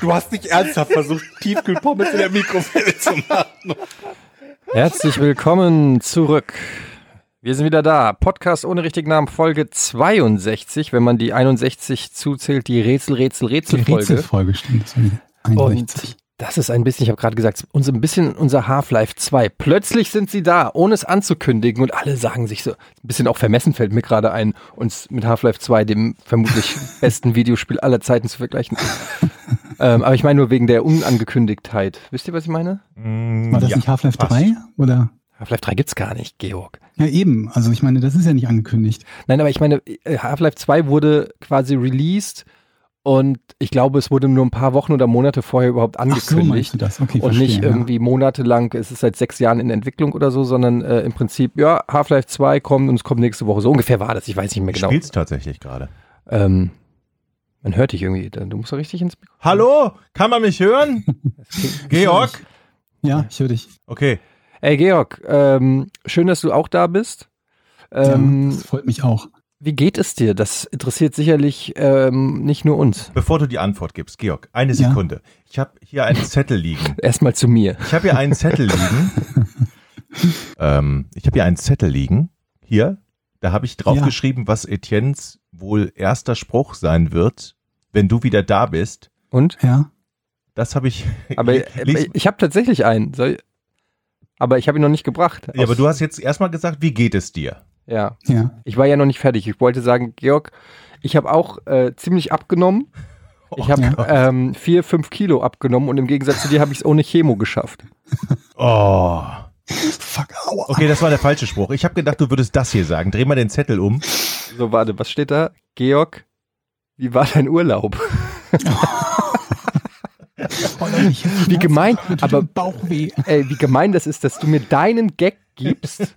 Du hast nicht ernsthaft versucht, Tiefkühlpommes in der Mikrowelle zu machen. Herzlich willkommen zurück. Wir sind wieder da. Podcast ohne richtigen Namen, Folge 62, wenn man die 61 zuzählt, die Rätsel, Rätsel, Die Rätselfolge. Rätselfolge stimmt. Das war die Und 61. das ist ein bisschen, ich habe gerade gesagt, uns ein bisschen unser Half-Life 2. Plötzlich sind sie da, ohne es anzukündigen und alle sagen sich so, ein bisschen auch vermessen fällt mir gerade ein, uns mit Half-Life 2, dem vermutlich besten Videospiel aller Zeiten zu vergleichen. ähm, aber ich meine nur wegen der Unangekündigtheit. Wisst ihr, was ich meine? War das Ja, nicht Half-Life passt. 3? Oder? Half-Life 3 gibt's gar nicht, Georg. Ja, eben. Also ich meine, das ist ja nicht angekündigt. Nein, aber ich meine, äh, Half-Life 2 wurde quasi released und ich glaube, es wurde nur ein paar Wochen oder Monate vorher überhaupt Ach so, angekündigt. du das? Okay, und verstehe, nicht ja. irgendwie monatelang, es ist seit sechs Jahren in Entwicklung oder so, sondern äh, im Prinzip, ja, Half-Life 2 kommt und es kommt nächste Woche. So ungefähr war das, ich weiß nicht mehr Du genau. spielst tatsächlich gerade. Ähm, man hört dich irgendwie, du musst doch richtig ins Mikro. Hallo? Kann man mich hören? Georg? Ja, ich höre dich. Okay. Ey, Georg, ähm, schön, dass du auch da bist. Ähm, ja, das freut mich auch. Wie geht es dir? Das interessiert sicherlich ähm, nicht nur uns. Bevor du die Antwort gibst, Georg, eine Ja. Sekunde. Ich habe hier einen Zettel liegen. Erstmal zu mir. Ich habe hier einen Zettel liegen. ähm, ich habe hier einen Zettel liegen. Hier. Da habe ich Ja. draufgeschrieben, was Etiennes wohl erster Spruch sein wird, wenn du wieder da bist. Und? Ja. Das habe ich. Aber äh, ich habe tatsächlich einen. Soll, aber ich habe ihn noch nicht gebracht. ja, aber du hast jetzt erstmal gesagt, wie geht es dir? Ja, Ja. ich war ja noch nicht fertig. Ich wollte sagen, Georg, ich habe auch äh, ziemlich abgenommen. Ich habe Ja. ähm, vier, fünf Kilo abgenommen und im Gegensatz zu dir habe ich es ohne Chemo geschafft. Oh. Fuck, aua. Okay, das war der falsche Spruch. Ich habe gedacht, du würdest das hier sagen. Dreh mal den Zettel um. So, warte, was steht da? Georg, wie war dein Urlaub? Oh, Leute, ich hab Wie gemein, aber- Bauchweh. Ey, wie gemein das ist, dass du mir deinen Gag gibst.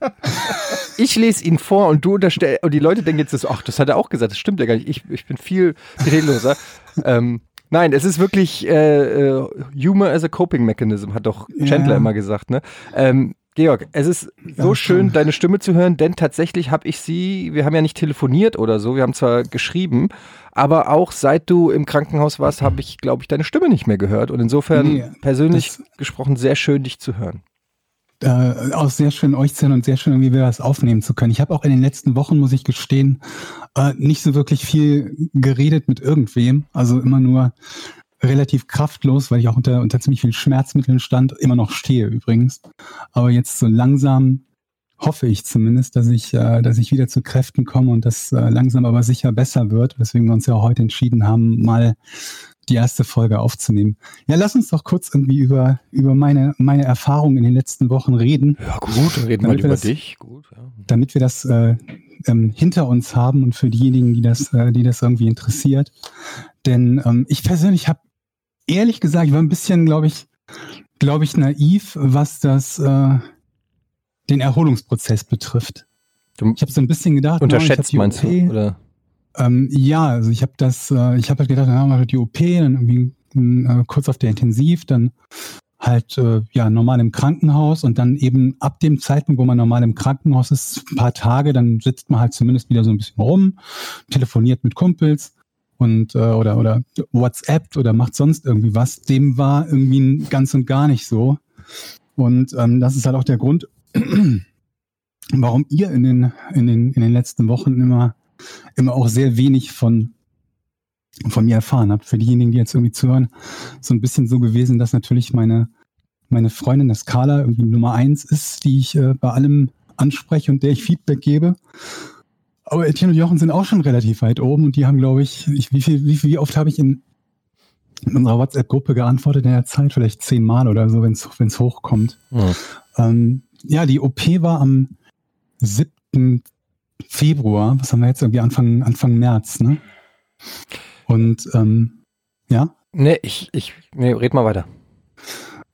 Ich lese ihn vor und du unterstellst, und die Leute denken jetzt ach, das hat er auch gesagt, das stimmt ja gar nicht. Ich, ich bin viel redloser. ähm, nein, es ist wirklich äh, äh, Humor as a Coping Mechanism, hat doch Chandler Ja. immer gesagt, ne? Ähm, Georg, es ist so Ja, schön, deine Stimme zu hören, denn tatsächlich habe ich sie, wir haben ja nicht telefoniert oder so, wir haben zwar geschrieben, aber auch seit du im Krankenhaus warst, habe ich, glaube ich, deine Stimme nicht mehr gehört. Und insofern Nee, persönlich das- gesprochen sehr schön, dich zu hören. äh, auch sehr schön euch zu hören und sehr schön, irgendwie wieder das aufnehmen zu können. Ich habe auch in den letzten Wochen, muss ich gestehen, äh, nicht so wirklich viel geredet mit irgendwem. Also immer nur relativ kraftlos, weil ich auch unter, unter ziemlich vielen Schmerzmitteln stand, immer noch stehe übrigens. Aber jetzt so langsam hoffe ich zumindest, dass ich, äh, dass ich wieder zu Kräften komme und das äh, langsam aber sicher besser wird, weswegen wir uns ja heute entschieden haben, mal die erste Folge aufzunehmen. Ja, lass uns doch kurz irgendwie über, über meine, meine Erfahrungen in den letzten Wochen reden, Ja, gut, reden wir über das- dich. Gut, ja. damit wir das äh, ähm, hinter uns haben und für diejenigen, die das, äh, die das irgendwie interessiert. Denn ähm, ich persönlich habe ehrlich gesagt, ich war ein bisschen, glaube ich, glaube ich, naiv, was das äh, den Erholungsprozess betrifft. Du Ich habe so ein bisschen gedacht, unterschätzt, die meinst OP, du? Oder? ähm, ja, also ich habe das, äh, ich habe halt gedacht, dann haben wir die OP, dann irgendwie äh, kurz auf der Intensiv, dann halt äh, ja normal im Krankenhaus und dann eben ab dem Zeitpunkt, wo man normal im Krankenhaus ist, ein paar Tage, dann sitzt man halt zumindest wieder so ein bisschen rum, telefoniert mit Kumpels und äh, oder oder WhatsApp oder macht sonst irgendwie was. Dem war irgendwie ganz und gar nicht so. Und ähm, das ist halt auch der Grund, warum ihr in den in den in den letzten Wochen immer immer auch sehr wenig von, von mir erfahren habt. Für diejenigen, die jetzt irgendwie zuhören, so ein bisschen so gewesen, dass natürlich meine, meine Freundin, das Carla, irgendwie Nummer eins ist, die ich äh, bei allem anspreche und der ich Feedback gebe. Aber Etienne und Jochen sind auch schon relativ weit oben und die haben, glaube ich, ich wie, viel, wie, wie oft habe ich in, in unserer WhatsApp-Gruppe geantwortet in der Zeit? Vielleicht zehnmal oder so, wenn es hochkommt. Hm. Ähm, ja, die OP war am 7. Februar, was haben wir jetzt irgendwie Anfang, Anfang März, ne? Und ähm, ja, Nee, ich, ich, nee, red mal weiter.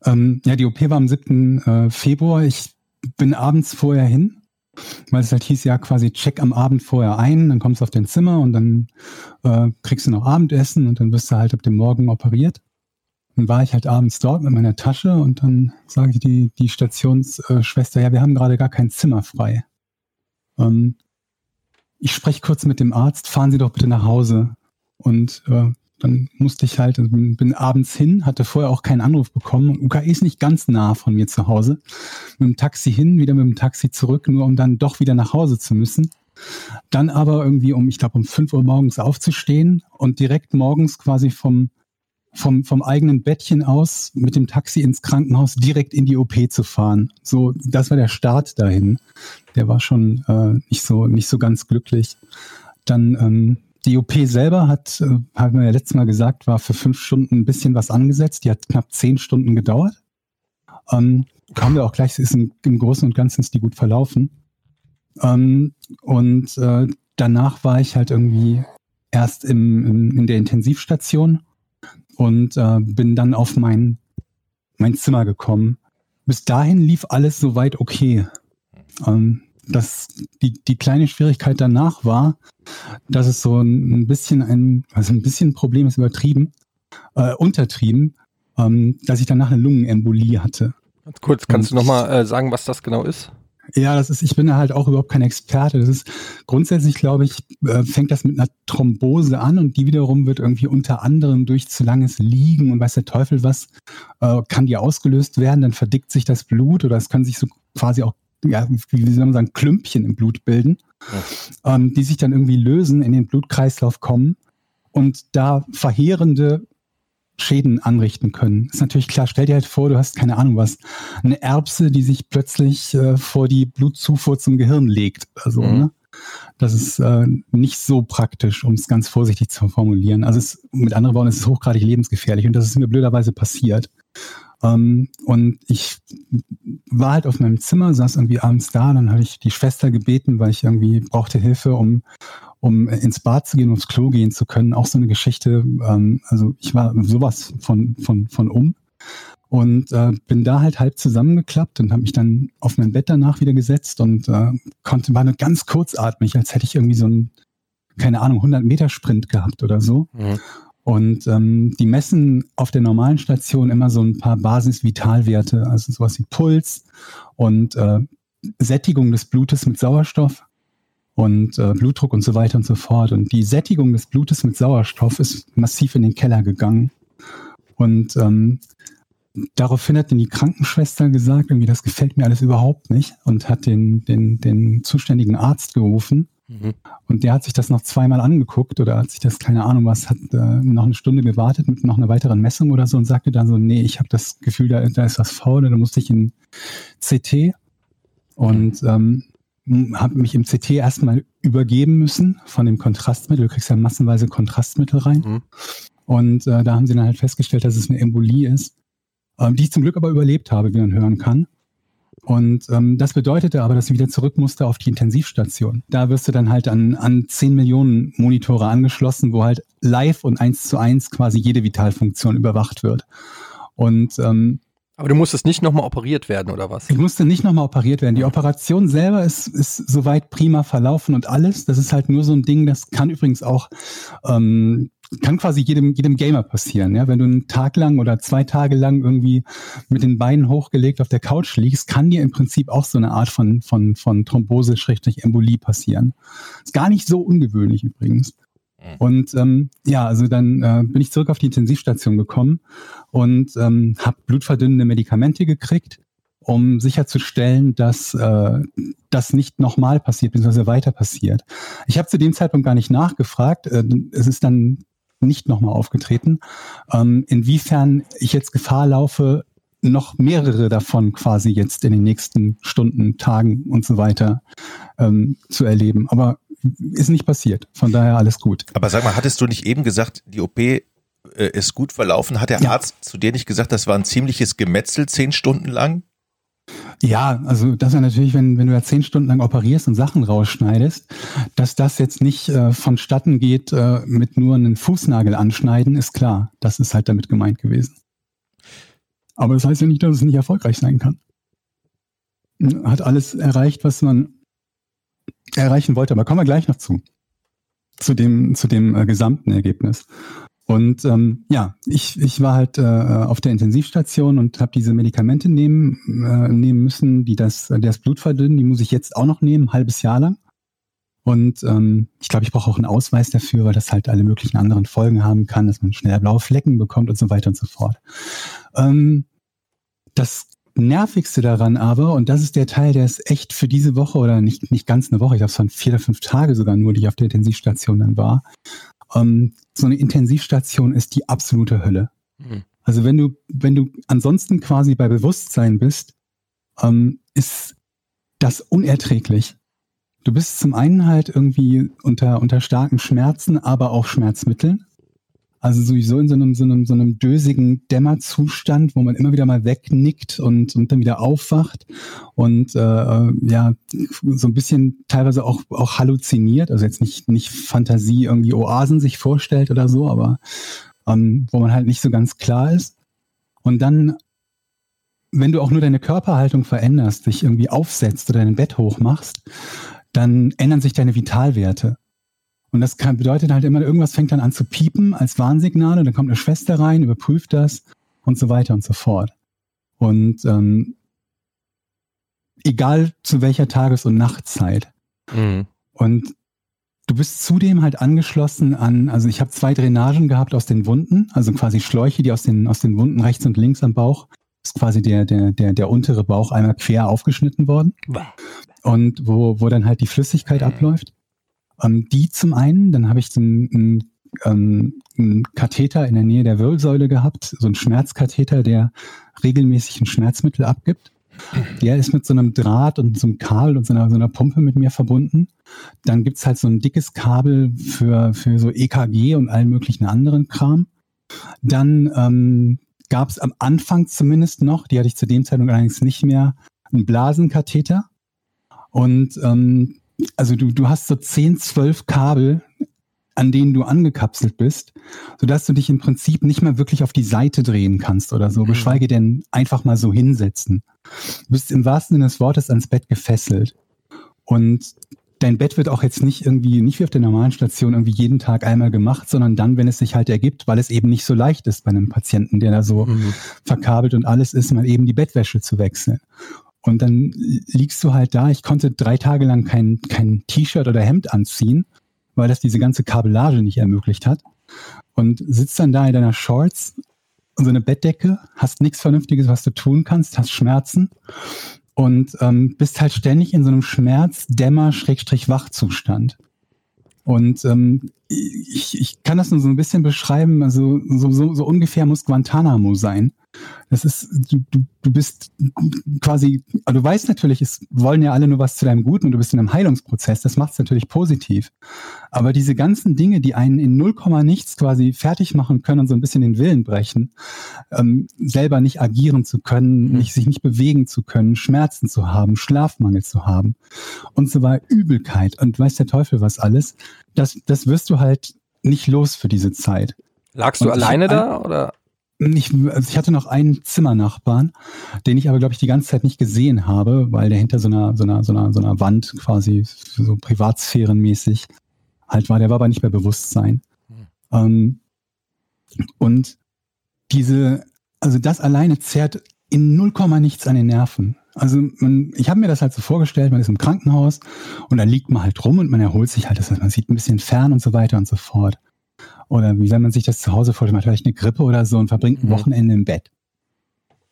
Ähm, ja, die OP war am 7. Äh, Februar. Ich bin abends vorher hin, weil es halt hieß ja quasi check am Abend vorher ein, dann kommst du auf dein Zimmer und dann äh, kriegst du noch Abendessen und dann wirst du halt ab dem Morgen operiert. Dann war ich halt abends dort mit meiner Tasche und dann sage ich die, die Stationsschwester, ja, wir haben gerade gar kein Zimmer frei. Ähm, ich spreche kurz mit dem Arzt, fahren Sie doch bitte nach Hause. Und äh, dann musste ich halt, also bin, bin abends hin, hatte vorher auch keinen Anruf bekommen. UKE ist nicht ganz nah von mir zu Hause. Mit dem Taxi hin, wieder mit dem Taxi zurück, nur um dann doch wieder nach Hause zu müssen. Dann aber irgendwie um, ich glaube, um 5 Uhr morgens aufzustehen und direkt morgens quasi vom, vom, vom eigenen Bettchen aus mit dem Taxi ins Krankenhaus direkt in die OP zu fahren. So, das war der Start dahin. Der war schon äh, nicht so, nicht so ganz glücklich. Dann ähm, die OP selber hat, äh, haben wir ja letztes Mal gesagt, war für fünf Stunden ein bisschen was angesetzt. Die hat knapp zehn Stunden gedauert. Ähm, kamen wir auch gleich, ist im, im Großen und Ganzen ist die gut verlaufen. Ähm, und äh, danach war ich halt irgendwie erst im, im, in der Intensivstation und äh, bin dann auf mein, mein Zimmer gekommen. Bis dahin lief alles soweit okay. Ähm, das, die, die kleine Schwierigkeit danach war, dass es so ein bisschen ein, also ein bisschen Problem ist übertrieben, äh, untertrieben, ähm, dass ich danach eine Lungenembolie hatte. Ganz kurz, kannst Und du nochmal äh, sagen, was das genau ist? Ja, das ist, ich bin da halt auch überhaupt kein Experte. Das ist grundsätzlich, glaube ich, äh, fängt das mit einer Thrombose an und die wiederum wird irgendwie unter anderem durch zu langes Liegen und weiß der Teufel was, äh, kann die ausgelöst werden, dann verdickt sich das Blut oder es können sich so quasi auch ja, wie soll man sagen, Klümpchen im Blut bilden, ja. ähm, die sich dann irgendwie lösen, in den Blutkreislauf kommen und da verheerende Schäden anrichten können. Ist natürlich klar, stell dir halt vor, du hast keine Ahnung was, eine Erbse, die sich plötzlich äh, vor die Blutzufuhr zum Gehirn legt. Also, mhm. ne? Das ist äh, nicht so praktisch, um es ganz vorsichtig zu formulieren. Also es, mit anderen Worten, es ist hochgradig lebensgefährlich und das ist mir blöderweise passiert. Ähm, und ich war halt auf meinem Zimmer, saß irgendwie abends da, dann hatte ich die Schwester gebeten, weil ich irgendwie brauchte Hilfe, um, um ins Bad zu gehen, ums Klo gehen zu können. Auch so eine Geschichte. Ähm, also ich war sowas von, von, von um. Und äh, bin da halt halb zusammengeklappt und habe mich dann auf mein Bett danach wieder gesetzt und äh, konnte, war nur ganz kurzatmig, als hätte ich irgendwie so einen, keine Ahnung, 100 Meter Sprint gehabt oder so. Mhm. Und ähm, die messen auf der normalen Station immer so ein paar Basis-Vitalwerte, also sowas wie Puls und äh, Sättigung des Blutes mit Sauerstoff und äh, Blutdruck und so weiter und so fort. Und die Sättigung des Blutes mit Sauerstoff ist massiv in den Keller gegangen. Und ähm, daraufhin hat dann die Krankenschwester gesagt, irgendwie das gefällt mir alles überhaupt nicht und hat den, den, den zuständigen Arzt gerufen Mhm. Und der hat sich das noch zweimal angeguckt oder hat sich das, keine Ahnung was, hat äh, noch eine Stunde gewartet mit noch einer weiteren Messung oder so und sagte dann so, nee, ich habe das Gefühl, da, da ist was faul, da musste ich in CT und ähm, habe mich im CT erstmal übergeben müssen von dem Kontrastmittel. Du kriegst ja massenweise Kontrastmittel rein. Mhm. Und äh, da haben sie dann halt festgestellt, dass es eine Embolie ist, ähm, die ich zum Glück aber überlebt habe, wie man hören kann. Und ähm, das bedeutete aber, dass ich wieder zurück musste auf die Intensivstation. Da wirst du dann halt an, an 10 Millionen Monitore angeschlossen, wo halt live und eins zu eins quasi jede Vitalfunktion überwacht wird. Und ähm, aber du musstest nicht nochmal operiert werden, oder was? Ich musste nicht nochmal operiert werden. Die Operation selber ist, ist soweit prima verlaufen und alles. Das ist halt nur so ein Ding, das kann übrigens auch ähm, kann quasi jedem, jedem Gamer passieren. Ja? Wenn du einen Tag lang oder zwei Tage lang irgendwie mit den Beinen hochgelegt auf der Couch liegst, kann dir im Prinzip auch so eine Art von, von, von Thrombose-Embolie passieren. Ist gar nicht so ungewöhnlich übrigens. Mhm. Und ähm, ja, also dann äh, bin ich zurück auf die Intensivstation gekommen und ähm, habe blutverdünnende Medikamente gekriegt, um sicherzustellen, dass äh, das nicht nochmal passiert, beziehungsweise weiter passiert. Ich habe zu dem Zeitpunkt gar nicht nachgefragt. Äh, es ist dann nicht nochmal aufgetreten. Ähm, inwiefern ich jetzt Gefahr laufe, noch mehrere davon quasi jetzt in den nächsten Stunden, Tagen und so weiter ähm, zu erleben. Aber ist nicht passiert. Von daher alles gut. Aber sag mal, hattest du nicht eben gesagt, die OP äh, ist gut verlaufen? Hat der ja. Arzt zu dir nicht gesagt, das war ein ziemliches Gemetzel zehn Stunden lang? Ja, also das ist natürlich, wenn, wenn du ja zehn Stunden lang operierst und Sachen rausschneidest, dass das jetzt nicht äh, vonstatten geht äh, mit nur einem Fußnagel anschneiden, ist klar. Das ist halt damit gemeint gewesen. Aber das heißt ja nicht, dass es nicht erfolgreich sein kann. Hat alles erreicht, was man erreichen wollte. Aber kommen wir gleich noch zu. Zu dem, zu dem äh, gesamten Ergebnis. Und ähm, ja, ich, ich war halt äh, auf der Intensivstation und habe diese Medikamente nehmen, äh, nehmen müssen, die das, die das Blut verdünnen. Die muss ich jetzt auch noch nehmen, ein halbes Jahr lang. Und ähm, ich glaube, ich brauche auch einen Ausweis dafür, weil das halt alle möglichen anderen Folgen haben kann, dass man schneller blaue Flecken bekommt und so weiter und so fort. Ähm, das Nervigste daran aber, und das ist der Teil, der ist echt für diese Woche oder nicht, nicht ganz eine Woche, ich glaube, es waren vier oder fünf Tage sogar nur, die ich auf der Intensivstation dann war. Ähm, so eine Intensivstation ist die absolute Hölle. Mhm. Also wenn du, wenn du ansonsten quasi bei Bewusstsein bist, ähm, ist das unerträglich. Du bist zum einen halt irgendwie unter, unter starken Schmerzen, aber auch Schmerzmitteln. Also sowieso in so einem, so einem, so einem dösigen Dämmerzustand, wo man immer wieder mal wegnickt und, und dann wieder aufwacht und äh, ja, so ein bisschen teilweise auch, auch halluziniert, also jetzt nicht, nicht Fantasie irgendwie Oasen sich vorstellt oder so, aber ähm, wo man halt nicht so ganz klar ist. Und dann, wenn du auch nur deine Körperhaltung veränderst, dich irgendwie aufsetzt oder dein Bett hochmachst, dann ändern sich deine Vitalwerte. Und das kann, bedeutet halt immer, irgendwas fängt dann an zu piepen als Warnsignal und dann kommt eine Schwester rein, überprüft das und so weiter und so fort. Und ähm, egal zu welcher Tages- und Nachtzeit. Mhm. Und du bist zudem halt angeschlossen an, also ich habe zwei Drainagen gehabt aus den Wunden, also quasi Schläuche, die aus den, aus den Wunden rechts und links am Bauch, ist quasi der, der, der, der untere Bauch einmal quer aufgeschnitten worden und wo, wo dann halt die Flüssigkeit abläuft. Ähm, die zum einen, dann habe ich einen, ähm, einen Katheter in der Nähe der Wirbelsäule gehabt, so einen Schmerzkatheter, der regelmäßig ein Schmerzmittel abgibt. Der ist mit so einem Draht und so einem Kabel und so einer, so einer Pumpe mit mir verbunden. Dann gibt's halt so ein dickes Kabel für, für so EKG und allen möglichen anderen Kram. Dann ähm, gab es am Anfang zumindest noch, die hatte ich zu dem Zeitpunkt allerdings nicht mehr, einen Blasenkatheter. Und ähm, also du, du hast so 10, 12 Kabel, an denen du angekapselt bist, sodass du dich im Prinzip nicht mehr wirklich auf die Seite drehen kannst oder so, Mhm. geschweige denn einfach mal so hinsetzen. Du bist im wahrsten Sinne des Wortes ans Bett gefesselt. Und dein Bett wird auch jetzt nicht irgendwie, nicht wie auf der normalen Station irgendwie jeden Tag einmal gemacht, sondern dann, wenn es sich halt ergibt, weil es eben nicht so leicht ist bei einem Patienten, der da so Mhm. verkabelt und alles ist, mal eben die Bettwäsche zu wechseln. Und dann liegst du halt da. Ich konnte drei Tage lang kein, kein T-Shirt oder Hemd anziehen, weil das diese ganze Kabellage nicht ermöglicht hat. Und sitzt dann da in deiner Shorts und so eine Bettdecke, hast nichts Vernünftiges, was du tun kannst, hast Schmerzen und ähm, bist halt ständig in so einem Schmerz-Dämmer-Wachzustand. Und ähm, ich, ich kann das nur so ein bisschen beschreiben, also so, so, so ungefähr muss Guantanamo sein. Das ist, du, du, bist quasi, also du weißt natürlich, es wollen ja alle nur was zu deinem Guten und du bist in einem Heilungsprozess, das macht es natürlich positiv. Aber diese ganzen Dinge, die einen in 0, nichts quasi fertig machen können und so ein bisschen den Willen brechen, ähm, selber nicht agieren zu können, Mhm. nicht, sich nicht bewegen zu können, Schmerzen zu haben, Schlafmangel zu haben und so weiter, Übelkeit und weiß der Teufel was alles, das, das wirst du halt nicht los für diese Zeit. Lagst du Und ich alleine hab da oder? Ich, also ich hatte noch einen Zimmernachbarn, den ich aber, glaube ich, die ganze Zeit nicht gesehen habe, weil der hinter so einer, so einer, so einer, so einer Wand quasi so privatsphärenmäßig halt war. Der war aber nicht bei Bewusstsein. Ähm, und diese, also das alleine zerrt in 0, nichts an den Nerven. Also man, ich habe mir das halt so vorgestellt, man ist im Krankenhaus und da liegt man halt rum und man erholt sich halt, das heißt, man sieht ein bisschen fern und so weiter und so fort. Oder wie wenn man sich das zu Hause vorstellt, man hat vielleicht eine Grippe oder so und verbringt ein Mhm. Wochenende im Bett.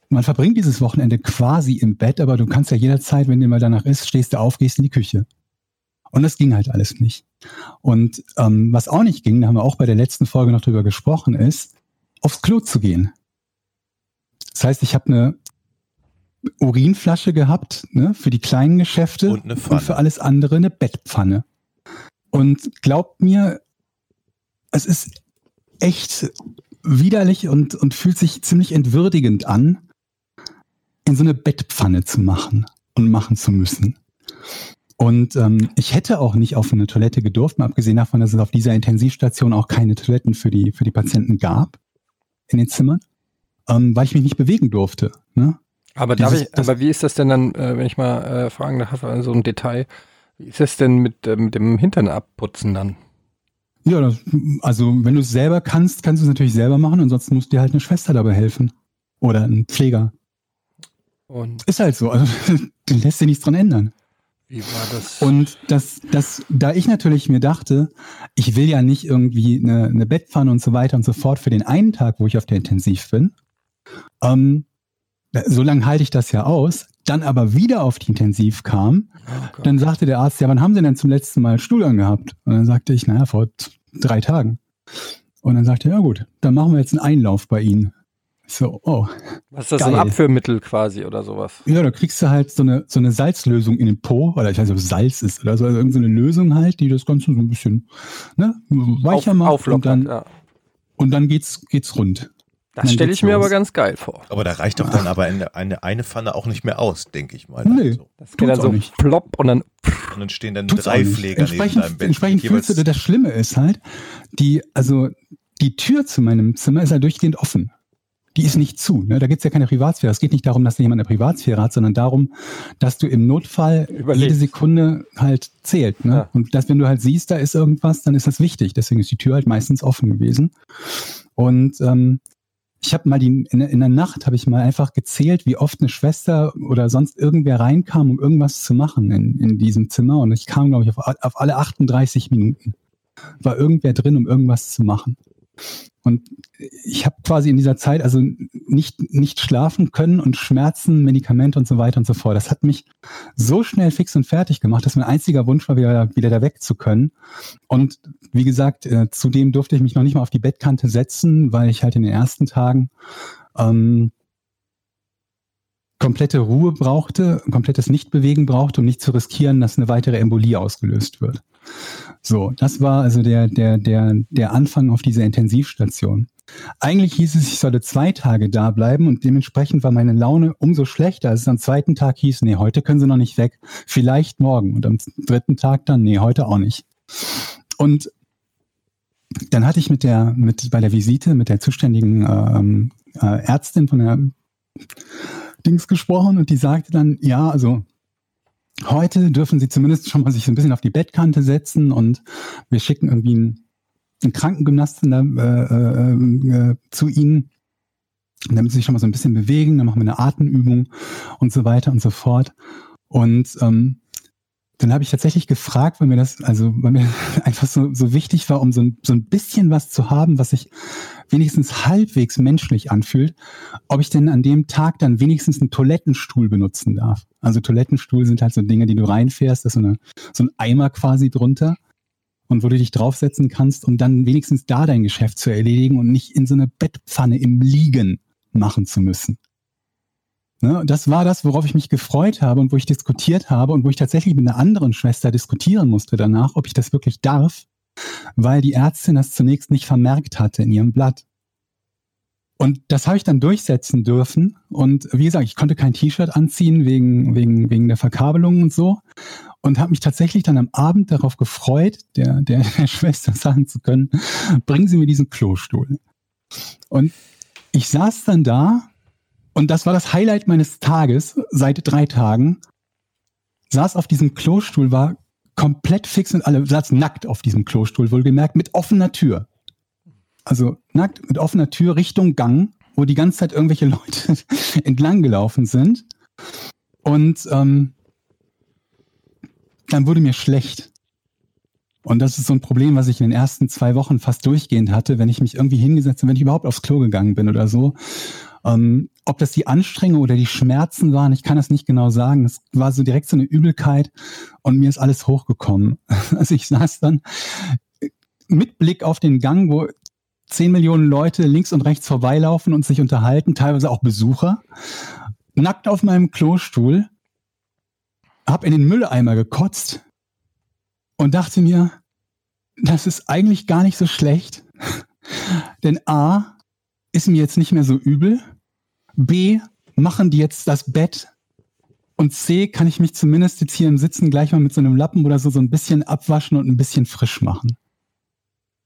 Man verbringt dieses Wochenende quasi im Bett, aber du kannst ja jederzeit, wenn dir mal danach ist, stehst du auf, gehst in die Küche. Und das ging halt alles nicht. Und ähm, was auch nicht ging, da haben wir auch bei der letzten Folge noch drüber gesprochen, ist, aufs Klo zu gehen. Das heißt, ich habe eine Urinflasche gehabt, ne, für die kleinen Geschäfte Und und für alles andere eine Bettpfanne. Und glaubt mir, es ist echt widerlich und, und fühlt sich ziemlich entwürdigend an, in so eine Bettpfanne zu machen und machen zu müssen. Und ähm, ich hätte auch nicht auf eine Toilette gedurft, mal abgesehen davon, dass es auf dieser Intensivstation auch keine Toiletten für die, für die Patienten gab in den Zimmern. ähm, weil ich mich nicht bewegen durfte. Ne? Aber, Dieses- ich, aber wie ist das denn dann, äh, wenn ich mal äh, fragen darf, äh, so ein Detail, wie ist das denn mit, äh, mit dem Hintern abputzen dann? Ja, das, also wenn du es selber kannst, kannst du es natürlich selber machen, ansonsten muss dir halt eine Schwester dabei helfen. Oder ein Pfleger. Und Ist halt so. Also du lässt sich nichts dran ändern. wie war das? Und das, das, da ich natürlich mir dachte, ich will ja nicht irgendwie eine, eine Bettpfanne und so weiter und so fort für den einen Tag, wo ich auf der Intensiv bin. Ähm, so lange halte ich das ja aus. Dann aber wieder auf die Intensiv kam, oh dann sagte der Arzt, ja, wann haben Sie denn zum letzten Mal Stuhl angehabt? Und dann sagte ich, naja, vor drei Tagen. Und dann sagte er, ja gut, dann machen wir jetzt einen Einlauf bei Ihnen. So, oh, Was ist das, so ein geil. Abführmittel quasi oder sowas? ja, da kriegst du halt so eine, so eine Salzlösung in den Po, oder ich weiß nicht, ob es Salz ist oder so, also irgendeine Lösung halt, die das Ganze so ein bisschen ne, weicher Auf, macht und dann, ja. und dann geht's, geht's rund. Das stelle ich mir aber ganz geil vor. Aber da reicht doch dann aber eine, eine, eine Pfanne auch nicht mehr aus, denke ich mal. Nee. Also. Das geht dann so nicht. plopp und dann Und dann stehen dann Tut's drei. Pfleger neben entsprechend, deinem Bett. Entsprechend fühlst du, das Schlimme ist halt, die, also die Tür zu meinem Zimmer ist ja durchgehend offen. Die ist nicht zu. Ne? Da gibt's ja keine Privatsphäre. Es geht nicht darum, dass da jemand eine Privatsphäre hat, sondern darum, dass du im Notfall Überlebst. jede Sekunde halt zählt. Ne? Ja. Und dass, wenn du halt siehst, da ist irgendwas, dann ist das wichtig. Deswegen ist die Tür halt meistens offen gewesen. Und ähm, ich habe mal die in, in der Nacht habe ich mal einfach gezählt, wie oft eine Schwester oder sonst irgendwer reinkam, um irgendwas zu machen in, in diesem Zimmer. Und ich kam, glaube ich, auf, auf alle 38 Minuten. War irgendwer drin, um irgendwas zu machen. Und ich habe quasi in dieser Zeit also nicht, nicht schlafen können und Schmerzen, Medikamente und so weiter und so fort. Das hat mich so schnell fix und fertig gemacht, dass mein einziger Wunsch war, wieder, wieder da weg zu können. Und wie gesagt, äh, zudem durfte ich mich noch nicht mal auf die Bettkante setzen, weil ich halt in den ersten Tagen ähm, komplette Ruhe brauchte, komplettes Nichtbewegen brauchte, um nicht zu riskieren, dass eine weitere Embolie ausgelöst wird. So, das war also der, der, der, der Anfang auf dieser Intensivstation. Eigentlich hieß es, ich sollte zwei Tage da bleiben und dementsprechend war meine Laune umso schlechter, als es am zweiten Tag hieß, nee, heute können sie noch nicht weg, vielleicht morgen. Und am dritten Tag dann, nee, heute auch nicht. Und dann hatte ich mit der, mit, bei der Visite mit der zuständigen ähm, äh, Ärztin von der Dings gesprochen und die sagte dann, ja, also heute dürfen Sie zumindest schon mal sich ein bisschen auf die Bettkante setzen und wir schicken irgendwie einen, einen Krankengymnasten da, äh, äh, äh, zu Ihnen, damit Sie sich schon mal so ein bisschen bewegen, dann machen wir eine Atemübung und so weiter und so fort. Und ähm, dann habe ich tatsächlich gefragt, weil mir das, also weil mir einfach so, so wichtig war, um so ein, so ein bisschen was zu haben, was sich wenigstens halbwegs menschlich anfühlt, ob ich denn an dem Tag dann wenigstens einen Toilettenstuhl benutzen darf. Also Toilettenstuhl sind halt so Dinge, die du reinfährst, da ist so, eine, so ein Eimer quasi drunter und wo du dich draufsetzen kannst, um dann wenigstens da dein Geschäft zu erledigen und nicht in so eine Bettpfanne im Liegen machen zu müssen. Ne, das war das, worauf ich mich gefreut habe und wo ich diskutiert habe und wo ich tatsächlich mit einer anderen Schwester diskutieren musste danach, ob ich das wirklich darf, weil die Ärztin das zunächst nicht vermerkt hatte in ihrem Blatt. Und das habe ich dann durchsetzen dürfen. Und wie gesagt, ich konnte kein T-Shirt anziehen wegen, wegen, wegen der Verkabelung und so. Und habe mich tatsächlich dann am Abend darauf gefreut, der, der, der Schwester sagen zu können, bringen Sie mir diesen Klostuhl. Und ich saß dann da und das war das Highlight meines Tages seit drei Tagen. Saß auf diesem Klostuhl, war komplett fix und alle, saß nackt auf diesem Klostuhl, wohlgemerkt, mit offener Tür. Also nackt mit offener Tür Richtung Gang, wo die ganze Zeit irgendwelche Leute entlang gelaufen sind. Und ähm, dann wurde mir schlecht. Und das ist so ein Problem, was ich in den ersten zwei Wochen fast durchgehend hatte, wenn ich mich irgendwie hingesetzt habe, wenn ich überhaupt aufs Klo gegangen bin oder so. Ähm, ob das die Anstrengung oder die Schmerzen waren, ich kann das nicht genau sagen. Es war so direkt so eine Übelkeit und mir ist alles hochgekommen. Also ich saß dann mit Blick auf den Gang, wo zehn Millionen Leute links und rechts vorbeilaufen und sich unterhalten, teilweise auch Besucher, nackt auf meinem Klostuhl, hab in den Mülleimer gekotzt und dachte mir, das ist eigentlich gar nicht so schlecht. Denn A, ist mir jetzt nicht mehr so übel. B, machen die jetzt das Bett. Und C, kann ich mich zumindest jetzt hier im Sitzen gleich mal mit so einem Lappen oder so so ein bisschen abwaschen und ein bisschen frisch machen.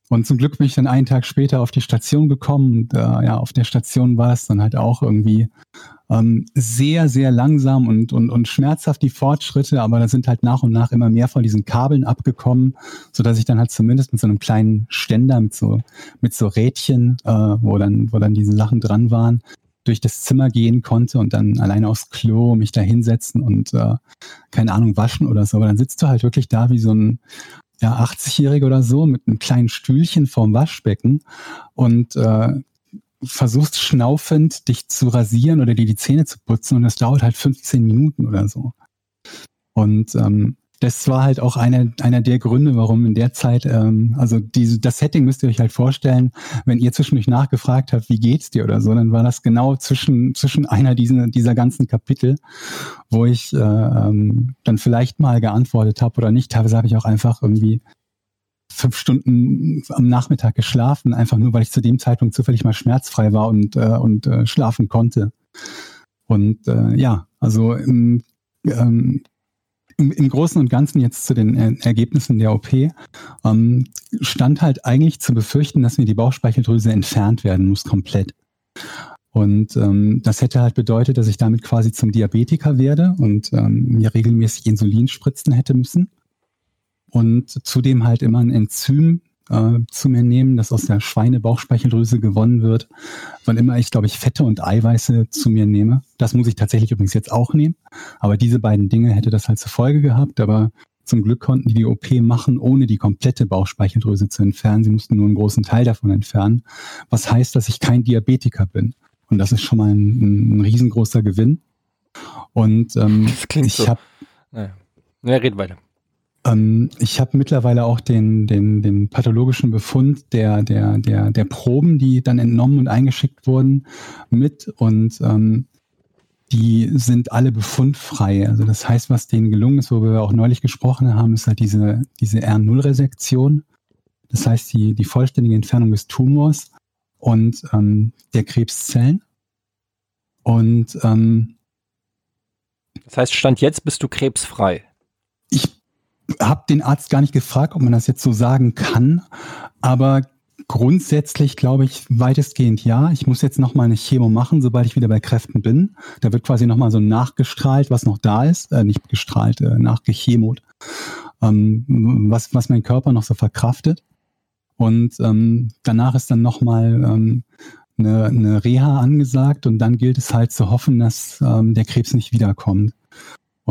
Und zum Glück bin ich dann einen Tag später auf die Station gekommen. Und äh, ja, auf der Station war es dann halt auch irgendwie ähm, sehr, sehr langsam und, und, und schmerzhaft die Fortschritte, aber da sind halt nach und nach immer mehr von diesen Kabeln abgekommen, so dass ich dann halt zumindest mit so einem kleinen Ständer mit so, mit so Rädchen, äh, wo dann, wo dann diese Sachen dran waren, durch das Zimmer gehen konnte und dann alleine aufs Klo mich da hinsetzen und äh, keine Ahnung waschen oder so. Aber dann sitzt du halt wirklich da wie so ein ja, 80-Jähriger oder so mit einem kleinen Stühlchen vorm Waschbecken und äh, versuchst schnaufend dich zu rasieren oder dir die Zähne zu putzen und das dauert halt 15 Minuten oder so. Und ähm, das war halt auch einer, einer der Gründe, warum in der Zeit, ähm, also diese, das Setting müsst ihr euch halt vorstellen, wenn ihr zwischendurch nachgefragt habt, wie geht's dir oder so, dann war das genau zwischen, zwischen einer dieser, dieser ganzen Kapitel, wo ich äh, ähm, dann vielleicht mal geantwortet habe oder nicht. Teilweise habe ich auch einfach irgendwie fünf Stunden am Nachmittag geschlafen, einfach nur, weil ich zu dem Zeitpunkt zufällig mal schmerzfrei war und, äh, und äh, schlafen konnte. Und äh, ja, also im, ähm, im, im Großen und Ganzen jetzt zu den äh, Ergebnissen der OP ähm, stand halt eigentlich zu befürchten, dass mir die Bauchspeicheldrüse entfernt werden muss, komplett. Und ähm, das hätte halt bedeutet, dass ich damit quasi zum Diabetiker werde und ähm, mir regelmäßig Insulin spritzen hätte müssen und zudem halt immer ein Enzym äh, zu mir nehmen, das aus der Schweinebauchspeicheldrüse gewonnen wird, wann immer ich, glaube ich, Fette und Eiweiße zu mir nehme. Das muss ich tatsächlich übrigens jetzt auch nehmen. Aber diese beiden Dinge hätte das halt zur Folge gehabt. Aber zum Glück konnten die die OP machen, ohne die komplette Bauchspeicheldrüse zu entfernen. Sie mussten nur einen großen Teil davon entfernen. Was heißt, dass ich kein Diabetiker bin. Und das ist schon mal ein, ein riesengroßer Gewinn. Und ähm, Das klingt ich so. habe Naja. Ja, red weiter. Ähm, ich habe mittlerweile auch den, den, den pathologischen Befund der, der, der, der Proben, die dann entnommen und eingeschickt wurden, mit und ähm, die sind alle befundfrei. Also das heißt, was denen gelungen ist, wo wir auch neulich gesprochen haben, ist halt diese, diese R0-Resektion. Das heißt, die, die vollständige Entfernung des Tumors und ähm, der Krebszellen. Und ähm, Das heißt, Stand jetzt bist du krebsfrei. ich habe den Arzt gar nicht gefragt, ob man das jetzt so sagen kann, aber grundsätzlich glaube ich weitestgehend ja. Ich muss jetzt noch mal eine Chemo machen, sobald ich wieder bei Kräften bin. Da wird quasi noch mal so nachgestrahlt, was noch da ist, äh, nicht gestrahlt, äh, nachgechemot, ähm, was was mein Körper noch so verkraftet. Und ähm, danach ist dann noch mal ähm, eine, eine Reha angesagt und dann gilt es halt zu hoffen, dass ähm, der Krebs nicht wiederkommt.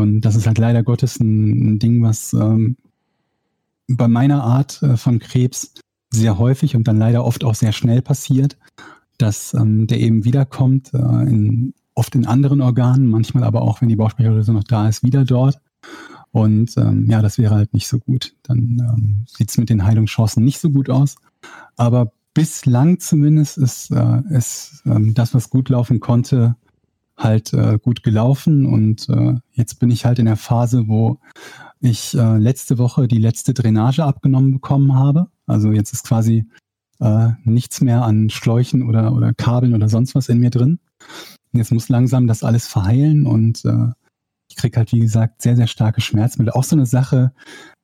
Und das ist halt leider Gottes ein, ein Ding, was ähm, bei meiner Art äh, von Krebs sehr häufig und dann leider oft auch sehr schnell passiert, dass ähm, der eben wiederkommt, äh, in, oft in anderen Organen, manchmal aber auch, wenn die Bauchspeicheldrüse noch da ist, wieder dort. Und ähm, ja, das wäre halt nicht so gut. Dann ähm, sieht es mit den Heilungschancen nicht so gut aus. Aber bislang zumindest ist, äh, ist ähm, das, was gut laufen konnte, halt äh, gut gelaufen. Und äh, jetzt bin ich halt in der Phase, wo ich äh, letzte Woche die letzte Drainage abgenommen bekommen habe. Also jetzt ist quasi äh, nichts mehr an Schläuchen oder, oder Kabeln oder sonst was in mir drin. Jetzt muss langsam das alles verheilen und äh, ich krieg halt, wie gesagt, sehr, sehr starke Schmerzmittel. Auch so eine Sache,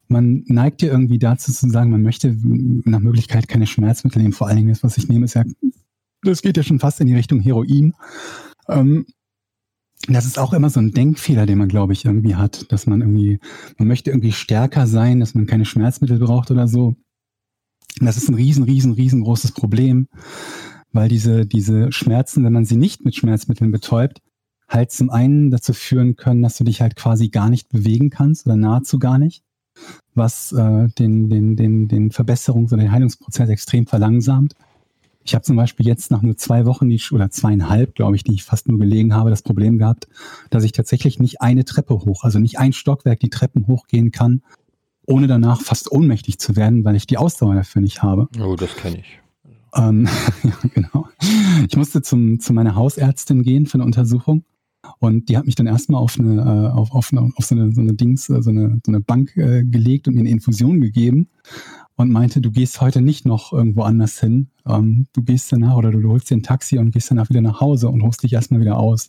man neigt ja irgendwie dazu zu sagen, man möchte nach Möglichkeit keine Schmerzmittel nehmen. Vor allen Dingen das, was ich nehme, ist ja, das geht ja schon fast in die Richtung Heroin. Ähm, das ist auch immer so ein Denkfehler, den man, glaube ich, irgendwie hat, dass man irgendwie, man möchte irgendwie stärker sein, dass man keine Schmerzmittel braucht oder so. Das ist ein riesen, riesen, riesengroßes Problem, weil diese, diese Schmerzen, wenn man sie nicht mit Schmerzmitteln betäubt, halt zum einen dazu führen können, dass du dich halt quasi gar nicht bewegen kannst oder nahezu gar nicht, was äh, den, den, den, den Verbesserungs- oder den Heilungsprozess extrem verlangsamt. Ich habe zum Beispiel jetzt nach nur zwei Wochen die, oder zweieinhalb, glaube ich, die ich fast nur gelegen habe, das Problem gehabt, dass ich tatsächlich nicht eine Treppe hoch, also nicht ein Stockwerk die Treppen hochgehen kann, ohne danach fast ohnmächtig zu werden, weil ich die Ausdauer dafür nicht habe. Oh, das kenne ich. Ähm, ja, genau. Ich musste zum, zu meiner Hausärztin gehen für eine Untersuchung. Und die hat mich dann erstmal auf eine, äh, auf, auf, eine, auf so eine, so eine Dings, äh, so eine, so eine Bank äh, gelegt und mir eine Infusion gegeben. Und meinte, du gehst heute nicht noch irgendwo anders hin. Ähm, du gehst danach oder du, holst dir ein Taxi und gehst danach wieder nach Hause und holst dich erstmal wieder aus.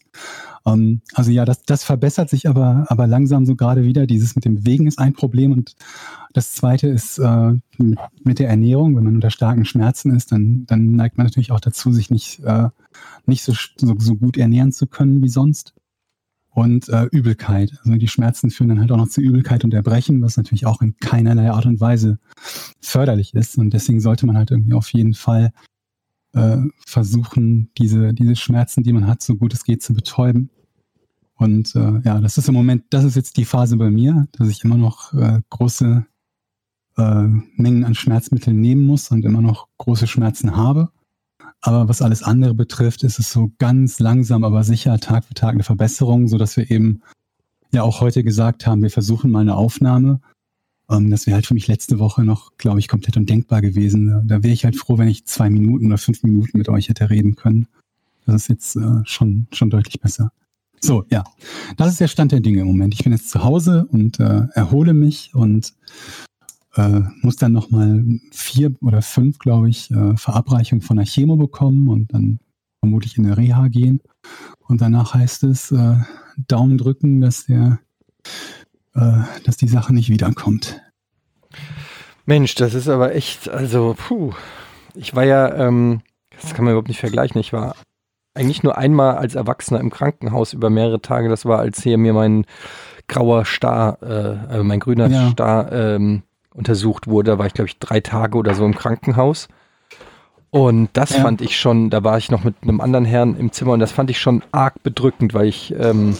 Ähm, also ja, das, das verbessert sich aber, aber langsam so gerade wieder. Dieses mit dem Bewegen ist ein Problem und das zweite ist äh, mit, mit der Ernährung. Wenn man unter starken Schmerzen ist, dann, dann neigt man natürlich auch dazu, sich nicht, äh, nicht so, so, so gut ernähren zu können wie sonst und äh, Übelkeit. Also die Schmerzen führen dann halt auch noch zu Übelkeit und Erbrechen, was natürlich auch in keinerlei Art und Weise förderlich ist. Und deswegen sollte man halt irgendwie auf jeden Fall äh, versuchen, diese, diese Schmerzen, die man hat, so gut es geht zu betäuben. Und äh, ja, das ist im Moment, das ist jetzt die Phase bei mir, dass ich immer noch äh, große äh, Mengen an Schmerzmitteln nehmen muss und immer noch große Schmerzen habe. Aber was alles andere betrifft, ist es so ganz langsam, aber sicher Tag für Tag eine Verbesserung, so dass wir eben ja auch heute gesagt haben, wir versuchen mal eine Aufnahme. Ähm, das wäre halt für mich letzte Woche noch, glaube ich, komplett undenkbar gewesen. Da wäre ich halt froh, wenn ich zwei Minuten oder fünf Minuten mit euch hätte reden können. Das ist jetzt äh, schon, schon deutlich besser. So, ja. Das ist der Stand der Dinge im Moment. Ich bin jetzt zu Hause und äh, erhole mich und äh, muss dann nochmal vier oder fünf, glaube ich, äh, Verabreichungen von der Chemo bekommen und dann vermutlich in der Reha gehen. Und danach heißt es äh, Daumen drücken, dass der, äh, dass die Sache nicht wiederkommt. Mensch, das ist aber echt, also, puh. Ich war ja, ähm, das kann man überhaupt nicht vergleichen. Ich war eigentlich nur einmal als Erwachsener im Krankenhaus über mehrere Tage. Das war, als hier mir mein grauer Star, äh, äh mein grüner ja. Star ähm, untersucht wurde. Da war ich, glaube ich, drei Tage oder so im Krankenhaus. Und das ja. fand ich schon, da war ich noch mit einem anderen Herrn im Zimmer und das fand ich schon arg bedrückend, weil ich, ähm,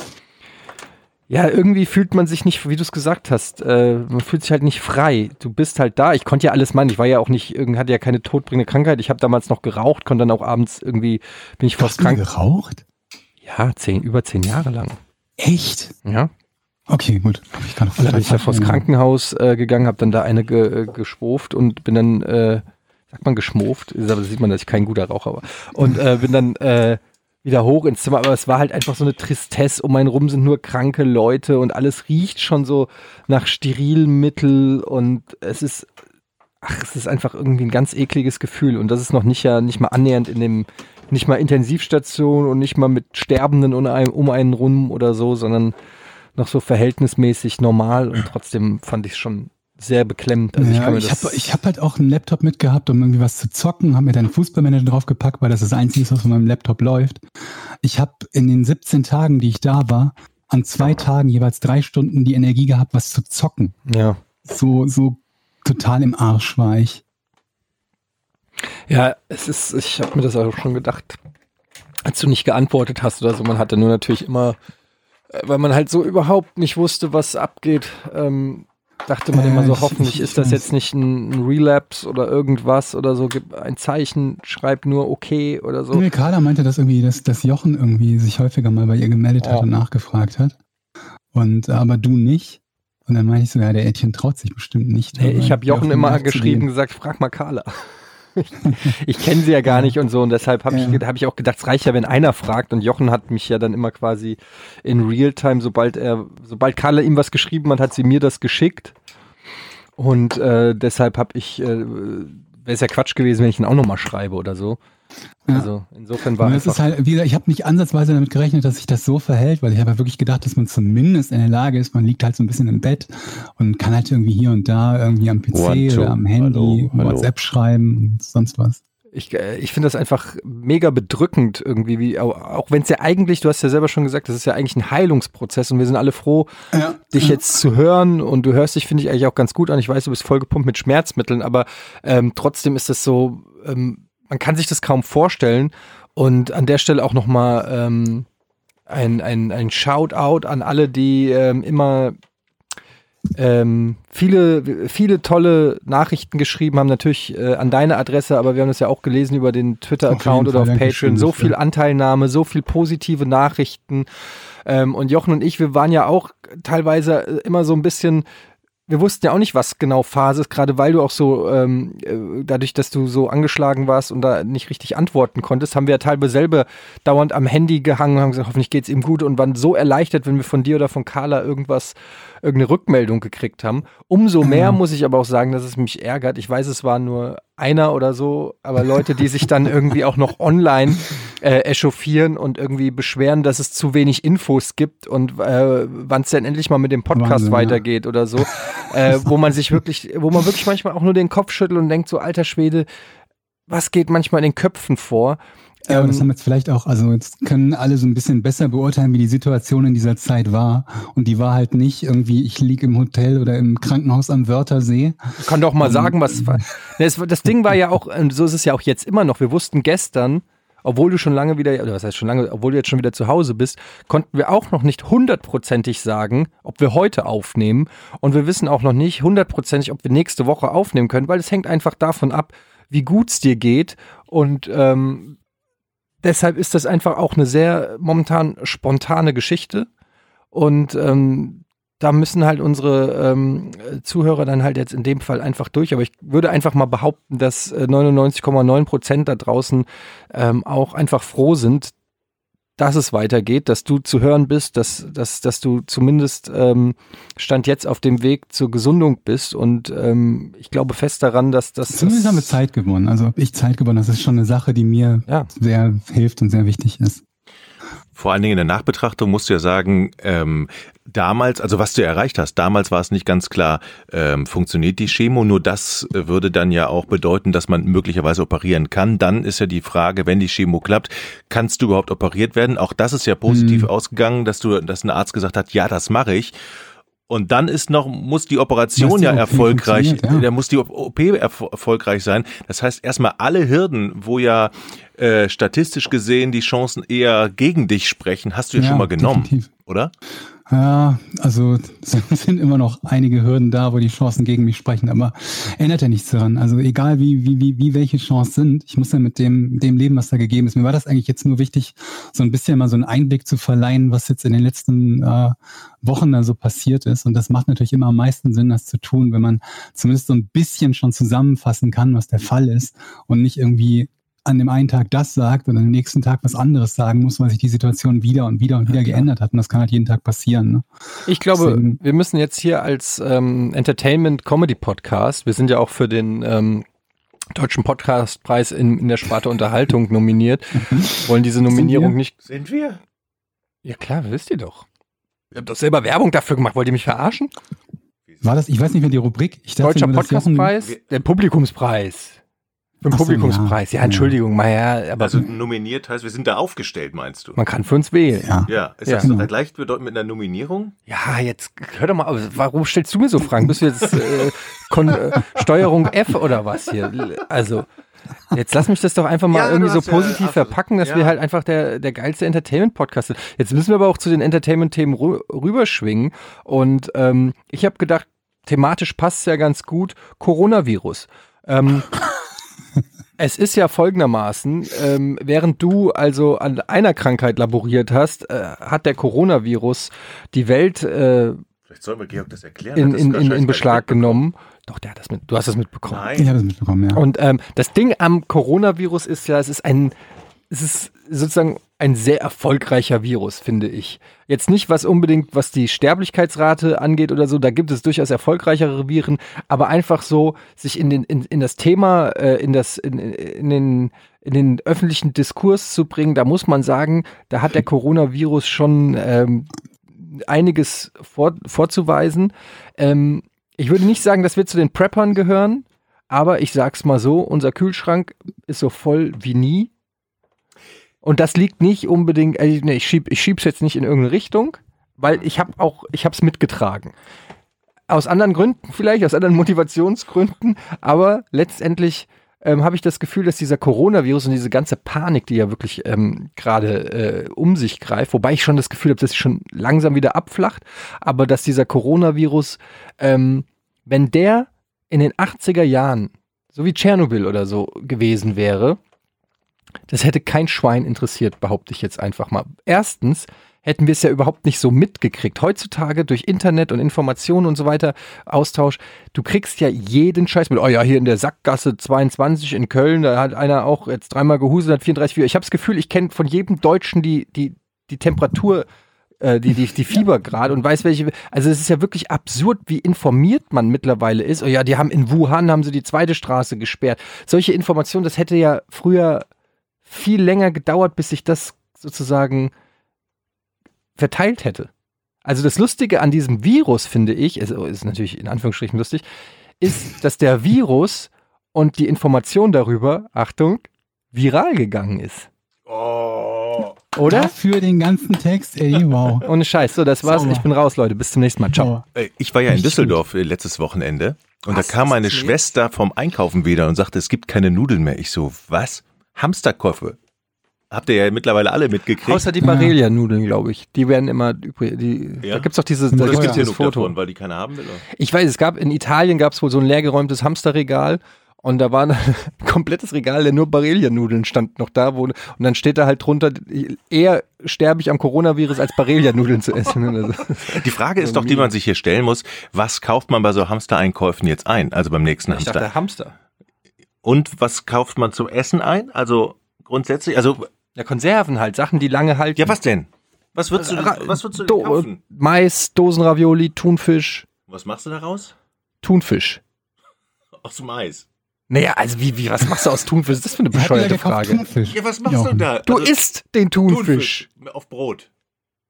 ja, irgendwie fühlt man sich nicht, wie du es gesagt hast, äh, man fühlt sich halt nicht frei. Du bist halt da. Ich konnte ja alles machen. Ich war ja auch nicht, hatte ja keine todbringende Krankheit. Ich habe damals noch geraucht, konnte dann auch abends irgendwie, bin ich fast krank. geraucht? Ja, zehn, über zehn Jahre lang. Echt? Ja. Okay, gut. ich kann dann bin ich ja vors Krankenhaus äh, gegangen, habe dann da eine ge, äh, geschwoft und bin dann, äh, sagt man geschmoft, da sieht man, dass ich kein guter Raucher war. Und äh, bin dann äh, wieder hoch ins Zimmer, aber es war halt einfach so eine Tristesse. Um einen rum sind nur kranke Leute und alles riecht schon so nach Sterilmittel und es ist, ach, es ist einfach irgendwie ein ganz ekliges Gefühl und das ist noch nicht ja nicht mal annähernd in dem, nicht mal Intensivstation und nicht mal mit Sterbenden um einen, um einen rum oder so, sondern noch so verhältnismäßig normal und trotzdem fand ich es schon sehr beklemmend. Also ja, ich, ich habe ich hab halt auch einen Laptop mitgehabt, um irgendwie was zu zocken, habe mir dann Fußballmanager draufgepackt, weil das das Einzige ist, was von meinem Laptop läuft. Ich habe in den 17 Tagen, die ich da war, an zwei Tagen jeweils drei Stunden die Energie gehabt, was zu zocken. Ja. So, so total im Arsch war ich. Ja, es ist, ich habe mir das auch schon gedacht, als du nicht geantwortet hast oder so, man hatte nur natürlich immer weil man halt so überhaupt nicht wusste, was abgeht. Ähm, dachte man äh, immer so, ich, hoffentlich ich, ich, ist das jetzt nicht ein, ein, Relapse oder irgendwas oder so, gib ein Zeichen, schreib nur okay oder so. Nee, Carla meinte das irgendwie, dass, dass Jochen irgendwie sich häufiger mal bei ihr gemeldet ja. hat und nachgefragt hat. Und aber du nicht. Und dann meinte ich so, ja, der Ädchen traut sich bestimmt nicht. Hey, ich habe Jochen immer geschrieben, gesagt, frag mal Carla ich kenne sie ja gar nicht und so und deshalb habe ja. ich, hab ich auch gedacht, es reicht ja, wenn einer fragt und Jochen hat mich ja dann immer quasi in Realtime, sobald er, sobald Carla ihm was geschrieben hat, hat sie mir das geschickt und äh, deshalb habe ich, äh, wäre es ja Quatsch gewesen, wenn ich ihn auch nochmal schreibe oder so. Ja. Also insofern war es. Halt, wieder, ich habe nicht ansatzweise damit gerechnet, dass sich das so verhält, weil ich habe ja wirklich gedacht, dass man zumindest in der Lage ist, man liegt halt so ein bisschen im Bett und kann halt irgendwie hier und da irgendwie am PC One, oder am Handy hallo, WhatsApp schreiben und sonst was. Ich, äh, ich finde das einfach mega bedrückend irgendwie, wie, auch wenn es ja eigentlich, du hast ja selber schon gesagt, das ist ja eigentlich ein Heilungsprozess und wir sind alle froh, ja. dich jetzt zu hören und du hörst dich, finde ich, eigentlich auch ganz gut an. Ich weiß, du bist vollgepumpt mit Schmerzmitteln, aber ähm, trotzdem ist das so, ähm, man kann sich das kaum vorstellen. Und an der Stelle auch nochmal ähm, ein, ein, ein Shoutout an alle, die ähm, immer ähm, viele, viele tolle Nachrichten geschrieben haben, natürlich äh, an deine Adresse, aber wir haben das ja auch gelesen über den Twitter-Account oder auf Patreon. So viel Anteilnahme, so viel positive Nachrichten. Ähm, und Jochen und ich, wir waren ja auch teilweise immer so ein bisschen wir wussten ja auch nicht, was genau Phase ist, gerade weil du auch so, ähm, äh, dadurch, dass du so angeschlagen warst und da nicht richtig antworten konntest, haben wir ja teilweise selber dauernd am Handy gehangen und haben gesagt, hoffentlich geht's ihm gut und waren so erleichtert, wenn wir von dir oder von Carla irgendwas, irgendeine Rückmeldung gekriegt haben. Umso mehr muss ich aber auch sagen, dass es mich ärgert. Ich weiß, es war nur einer oder so, aber Leute, die sich dann irgendwie auch noch online äh, echauffieren und irgendwie beschweren, dass es zu wenig Infos gibt und äh, wann es denn endlich mal mit dem Podcast Wahnsinn, ja. weitergeht oder so, äh, wo man sich wirklich, wo man wirklich manchmal auch nur den Kopf schüttelt und denkt, so alter Schwede, was geht manchmal in den Köpfen vor? Ja, aber das Ähm, haben jetzt vielleicht auch, also jetzt können alle so ein bisschen besser beurteilen, wie die Situation in dieser Zeit war. Und die war halt nicht irgendwie, ich liege im Hotel oder im Krankenhaus am Wörthersee. kann doch mal sagen, was. Es, das Ding war ja auch, und so ist es ja auch jetzt immer noch. Wir wussten gestern, obwohl du schon lange wieder, oder was heißt schon lange, obwohl du jetzt schon wieder zu Hause bist, konnten wir auch noch nicht hundertprozentig sagen, ob wir heute aufnehmen. Und wir wissen auch noch nicht hundertprozentig, ob wir nächste Woche aufnehmen können, weil es hängt einfach davon ab, wie gut es dir geht. Und ähm, deshalb ist das einfach auch eine sehr momentan spontane Geschichte. Und ähm, da müssen halt unsere ähm, Zuhörer dann halt jetzt in dem Fall einfach durch. Aber ich würde einfach mal behaupten, dass äh, 99,9 Prozent da draußen ähm, auch einfach froh sind, dass es weitergeht, dass du zu hören bist, dass, dass, dass du zumindest ähm, Stand jetzt auf dem Weg zur Gesundung bist. Und ähm, ich glaube fest daran, dass das. Zumindest haben wir Zeit gewonnen. Also ich Zeit gewonnen. Das ist schon eine Sache, die mir Ja. sehr hilft und sehr wichtig ist. Vor allen Dingen in der Nachbetrachtung musst du ja sagen, ähm, damals, also was du erreicht hast, damals war es nicht ganz klar, ähm, funktioniert die Chemo, nur das äh, würde dann ja auch bedeuten, dass man möglicherweise operieren kann. Dann ist ja die Frage, wenn die Chemo klappt, kannst du überhaupt operiert werden? Auch das ist ja positiv Mhm. ausgegangen, dass du, dass ein Arzt gesagt hat, ja, das mache ich. Und dann ist noch, muss die Operation die ja erfolgreich, ja. da muss die OP erfo- erfolgreich sein. Das heißt, erstmal alle Hürden, wo ja äh, statistisch gesehen die Chancen eher gegen dich sprechen, hast du ja, schon mal genommen, definitiv. oder? Ja, also sind immer noch einige Hürden da, wo die Chancen gegen mich sprechen, aber ändert ja nichts daran. Also egal wie, wie, wie, wie welche Chancen sind, ich muss ja mit dem, dem leben, was da gegeben ist. Mir war das eigentlich jetzt nur wichtig, so ein bisschen mal so einen Einblick zu verleihen, was jetzt in den letzten äh, Wochen da so passiert ist. Und das macht natürlich immer am meisten Sinn, das zu tun, wenn man zumindest so ein bisschen schon zusammenfassen kann, was der Fall ist und nicht irgendwie an dem einen Tag das sagt und am nächsten Tag was anderes sagen muss, weil sich die Situation wieder und wieder und wieder geändert hat. Und das kann halt jeden Tag passieren. Ne? Ich glaube, Deswegen- wir müssen jetzt hier als ähm, Entertainment-Comedy-Podcast, wir sind ja auch für den ähm, Deutschen Podcastpreis in, in der Sparte Unterhaltung nominiert, wollen diese Nominierung wir? nicht. Sind wir? Ja klar, wisst ihr doch. Wir haben doch selber Werbung dafür gemacht. Wollt ihr mich verarschen? War das, ich weiß nicht mehr die Rubrik. Ich dachte Deutscher Podcastpreis? Der Publikumspreis. Für den so, Publikumspreis. Ja, ja. Entschuldigung, mal ja, aber Also nominiert heißt, wir sind da aufgestellt, meinst du? man kann für uns wählen. Ja. Ja, ist Ja. das Genau. gleichbedeutend mit einer Nominierung? Ja, jetzt hör doch mal, warum stellst du mir so Fragen? Bist du jetzt äh, Kon äh, Steuerung F oder was hier? Also, jetzt lass mich das doch einfach mal Ja, irgendwie so ja- positiv du- verpacken, dass ja. wir halt einfach der, der geilste Entertainment-Podcast sind. Jetzt müssen wir aber auch zu den Entertainment-Themen rü rüberschwingen. Und ähm, ich habe gedacht, thematisch passt es ja ganz gut. Coronavirus. Ähm, es ist ja folgendermaßen, ähm, während du also an einer Krankheit laboriert hast, äh, hat der Coronavirus die Welt äh, Vielleicht soll mir Georg das erklären. in, das in, in, in Beschlag genommen. Doch, der hat das mit, du hast das mitbekommen. Ich Nein. habe das mitbekommen, ja. Und ähm, das Ding am Coronavirus ist ja, es ist ein, es ist sozusagen ein sehr erfolgreicher Virus, finde ich. Jetzt nicht was unbedingt, was die Sterblichkeitsrate angeht oder so, da gibt es durchaus erfolgreichere Viren, aber einfach so, sich in den, in, in das Thema, äh, in das, in, in den, in den öffentlichen Diskurs zu bringen, da muss man sagen, da hat der Coronavirus schon ähm, einiges vor, vorzuweisen. Ähm, ich würde nicht sagen, dass wir zu den Preppern gehören, aber ich sag's mal so, unser Kühlschrank ist so voll wie nie. Und das liegt nicht unbedingt, äh, nee, ich, schieb, ich schieb's jetzt nicht in irgendeine Richtung, weil ich habe auch, ich hab's mitgetragen. Aus anderen Gründen vielleicht, aus anderen Motivationsgründen, aber letztendlich ähm, habe ich das Gefühl, dass dieser Coronavirus und diese ganze Panik, die ja wirklich ähm, gerade äh, um sich greift, wobei ich schon das Gefühl habe, dass sie schon langsam wieder abflacht, aber dass dieser Coronavirus, ähm, wenn der in den 80er Jahren, so wie Tschernobyl oder so gewesen wäre, das hätte kein Schwein interessiert, behaupte ich jetzt einfach mal. Erstens hätten wir es ja überhaupt nicht so mitgekriegt. Heutzutage durch Internet und Informationen und so weiter, Austausch, du kriegst ja jeden Scheiß mit, oh ja, hier in der Sackgasse 22 in Köln, da hat einer auch jetzt dreimal gehuselt, hat 34, ich habe das Gefühl, ich kenne von jedem Deutschen die, die, die Temperatur, äh, die, die, die Fiebergrad und weiß welche, also es ist ja wirklich absurd, wie informiert man mittlerweile ist. Oh ja, die haben in Wuhan, haben sie die zweite Straße gesperrt. Solche Informationen, das hätte ja früher viel länger gedauert, bis sich das sozusagen verteilt hätte. Also das Lustige an diesem Virus, finde ich, ist, ist natürlich in Anführungsstrichen lustig, ist, dass der Virus und die Information darüber, Achtung, viral gegangen ist. Oh. Oder? Dafür den ganzen Text, ey, wow. Ohne Scheiß. So, das war's. Sauber. Ich bin raus, Leute. Bis zum nächsten Mal. Ciao. Ich war ja in Düsseldorf äh, letztes Wochenende und Was? da kam meine Schwester vom Einkaufen wieder und sagte, es gibt keine Nudeln mehr. Ich so, was? Hamsterkoffe. Habt ihr ja mittlerweile alle mitgekriegt. Außer die Barilla-Nudeln, glaube ich. Die werden immer übrig. Die, Ja? Da gibt's doch dieses, da es gibt's gibt ja. dieses Foto. davon, weil die keiner haben will. oder? Ich weiß, es gab in Italien gab es wohl so ein leergeräumtes Hamsterregal und da war ein komplettes Regal, der nur Barilla-Nudeln stand noch da, wo, und dann steht da halt drunter, eher sterbe ich am Coronavirus, als Barilla-Nudeln zu essen. Die Frage ist doch, die man sich hier stellen muss, was kauft man bei so Hamstereinkäufen jetzt ein? Also beim nächsten Ich Hamster. dachte Hamster. Und was kauft man zum Essen ein? Also grundsätzlich, also Ja, Konserven halt, Sachen, die lange halten. ja, was denn? Was würdest du, Ra- was würdest du denn Do kaufen? Mais, Dosenravioli, Thunfisch, Was machst du daraus? Thunfisch. Aus Mais. Naja, also wie, wie, was machst du aus Thunfisch? Was ist das für eine bescheuerte? Frage? Thunfisch. Ja, was machst Jochen. du da? Du Also, isst den Thunfisch. Auf Brot.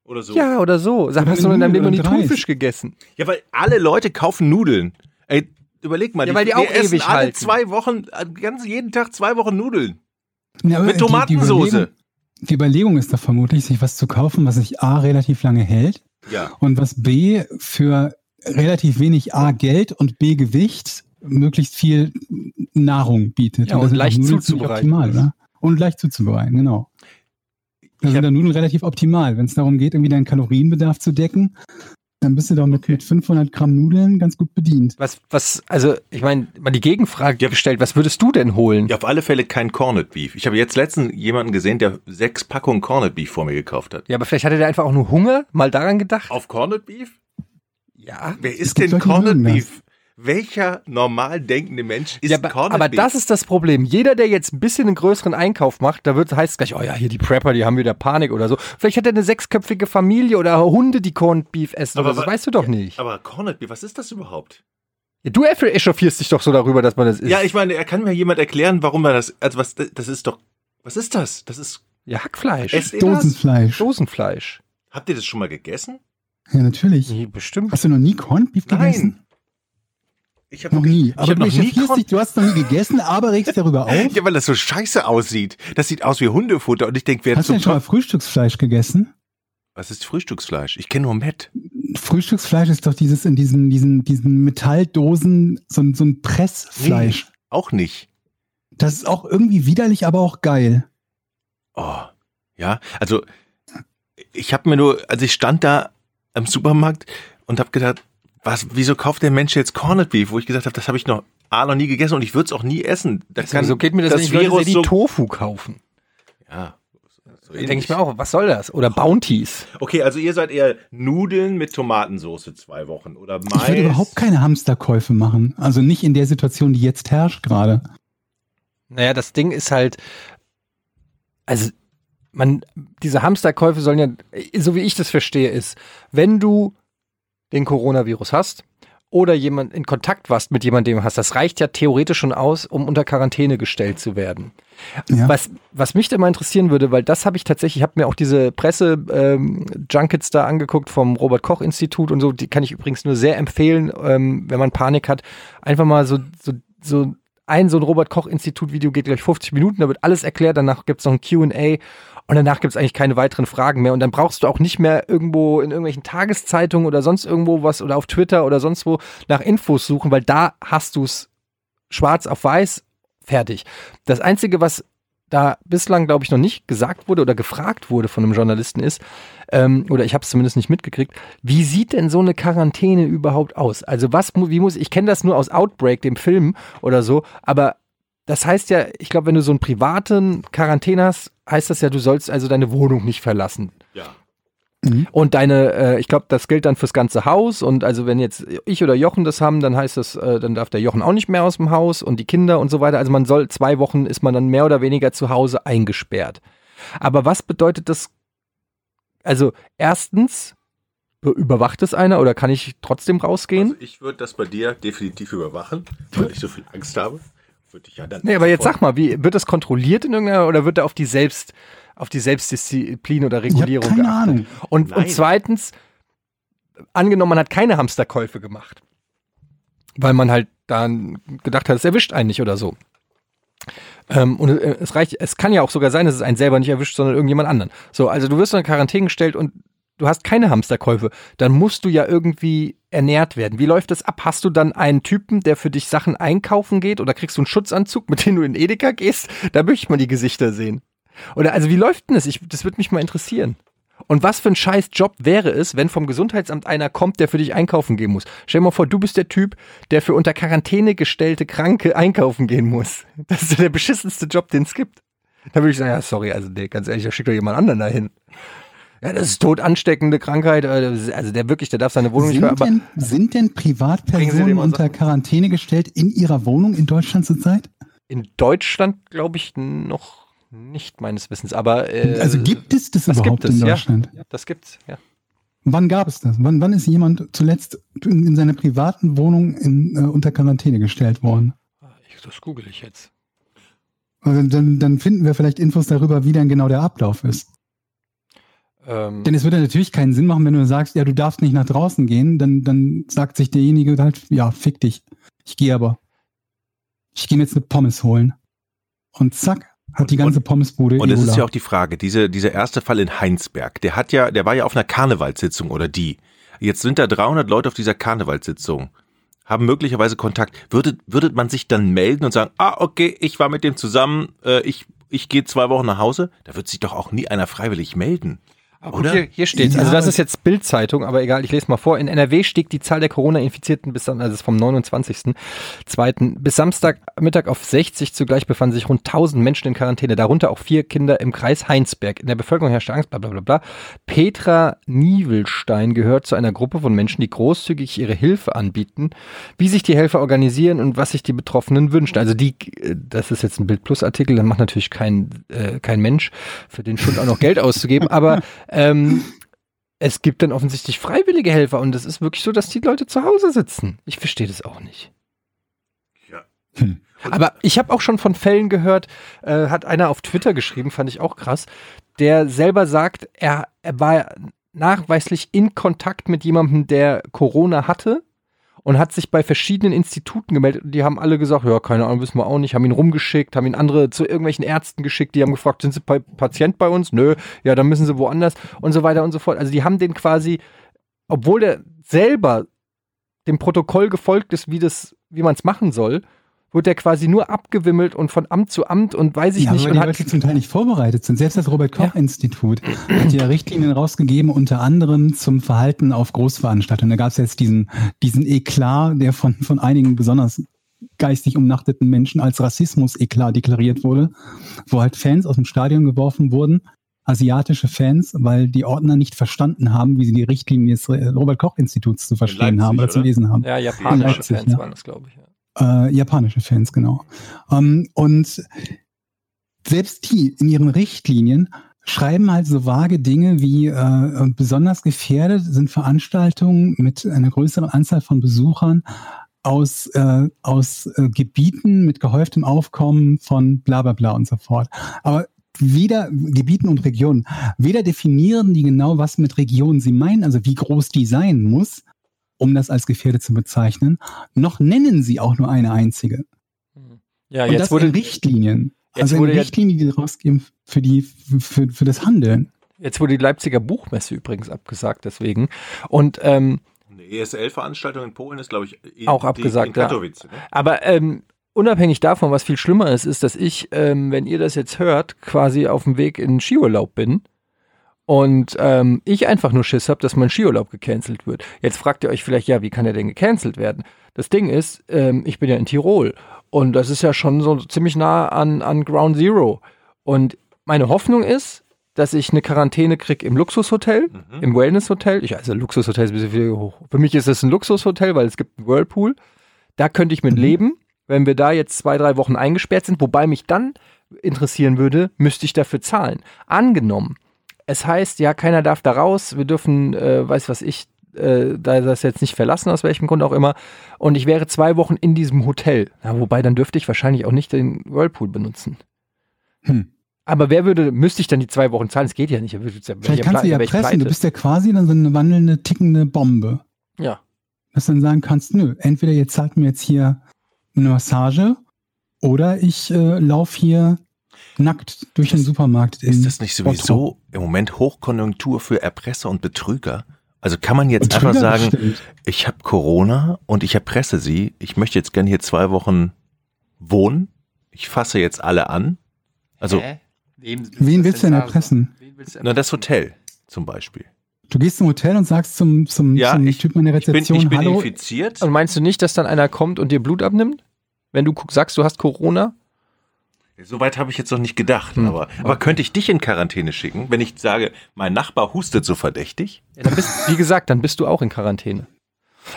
Oder so. Ja, oder so. Sag, Oder hast du in deinem Leben noch nie. Thunfisch gegessen? Ja, weil alle Leute kaufen Nudeln. Ey, überleg mal. Ja, weil die wir auch essen ewig alle halten. zwei Wochen, äh, ganz jeden Tag zwei Wochen Nudeln. Ja, Mit die- die Tomatensoße. Überlegung- Die Überlegung ist doch vermutlich, sich was zu kaufen, was sich A relativ lange hält Ja. und was B für relativ wenig A Geld und B Gewicht möglichst viel Nahrung bietet. Ja, da und sind doch leicht zuzubereiten Optimal, oder? Und leicht zuzubereiten, genau. Da sind hab- da Nudeln relativ optimal. Wenn es darum geht, irgendwie deinen Kalorienbedarf zu decken, dann bist du doch mit, mit 500 Gramm Nudeln ganz gut bedient. Was, was, also, ich meine, mal die Gegenfrage Ja. gestellt, was würdest du denn holen? Ja, auf alle Fälle kein Corned Beef. Ich habe jetzt letztens jemanden gesehen, der sechs Packungen Corned Beef vor mir gekauft hat. Ja, aber vielleicht hatte der einfach auch nur Hunger, mal daran gedacht. Auf Corned Beef? Ja. Wer ist denn Corned. Beef? Welcher normal denkende Mensch isst ja, aber, Corned aber Beef? das ist das Problem. Jeder, der jetzt ein bisschen einen größeren Einkauf macht, da wird heißt es gleich, oh ja, hier die Prepper, die haben wieder Panik oder so. Vielleicht hat er eine sechsköpfige Familie oder Hunde, die Corned Beef essen Aber oder so. Das weißt du doch nicht. aber Corned Beef, was ist das überhaupt? Ja, du echauffierst dich doch so darüber, dass man das isst. Ja, ich meine, er kann mir jemand erklären, warum man das, also was, das ist doch, was ist das? Das ist, ja Hackfleisch. Dosenfleisch. Dosenfleisch. Habt ihr das schon mal gegessen? Ja, natürlich. Nee, bestimmt. Hast du noch nie Corned Beef gegessen? Nein. Ich habe Noch nie. Ich Aber hab du noch nie dich, du hast noch nie gegessen, aber regst darüber auf. Ja, weil das so scheiße aussieht. Das sieht aus wie Hundefutter und ich denke, wer Hast du denn schon mal. Frühstücksfleisch gegessen? Was ist Frühstücksfleisch? Ich kenne nur Met. Frühstücksfleisch ist doch dieses in diesen, diesen, diesen Metalldosen, so, ein- so ein Pressfleisch. Auch nicht. Das ist auch irgendwie widerlich, aber auch geil. Oh. Ja, also ich habe mir nur, also ich stand da am Supermarkt und habe gedacht, was, wieso kauft der Mensch jetzt Corned Beef? Wo ich gesagt habe, das habe ich noch, A, noch nie gegessen und ich würde es auch nie essen. Da kann so geht mir das, ich Leute Virus sehe, die so, Tofu kaufen. ja, so denke ich mir auch, was soll das? Oder Bounties. Okay, also ihr seid eher Nudeln mit Tomatensauce zwei Wochen oder Mais. Ich würde überhaupt keine Hamsterkäufe machen. Also nicht in der Situation, die jetzt herrscht gerade. Naja, das Ding ist halt, also man, diese Hamsterkäufe sollen ja, so wie ich das verstehe, ist, wenn du den Coronavirus hast oder jemand in Kontakt warst mit jemandem, hast, das reicht ja theoretisch schon aus, um unter Quarantäne gestellt zu werden. Ja. Was, was mich da mal interessieren würde, weil das habe ich tatsächlich, ich habe mir auch diese Presse-Junkets da angeguckt vom Robert-Koch-Institut und so, die kann ich übrigens nur sehr empfehlen, ähm, wenn man Panik hat. Einfach mal so, so, so ein so ein Robert-Koch-Institut-Video geht gleich 50 Minuten, da wird alles erklärt, danach gibt's noch ein QA und danach gibt's eigentlich keine weiteren Fragen mehr. Und dann brauchst du auch nicht mehr irgendwo in irgendwelchen Tageszeitungen oder sonst irgendwo was oder auf Twitter oder sonst wo nach Infos suchen, weil da hast du's schwarz auf weiß fertig. Das Einzige, was da bislang, glaube ich, noch nicht gesagt wurde oder gefragt wurde von einem Journalisten ist, ähm, oder ich habe es zumindest nicht mitgekriegt, wie sieht denn so eine Quarantäne überhaupt aus? Also was, wie muss, ich kenne das nur aus Outbreak, dem Film oder so, aber das heißt ja, ich glaube, wenn du so einen privaten Quarantäne hast, heißt das ja, du sollst also deine Wohnung nicht verlassen. Ja. Mhm. Und deine, äh, ich glaube, das gilt dann fürs ganze Haus. Und also wenn jetzt ich oder Jochen das haben, dann heißt das, äh, dann darf der Jochen auch nicht mehr aus dem Haus und die Kinder und so weiter. Also man soll zwei Wochen ist man dann mehr oder weniger zu Hause eingesperrt. Aber was bedeutet das? Also erstens, be- überwacht es einer oder kann ich trotzdem rausgehen? Also ich würde das bei dir definitiv überwachen, weil ich so viel Angst habe. Würde ich ja dann nee, aber jetzt sag mal, wie wird das kontrolliert in irgendeiner oder wird da auf die Selbst auf die Selbstdisziplin oder Ich habe Regulierung keine geachtet? Ahnung. Und, und zweitens, angenommen, man hat keine Hamsterkäufe gemacht, weil man halt dann gedacht hat, es erwischt einen nicht oder so. Ähm, und äh, es reicht, es kann ja auch sogar sein, dass es einen selber nicht erwischt, sondern irgendjemand anderen. So, also du wirst in Quarantäne gestellt und du hast keine Hamsterkäufe, dann musst du ja irgendwie ernährt werden. Wie läuft das ab? Hast du dann einen Typen, der für dich Sachen einkaufen geht oder kriegst du einen Schutzanzug, mit dem du in Edeka gehst? Da möchte ich mal die Gesichter sehen. Oder also wie läuft denn das? Ich, das würde mich mal interessieren. Und was für ein scheiß Job wäre es, wenn vom Gesundheitsamt einer kommt, der für dich einkaufen gehen muss? Stell dir mal vor, du bist der Typ, der für unter Quarantäne gestellte Kranke einkaufen gehen muss. Das ist der beschissenste Job, den es gibt. Da würde ich sagen, ja, sorry, also nee, ganz ehrlich, da schickt doch jemand anderen dahin. Ja, das ist tot ansteckende Krankheit. äh, Also der wirklich, der darf seine Wohnung nicht mehr, Sind denn, sind denn Privatpersonen unter. Quarantäne gestellt in ihrer Wohnung in Deutschland zurzeit? in Deutschland glaube ich noch nicht meines Wissens. Aber äh, also gibt es das, das überhaupt gibt es, in ja. Deutschland? das gibt's, ja. Wann gab es das? Wann, wann ist jemand zuletzt in, in seiner privaten Wohnung in, äh, unter Quarantäne gestellt worden? Das google ich jetzt. Also dann, dann finden wir vielleicht Infos darüber, wie dann genau der Ablauf ist. Ähm, Denn es würde natürlich keinen Sinn machen, wenn du sagst, ja, du darfst nicht nach draußen gehen, dann, dann sagt sich derjenige halt, ja, fick dich. Ich gehe aber. Ich gehe mir jetzt eine Pommes holen. Und zack, hat die ganze Pommesbude Und es ist ja auch die Frage, diese, dieser erste Fall in Heinsberg, der hat ja, der war ja auf einer Karnevalssitzung oder die. Jetzt sind da 300 Leute auf dieser Karnevalssitzung, haben möglicherweise Kontakt. Würdet, würdet man sich dann melden und sagen, ah, okay, ich war mit dem zusammen, äh, ich, ich gehe zwei Wochen nach Hause? Da wird sich doch auch nie einer freiwillig melden. Aber Oder? Hier, hier steht's. Ja, also das ist jetzt Bild-Zeitung, aber egal, ich lese mal vor. In NRW stieg die Zahl der Corona-Infizierten bis dann, also vom 29.02. bis Samstagmittag auf 60. Zugleich befanden sich rund 1000 Menschen in Quarantäne, darunter auch vier Kinder im Kreis Heinsberg. In der Bevölkerung herrschte Angst, bla bla bla bla. Petra Nievelstein gehört zu einer Gruppe von Menschen, die großzügig ihre Hilfe anbieten, wie sich die Helfer organisieren und was sich die Betroffenen wünschen. Also die, äh, das ist jetzt ein Bild-Plus-Artikel, dann macht natürlich kein, äh, kein Mensch für den Schund auch noch Geld auszugeben, aber ähm, es gibt dann offensichtlich freiwillige Helfer und es ist wirklich so, dass die Leute zu Hause sitzen. Ich verstehe das auch nicht. Ja. Hm. Aber ich habe auch schon von Fällen gehört, äh, hat einer auf Twitter geschrieben, fand ich auch krass, der selber sagt, er, er war nachweislich in Kontakt mit jemandem, der Corona hatte und hat sich bei verschiedenen Instituten gemeldet und die haben alle gesagt, ja, keine Ahnung, wissen wir auch nicht, haben ihn rumgeschickt, haben ihn andere zu irgendwelchen Ärzten geschickt, die haben gefragt, sind Sie Pa- Patient bei uns? Nö, ja, dann müssen Sie woanders und so weiter und so fort. Also die haben den quasi, obwohl der selber dem Protokoll gefolgt ist, wie das, wie man es machen soll, wurde der quasi nur abgewimmelt und von Amt zu Amt und weiß ich ja, nicht weil und die hat Leute zum Teil nicht vorbereitet sind. Selbst das Robert-Koch-Institut hat ja Richtlinien rausgegeben, unter anderem zum Verhalten auf Großveranstaltungen. Da gab es jetzt diesen, diesen Eklat, der von, von einigen besonders geistig umnachteten Menschen als Rassismus-Eklat deklariert wurde, wo halt Fans aus dem Stadion geworfen wurden, asiatische Fans, weil die Ordner nicht verstanden haben, wie sie die Richtlinien des Robert-Koch-Instituts zu verstehen Leipzig, haben oder zu oder? lesen haben. ja, japanische Leipzig, Fans ja. waren das, glaube ich. Ja. Äh, japanische Fans, genau. Ähm, und selbst die in ihren Richtlinien schreiben halt so vage Dinge wie äh, besonders gefährdet sind Veranstaltungen mit einer größeren Anzahl von Besuchern aus, äh, aus äh, Gebieten mit gehäuftem Aufkommen von bla bla bla und so fort. Aber weder Gebieten und Regionen, weder definieren die genau, was mit Regionen sie meinen, also wie groß die sein muss, um das als gefährdet zu bezeichnen, noch nennen sie auch nur eine einzige. Ja, und jetzt das wurde in Richtlinien. jetzt also in wurde ja- Richtlinien, die rausgeben für die für, für das Handeln. Jetzt wurde die Leipziger Buchmesse übrigens abgesagt, deswegen. Und ähm, Eine ESL-Veranstaltung in Polen ist, glaube ich, eh- Auch die abgesagt, in ja. Katowice. Ne? aber ähm, unabhängig davon, was viel schlimmer ist, ist, dass ich, ähm, wenn ihr das jetzt hört, quasi auf dem Weg in Skiurlaub bin. Und ähm, ich einfach nur Schiss habe, dass mein Skiurlaub gecancelt wird. Jetzt fragt ihr euch vielleicht, ja, wie kann der denn gecancelt werden? Das Ding ist, ähm, ich bin ja in Tirol und das ist ja schon so ziemlich nah an, an Ground Zero. Und meine Hoffnung ist, dass ich eine Quarantäne krieg im Luxushotel, Mhm. im Wellnesshotel. Ich, also Luxushotel ist ein bisschen viel hoch. Für mich ist es ein Luxushotel, weil es gibt einen Whirlpool. Da könnte ich mit Mhm. leben, wenn wir da jetzt zwei, drei Wochen eingesperrt sind. Wobei mich dann interessieren würde, müsste ich dafür zahlen. Angenommen, es heißt, ja, keiner darf da raus, wir dürfen, äh, weiß was ich, äh, da das jetzt nicht verlassen, aus welchem Grund auch immer. Und ich wäre zwei Wochen in diesem Hotel. Ja, wobei, dann dürfte ich wahrscheinlich auch nicht den Whirlpool benutzen. Hm. Aber wer würde, müsste ich dann die zwei Wochen zahlen? Es geht ja nicht. Ja- Vielleicht kannst du ja pressen. Du bist ja quasi dann so eine wandelnde, tickende Bombe. Ja. Dass du dann sagen kannst, nö, entweder ihr zahlt mir jetzt hier eine Massage oder ich äh, laufe hier nackt durch den Supermarkt. in Ist das nicht Bottrop. sowieso im Moment Hochkonjunktur für Erpresser und Betrüger? Also kann man jetzt Betrüger einfach sagen, bestimmt. ich habe Corona und ich erpresse Sie. Ich möchte jetzt gerne hier zwei Wochen wohnen. Ich fasse jetzt alle an. Also, Wen willst du denn erpressen? na, das Hotel zum Beispiel. Du gehst zum Hotel und sagst zum, zum, Ja, zum ich- Typen an der Ich bin, Rezeption, ich bin hallo, infiziert. Und meinst du nicht, dass dann einer kommt und dir Blut abnimmt? Wenn du sagst, du hast Corona? Soweit habe ich jetzt noch nicht gedacht. Hm. Aber, aber könnte ich dich in Quarantäne schicken, wenn ich sage, mein Nachbar hustet so verdächtig? Ja, dann bist, wie gesagt, dann bist du auch in Quarantäne.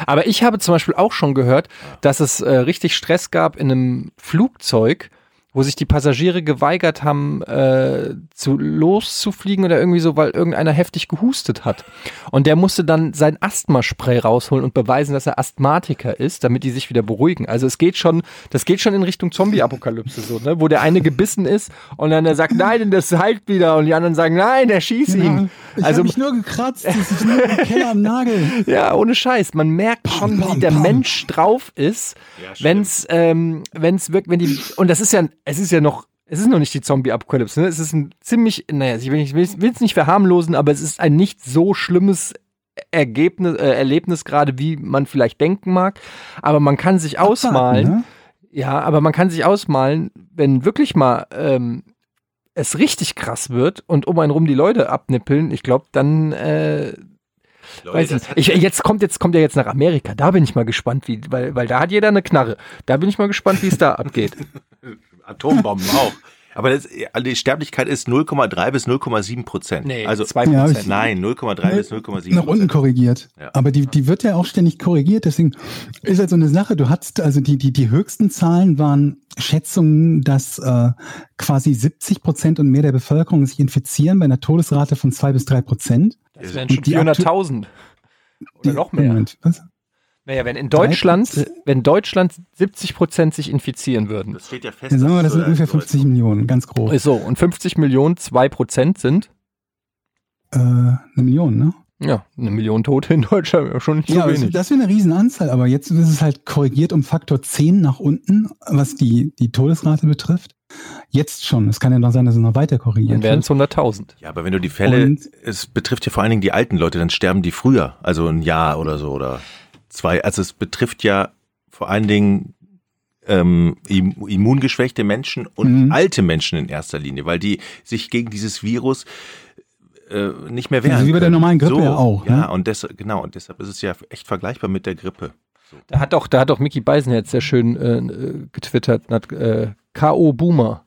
Aber ich habe zum Beispiel auch schon gehört, dass es äh, richtig Stress gab in einem Flugzeug, wo sich die Passagiere geweigert haben, äh, zu loszufliegen oder irgendwie so, weil irgendeiner heftig gehustet hat. Und der musste dann sein Asthmaspray rausholen und beweisen, dass er Asthmatiker ist, damit die sich wieder beruhigen. Also es geht schon, das geht schon in Richtung Zombie-Apokalypse so, ne? Wo der eine gebissen ist und dann der sagt, nein, das heilt wieder und die anderen sagen, nein, der schießt Ja, ihn. ich Also habe mich nur gekratzt, das ist nur ein Keller am Nagel. ja, ohne Scheiß. Man merkt schon, pam, wie der pam. Mensch drauf ist, wenn's, ähm, wenn's wirkt, wenn die, und das ist ja, es ist ja noch, es ist noch nicht die Zombie-Apokalypse, ne? Es ist ein ziemlich, naja, ich will es nicht verharmlosen, aber es ist ein nicht so schlimmes Ergebnis, äh, Erlebnis gerade, wie man vielleicht denken mag. Aber man kann sich ausmalen, Abwarten, ne? ja, aber man kann sich ausmalen, wenn wirklich mal ähm, es richtig krass wird und um einen rum die Leute abnippeln, ich glaube, dann äh, weiß das ich, ich, jetzt kommt jetzt kommt er jetzt nach Amerika. Da bin ich mal gespannt, wie, weil, weil da hat jeder eine Knarre. Da bin ich mal gespannt, wie es da abgeht. Atombomben auch. Aber das, die Sterblichkeit ist 0,3 bis 0,7 Prozent. Nee, also zwei Ja, Prozent. ich- nein, 0,3 bis 0,7 nach unten korrigiert. Ja. Aber die, die wird ja auch ständig korrigiert. Deswegen ist halt so eine Sache. Du hast also die, die, die höchsten Zahlen waren Schätzungen, dass äh, quasi 70 Prozent und mehr der Bevölkerung sich infizieren bei einer Todesrate von zwei bis drei Prozent. Das wären schon Und die 400.000 oder noch mehr. Moment, was? Naja, wenn in Deutschland, 3%. wenn Deutschland 70 Prozent sich infizieren würden. Das steht ja fest. Ja, sagen wir, das sind ungefähr so- 50 Millionen, ganz grob. Äh, So, und 50 Millionen, 2 Prozent sind, eine Million, ne? ja, eine Million Tote in Deutschland, schon nicht so Ja, das, wenig. das wäre eine Riesenanzahl, aber jetzt ist es halt korrigiert um Faktor 10 nach unten, was die, die Todesrate betrifft. Jetzt schon. Es kann ja noch sein, dass es noch weiter korrigiert Dann wären wird. es 100.000. Ja, aber wenn du die Fälle, Und- es betrifft ja vor allen Dingen die alten Leute, dann sterben die früher, also ein Jahr oder so oder zwei. Also es betrifft ja vor allen Dingen ähm, im- immungeschwächte Menschen und Mhm. alte Menschen in erster Linie, weil die sich gegen dieses Virus äh, nicht mehr wehren. Also wie bei der normalen Grippe so, ja auch, Ja, ne? und deshalb, genau, und deshalb ist es ja echt vergleichbar mit der Grippe. Da hat doch, da hat doch Mickey Beisenherz sehr schön äh, getwittert, hat, äh, K.O. Boomer.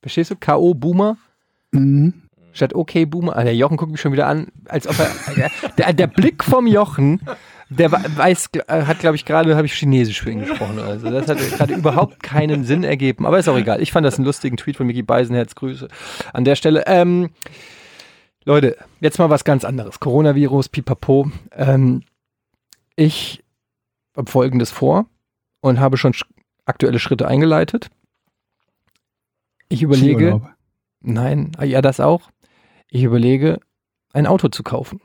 Verstehst du? K.O. Boomer Mhm. Statt OK Boomer. Ah, der Jochen guckt mich schon wieder an, als ob er. Der, der, Blick vom Jochen, der weiß, äh, hat, glaube ich, gerade, habe ich Chinesisch für ihn gesprochen. Also das hat gerade überhaupt keinen Sinn ergeben. Aber ist auch egal. Ich fand das einen lustigen Tweet von Mickey Beisenherz. Grüße an der Stelle. Ähm, Leute, jetzt mal was ganz anderes. Coronavirus, pipapo. Ähm, ich habe Folgendes vor und habe schon sch aktuelle Schritte eingeleitet. Ich überlege, nein, ah, ja, das auch. Ich überlege, ein Auto zu kaufen.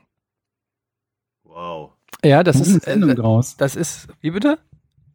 Wow. Ja, das ist, Sendung äh, draus. das ist, wie bitte?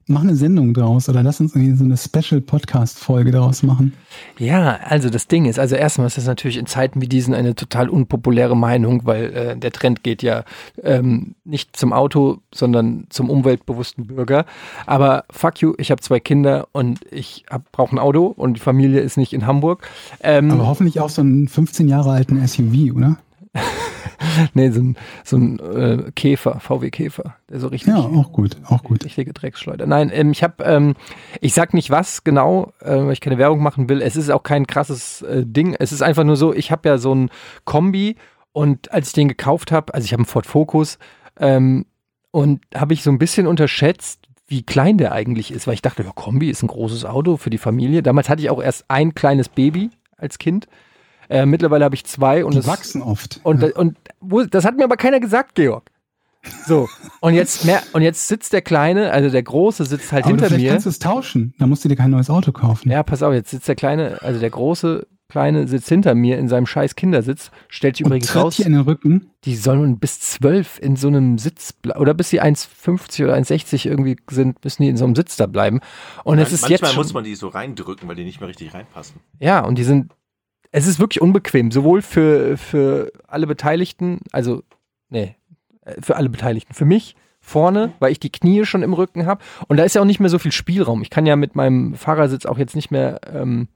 Mach eine Sendung draus oder lass uns irgendwie so eine Special-Podcast-Folge daraus machen. Ja, also das Ding ist, also erstmal ist das natürlich in Zeiten wie diesen eine total unpopuläre Meinung, weil äh, der Trend geht ja ähm, nicht zum Auto, sondern zum umweltbewussten Bürger. Aber fuck you, ich habe zwei Kinder und ich brauche ein Auto und die Familie ist nicht in Hamburg. Ähm, Aber hoffentlich auch so einen 15 Jahre alten SUV, oder? nee, so ein, so ein äh, Käfer, VW Käfer, der so richtig Ja, auch gut, auch gut. richtige Drecksschleuder. Nein, ähm, ich habe, ähm, ich sag nicht was genau, äh, weil ich keine Werbung machen will. Es ist auch kein krasses äh, Ding. Es ist einfach nur so, ich habe ja so ein Kombi und als ich den gekauft habe, also ich habe einen Ford Focus ähm, und habe ich so ein bisschen unterschätzt, wie klein der eigentlich ist, weil ich dachte, ja, Kombi ist ein großes Auto für die Familie. Damals hatte ich auch erst ein kleines Baby als Kind. Äh, mittlerweile habe ich zwei und Die das wachsen oft. und, ja. und wo, das hat mir aber keiner gesagt, Georg. So, und jetzt mehr, und jetzt sitzt der Kleine, also der Große sitzt halt Aber du, hinter vielleicht mir. kannst du es tauschen. Dann musst du dir kein neues Auto kaufen. Ja, pass auf, jetzt sitzt der Kleine, also der Große Kleine sitzt hinter mir in seinem scheiß Kindersitz, stellt sich Und übrigens raus, hier in den Rücken. die sollen bis zwölf in so einem Sitz ble- oder bis sie 1,50 oder 1,60 irgendwie sind, müssen die in so einem Sitz da bleiben. Und es ist Manchmal jetzt schon, muss man die so reindrücken, weil die nicht mehr richtig reinpassen. Ja, und die sind, es ist wirklich unbequem, sowohl für, für alle Beteiligten, also, nee, äh, für alle Beteiligten, für mich vorne, weil ich die Knie schon im Rücken habe. Und da ist ja auch nicht mehr so viel Spielraum. Ich kann ja mit meinem Fahrersitz auch jetzt nicht mehr ähm,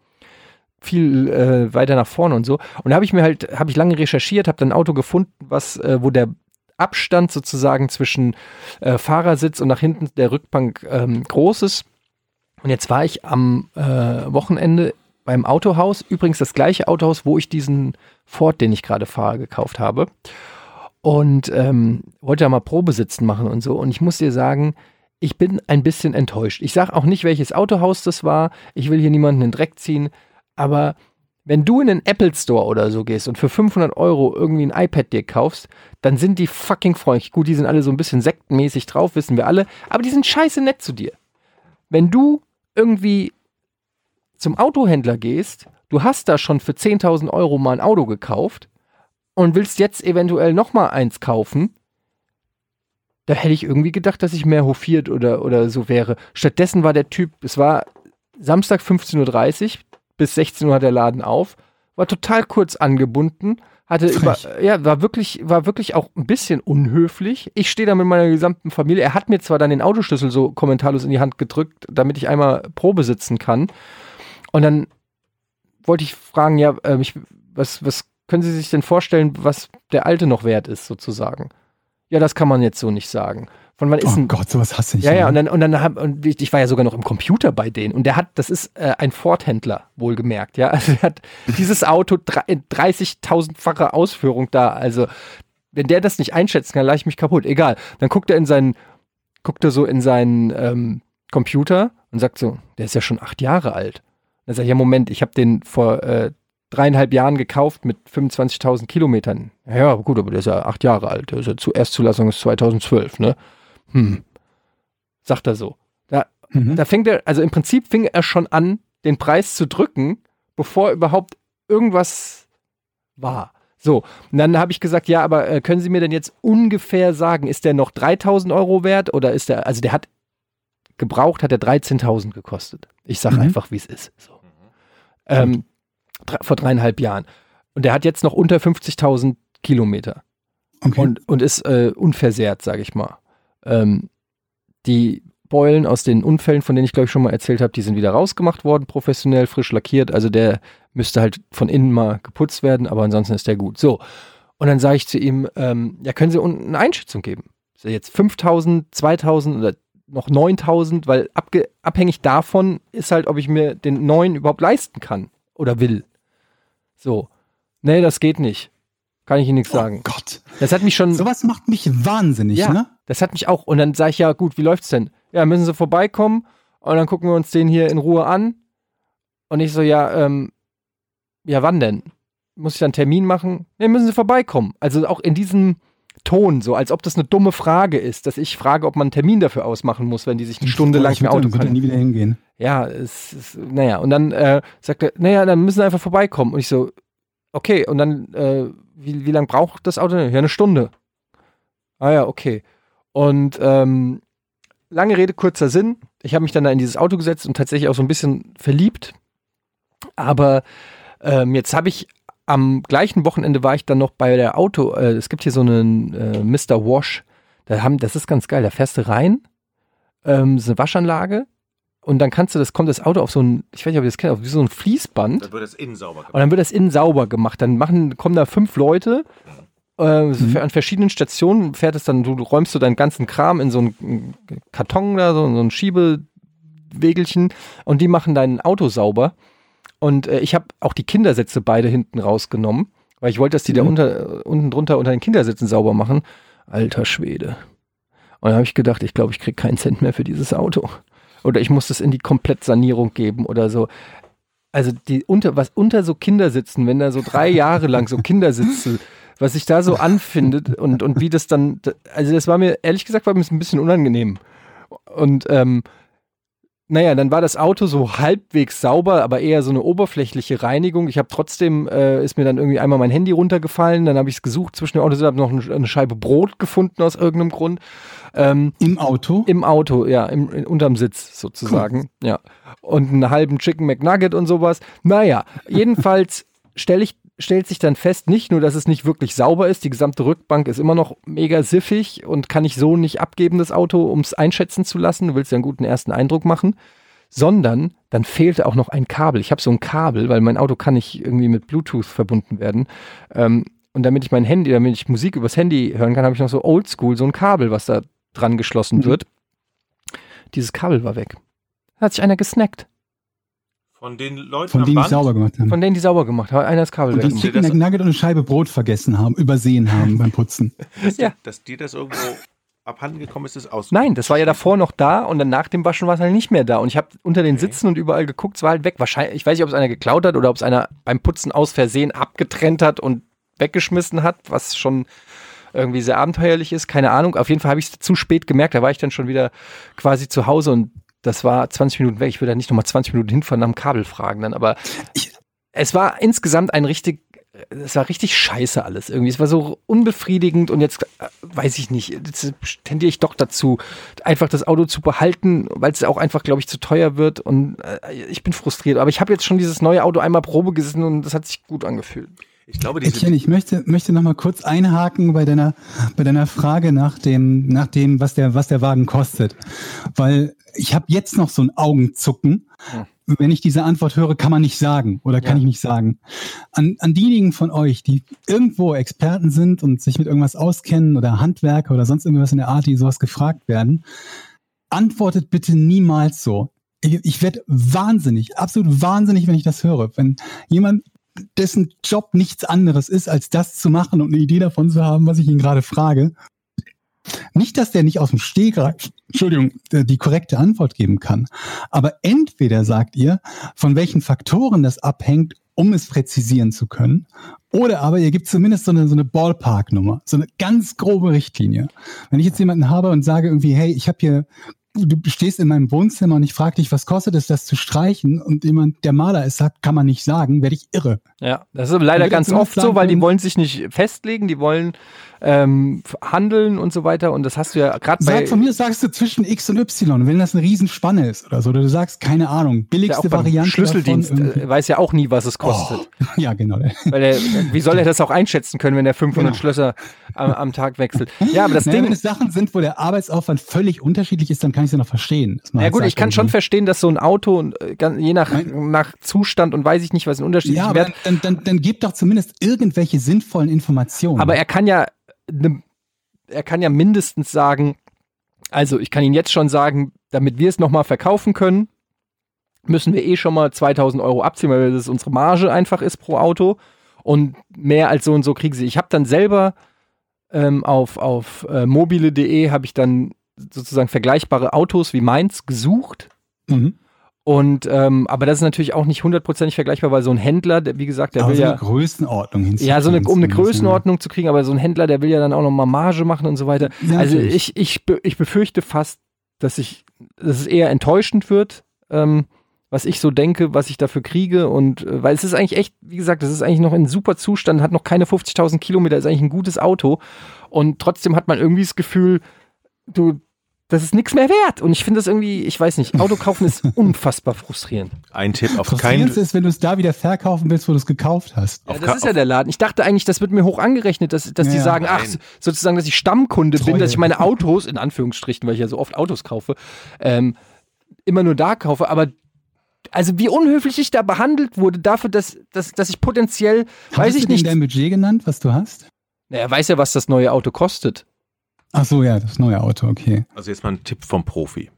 viel äh, weiter nach vorne und so. Und da habe ich mir halt, habe ich lange recherchiert, habe dann ein Auto gefunden, was, äh, wo der Abstand sozusagen zwischen äh, Fahrersitz und nach hinten der Rückbank ähm, groß ist. Und jetzt war ich am äh, Wochenende beim Autohaus, übrigens das gleiche Autohaus, wo ich diesen Ford, den ich gerade fahre, gekauft habe. Und ähm, wollte da mal Probesitzen machen und so. Und ich muss dir sagen, ich bin ein bisschen enttäuscht. Ich sage auch nicht, welches Autohaus das war. Ich will hier niemanden in den Dreck ziehen. Aber wenn du in den Apple Store oder so gehst und für 500 Euro irgendwie ein iPad dir kaufst, dann sind die fucking freundlich. Gut, die sind alle so ein bisschen sektenmäßig drauf, wissen wir alle. Aber die sind scheiße nett zu dir. Wenn du irgendwie zum Autohändler gehst, du hast da schon für 10.000 Euro mal ein Auto gekauft und willst jetzt eventuell noch mal eins kaufen, da hätte ich irgendwie gedacht, dass ich mehr hofiert oder, oder so wäre. Stattdessen war der Typ, es war Samstag 15.30 Uhr, bis 16 Uhr hat der Laden auf, war total kurz angebunden, hatte über, ja, war wirklich, war wirklich auch ein bisschen unhöflich. Ich stehe da mit meiner gesamten Familie. Er hat mir zwar dann den Autoschlüssel so kommentarlos in die Hand gedrückt, damit ich einmal Probe sitzen kann. Und dann wollte ich fragen, ja, ähm, ich, was, was können Sie sich denn vorstellen, was der Alte noch wert ist, sozusagen? Ja, das kann man jetzt so nicht sagen. Von wann ist Oh ein Gott, sowas hasse ich. ja, ja, und dann, und dann hab, und ich ich war ja sogar noch im Computer bei denen und der hat, das ist äh, ein Ford-Händler, wohlgemerkt, ja. Also er hat dieses Auto in 30.000-facher Ausführung da. Also, wenn der das nicht einschätzen kann, lasse ich mich kaputt. Egal. Dann guckt er in seinen, guckt er so in seinen ähm, Computer und sagt so, der ist ja schon acht Jahre alt. Dann sag ich, ja, Moment, ich habe den vor äh, dreieinhalb Jahren gekauft mit 25.000 Kilometern. Ja, gut, aber der ist ja acht Jahre alt. Der ist ja zuerst Zulassung ist 2012, ne? Hm. Sagt er so. Da, Mhm. da fängt er, also im Prinzip fing er schon an, den Preis zu drücken, bevor überhaupt irgendwas war. So, und dann habe ich gesagt, ja, aber äh, können Sie mir denn jetzt ungefähr sagen, ist der noch 3000 Euro wert oder ist der, also der hat gebraucht, hat er 13.000 gekostet. Ich sage Mhm. einfach, wie es ist. So. Ähm, dre- vor dreieinhalb Jahren. Und der hat jetzt noch unter 50.000 Kilometer okay. und, und ist äh, unversehrt, sage ich mal. Ähm, die Beulen aus den Unfällen, von denen ich glaube ich schon mal erzählt habe, die sind wieder rausgemacht worden, professionell, frisch lackiert. Also der müsste halt von innen mal geputzt werden, aber ansonsten ist der gut. So. Und dann sage ich zu ihm, ähm, ja, können Sie unten eine Einschätzung geben? Ist er jetzt 5000, 2000 oder noch 9000? Weil abhängig davon ist halt, ob ich mir den neuen überhaupt leisten kann oder will. So. Nee, das geht nicht. Kann ich Ihnen nichts sagen. Oh Gott. Das hat mich schon. Sowas macht mich wahnsinnig, Ja, ne? das hat mich auch. Und dann sage ich, ja gut, wie läuft's denn? Ja, müssen Sie vorbeikommen und dann gucken wir uns den hier in Ruhe an. Und ich so, ja, ähm, ja, wann denn? Muss ich dann einen Termin machen? Nee, müssen Sie vorbeikommen. Also auch in diesem Ton, so als ob das eine dumme Frage ist, dass ich frage, ob man einen Termin dafür ausmachen muss, wenn die sich eine Stunde lang würde Auto kann. nie wieder hingehen. Ja, es ist, naja, und dann äh, sagt er, naja, dann müssen Sie einfach vorbeikommen. Und ich so, okay, und dann, äh, wie, wie lange braucht das Auto? Ja, eine Stunde. Ah ja, okay. Und ähm, lange Rede, kurzer Sinn. Ich habe mich dann da in dieses Auto gesetzt und tatsächlich auch so ein bisschen verliebt. Aber ähm, jetzt habe ich am gleichen Wochenende war ich dann noch bei der Auto. Äh, es gibt hier so einen äh, Mr. Wash. Da haben, das ist ganz geil. Da fährst du rein, ähm, ist eine Waschanlage und dann kannst du, das kommt das Auto auf so ein, ich weiß nicht, ob ihr das kennt, auf wie so ein Fließband. Dann wird das innen sauber gemacht. Und dann wird das innen sauber gemacht. Dann machen, kommen da fünf Leute äh, so an verschiedenen Stationen fährt es dann, du räumst du deinen ganzen Kram in so einen Karton da, so, so ein Schiebewegelchen und die machen dein Auto sauber. Und äh, ich habe auch die Kindersitze beide hinten rausgenommen, weil ich wollte, dass die da Mhm. unter, unten drunter unter den Kindersitzen sauber machen. Alter Schwede. Und dann habe ich gedacht, ich glaube, ich kriege keinen Cent mehr für dieses Auto. Oder ich muss das in die Komplettsanierung geben oder so. Also die unter, was unter so Kindersitzen, wenn da so drei Jahre lang so Kindersitze, was sich da so anfindet und, und wie das dann, also das war mir, ehrlich gesagt, war mir ein bisschen unangenehm. Und ähm, naja, dann war das Auto so halbwegs sauber, aber eher so eine oberflächliche Reinigung. Ich habe trotzdem, äh, ist mir dann irgendwie einmal mein Handy runtergefallen, dann habe ich es gesucht zwischen den Autos, habe noch ein- eine Scheibe Brot gefunden aus irgendeinem Grund. Ähm, Im Auto? im Auto, ja, im, in, unterm Sitz sozusagen. Ja. Und einen halben Chicken McNugget und sowas. Naja, jedenfalls stell ich, stellt sich dann fest, nicht nur, dass es nicht wirklich sauber ist, die gesamte Rückbank ist immer noch mega siffig und kann ich so nicht abgeben, das Auto, um es einschätzen zu lassen. Du willst ja einen guten ersten Eindruck machen. Sondern dann fehlte auch noch ein Kabel. Ich habe so ein Kabel, weil mein Auto kann nicht irgendwie mit Bluetooth verbunden werden. Ähm, und damit ich mein Handy, damit ich Musik übers Handy hören kann, habe ich noch so oldschool, so ein Kabel, was da dran geschlossen Mhm. wird. Dieses Kabel war weg. Da hat sich einer gesnackt. Von den Leuten Von denen die sauber gemacht haben. Von denen, die sauber gemacht haben, einer das Kabel Und die Chicken McNugget und eine Scheibe Brot vergessen haben, übersehen haben beim Putzen. dass, Ja. dass dir das irgendwo abhanden gekommen ist, ist aus. Nein, das war ja davor noch da und dann nach dem Waschen war es halt nicht mehr da. Und ich habe unter den Okay. Sitzen und überall geguckt, es war halt weg. Wahrscheinlich, ich weiß nicht, ob es einer geklaut hat oder ob es einer beim Putzen aus Versehen abgetrennt hat und weggeschmissen hat, was schon irgendwie sehr abenteuerlich ist. Keine Ahnung. Auf jeden Fall habe ich es zu spät gemerkt. Da war ich dann schon wieder quasi zu Hause und das war 20 Minuten weg. Ich würde da nicht nochmal 20 Minuten hinfahren dem Kabel fragen dann. Aber Ich- es war insgesamt ein richtig es war richtig scheiße alles irgendwie. Es war so unbefriedigend und jetzt äh, weiß ich nicht, jetzt tendiere ich doch dazu, einfach das Auto zu behalten, weil es auch einfach, glaube ich, zu teuer wird und äh, ich bin frustriert. Aber ich habe jetzt schon dieses neue Auto einmal Probe gesessen und das hat sich gut angefühlt. Ich glaube, diese, Etienne, ich möchte, möchte noch mal kurz einhaken bei deiner, bei deiner Frage nach dem, nach dem, was der, was der Wagen kostet. Weil ich habe jetzt noch so ein Augenzucken. Wenn ich diese Antwort höre, kann man nicht sagen oder kann Ja. ich nicht sagen. An, an diejenigen von euch, die irgendwo Experten sind und sich mit irgendwas auskennen oder Handwerker oder sonst irgendwas in der Art, die sowas gefragt werden, antwortet bitte niemals so. Ich, ich werde wahnsinnig, absolut wahnsinnig, wenn ich das höre. Wenn jemand dessen Job nichts anderes ist, als das zu machen und eine Idee davon zu haben, was ich ihn gerade frage. Nicht, dass der nicht aus dem Stegreif, Entschuldigung, äh, die korrekte Antwort geben kann. Aber entweder sagt ihr, von welchen Faktoren das abhängt, um es präzisieren zu können, oder aber ihr gibt zumindest so eine, so eine Ballpark-Nummer, so eine ganz grobe Richtlinie. Wenn ich jetzt jemanden habe und sage irgendwie, hey, ich habe hier du stehst in meinem Wohnzimmer und ich frage dich, was kostet es, das zu streichen? Und jemand, der Maler ist, sagt, kann man nicht sagen, werde ich irre. Ja, das ist leider ganz oft so, weil die wollen sich nicht festlegen, die wollen ähm, handeln und so weiter. Und das hast du ja gerade bei. Von mir, sagst du zwischen X und Y, wenn das eine Riesenspanne ist oder so, oder du sagst, keine Ahnung, ja billigste beim Variante. Schlüsseldienst davon äh, weiß ja auch nie, was es kostet. Oh, ja, genau. Weil er, wie soll er das auch einschätzen können, wenn er 500 Genau. Schlösser am, am Tag wechselt? Ja, aber das naja, wenn Ding, es Sachen sind, wo der Arbeitsaufwand völlig unterschiedlich ist, dann kann ich es ja noch verstehen. ja halt gut, sagt, ich kann schon irgendwie, verstehen, dass so ein Auto, und, äh, je nach, nach Zustand und weiß ich nicht, was ein unterschiedlichen Ja, aber Wert, dann, dann, dann gib doch zumindest irgendwelche sinnvollen Informationen. aber er kann ja, ne, er kann ja mindestens sagen, also ich kann Ihnen jetzt schon sagen, damit wir es nochmal verkaufen können, müssen wir eh schon mal 2000 Euro abziehen, weil das unsere Marge einfach ist pro Auto. Und mehr als so und so kriegen sie. Ich habe dann selber ähm, auf, auf äh, mobile.de habe ich dann sozusagen vergleichbare Autos wie meins gesucht. mhm. Und ähm, aber das ist natürlich auch nicht hundertprozentig vergleichbar, weil so ein Händler, der, wie gesagt, der aber will so ja eine Größenordnung hinzukriegen. ja, so eine, um eine ja. Größenordnung zu kriegen, aber so ein Händler, der will ja dann auch noch mal Marge machen und so weiter. Ja, also natürlich. ich, ich, be- ich befürchte fast, dass ich, dass es eher enttäuschend wird, ähm, was ich so denke, was ich dafür kriege und äh, weil es ist eigentlich echt, wie gesagt, es ist eigentlich noch in super Zustand, hat noch keine 50.000 Kilometer, ist eigentlich ein gutes Auto und trotzdem hat man irgendwie das Gefühl, du, das ist nichts mehr wert und ich finde das irgendwie, ich weiß nicht, Auto kaufen ist unfassbar frustrierend. ein Tipp auf keinen Frustrierend ist, wenn du es da wieder verkaufen willst, wo du es gekauft hast. Ja, das ist ja der Laden. Ich dachte eigentlich, das wird mir hoch angerechnet, dass, dass Ja, die sagen, ach, Nein. sozusagen, dass ich Stammkunde bin, Treue. dass ich meine Autos, in Anführungsstrichen, weil ich ja so oft Autos kaufe, ähm, immer nur da kaufe. Aber also wie unhöflich ich da behandelt wurde, dafür, dass, dass, dass ich potenziell, weiß Hattest ich du nicht, dein Budget genannt, was du hast? Na, er weiß ja, was das neue Auto kostet. Ach so, ja, das neue Auto, okay. Also jetzt mal ein Tipp vom Profi.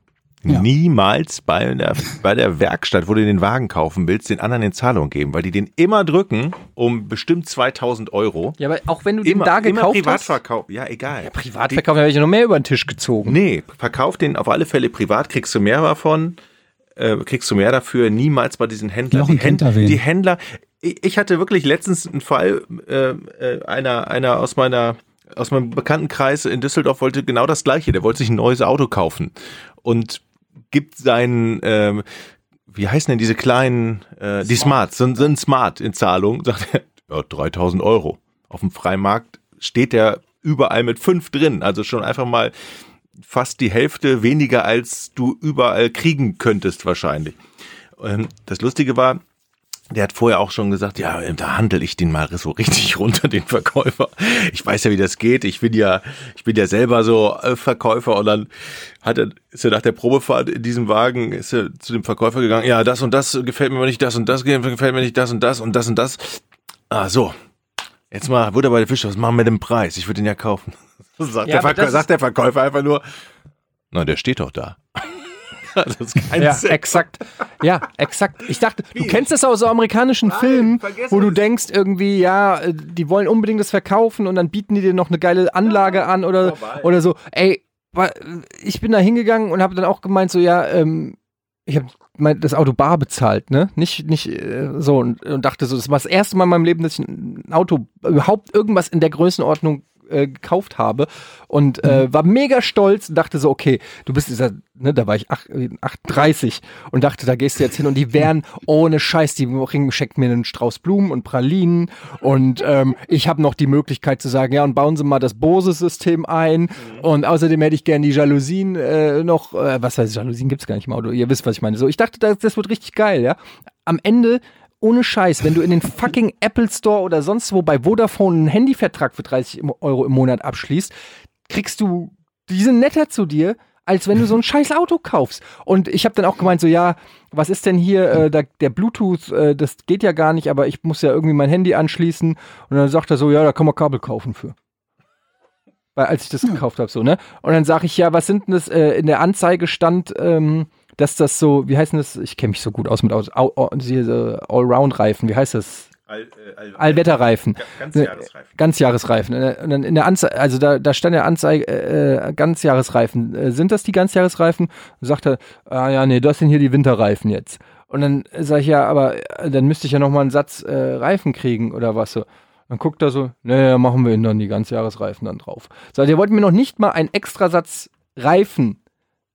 Ja. Niemals bei der, bei der Werkstatt, wo du den Wagen kaufen willst, den anderen in Zahlung geben, weil die den immer drücken um bestimmt 2000 Euro. Ja, aber auch wenn du Immer, den da immer gekauft hast. Privatverkauf. Ja, egal. Ja, Privatverkauf, da habe ich ja noch mehr über den Tisch gezogen. Nee, verkauf den auf alle Fälle privat, kriegst du mehr davon, äh, kriegst du mehr dafür, niemals bei diesen Händlern. Die, Händ kennt da wen. die Händler, ich, ich hatte wirklich letztens einen Fall, äh, äh, einer, einer aus meiner aus meinem Bekanntenkreis in Düsseldorf wollte genau das gleiche, der wollte sich ein neues Auto kaufen und gibt seinen ähm, wie heißen denn diese kleinen, äh, die Smart, sind, sind Smart in Zahlung, sagt er, ja, 3000 Euro. Auf dem Freimarkt steht der überall mit fünf drin, also schon einfach mal fast die Hälfte weniger, als du überall kriegen könntest wahrscheinlich. Ähm, Das Lustige war, der hat vorher auch schon gesagt, ja, da handel ich den mal so richtig runter, den Verkäufer. Ich weiß ja, wie das geht. Ich bin ja, ich bin ja selber so äh, Verkäufer und dann hat er, ist er nach der Probefahrt in diesem Wagen, ist er zu dem Verkäufer gegangen, ja, das und das gefällt mir nicht, das und das gefällt mir nicht, das und das und das und das. Ah, so. Jetzt mal, Butter bei der Fische, was machen wir mit dem Preis? Ich würde den ja kaufen. Sagt, Ja, der, sagt der Verkäufer einfach nur, na, der steht doch da. das ist kein Ja, Sinn. exakt. Ja, exakt. Ich dachte, du kennst das aus so amerikanischen Nein, Filmen, wo du denkst irgendwie, ja, äh, die wollen unbedingt das verkaufen und dann bieten die dir noch eine geile Anlage an oder, vorbei. oder so. Ey, ich bin da hingegangen und habe dann auch gemeint, so, ja, ähm, ich habe das Auto bar bezahlt, ne? Nicht, nicht äh, so und, und dachte so, das war das erste Mal in meinem Leben, dass ich ein Auto, überhaupt irgendwas in der Größenordnung äh, gekauft habe. Und äh, war mega stolz und dachte so, okay, du bist dieser, ne, da war ich ach- äh, 38 und dachte, da gehst du jetzt hin und die wären ohne Scheiß, die bringen, schenkt mir einen Strauß Blumen und Pralinen. Und ähm, ich habe noch die Möglichkeit zu sagen, ja, und bauen Sie mal das Bose-System ein. Und außerdem hätte ich gern die Jalousien äh, noch, äh, was heißt Jalousien gibt's gar nicht im Auto, ihr wisst, was ich meine. So, ich dachte, das, das wird richtig geil, ja. Am Ende ohne Scheiß, wenn du in den fucking Apple Store oder sonst wo bei Vodafone einen Handyvertrag für 30 Euro im Monat abschließt, kriegst du, die sind netter zu dir, als wenn du so ein scheiß Auto kaufst. Und ich habe dann auch gemeint, so ja, was ist denn hier, äh, da, der Bluetooth, äh, das geht ja gar nicht, aber ich muss ja irgendwie mein Handy anschließen. Und dann sagt er so, ja, da kann man Kabel kaufen für. Weil als ich das gekauft habe, so, ne? Und dann sage ich, ja, was sind denn das, äh, in der Anzeige stand, ähm, dass das so, wie heißt denn das, ich kenne mich so gut aus mit Autos, Au- Au- diese Allround-Reifen, wie heißt das? All, äh, all, Allwetterreifen. Ganzjahresreifen. Ganzjahresreifen. Äh, Und dann in der Anzeige, also da, da stand ja Anzeige, äh, Ganzjahresreifen. Äh, sind das die Ganzjahresreifen? Und sagt er, ah ja, nee, das sind hier die Winterreifen jetzt. Und dann sage ich ja, aber äh, dann müsste ich ja noch mal einen Satz äh, Reifen kriegen oder was so. Dann guckt er so, naja, machen wir ihn dann die Ganzjahresreifen dann drauf. So, der wollte mir noch nicht mal einen Extrasatz Reifen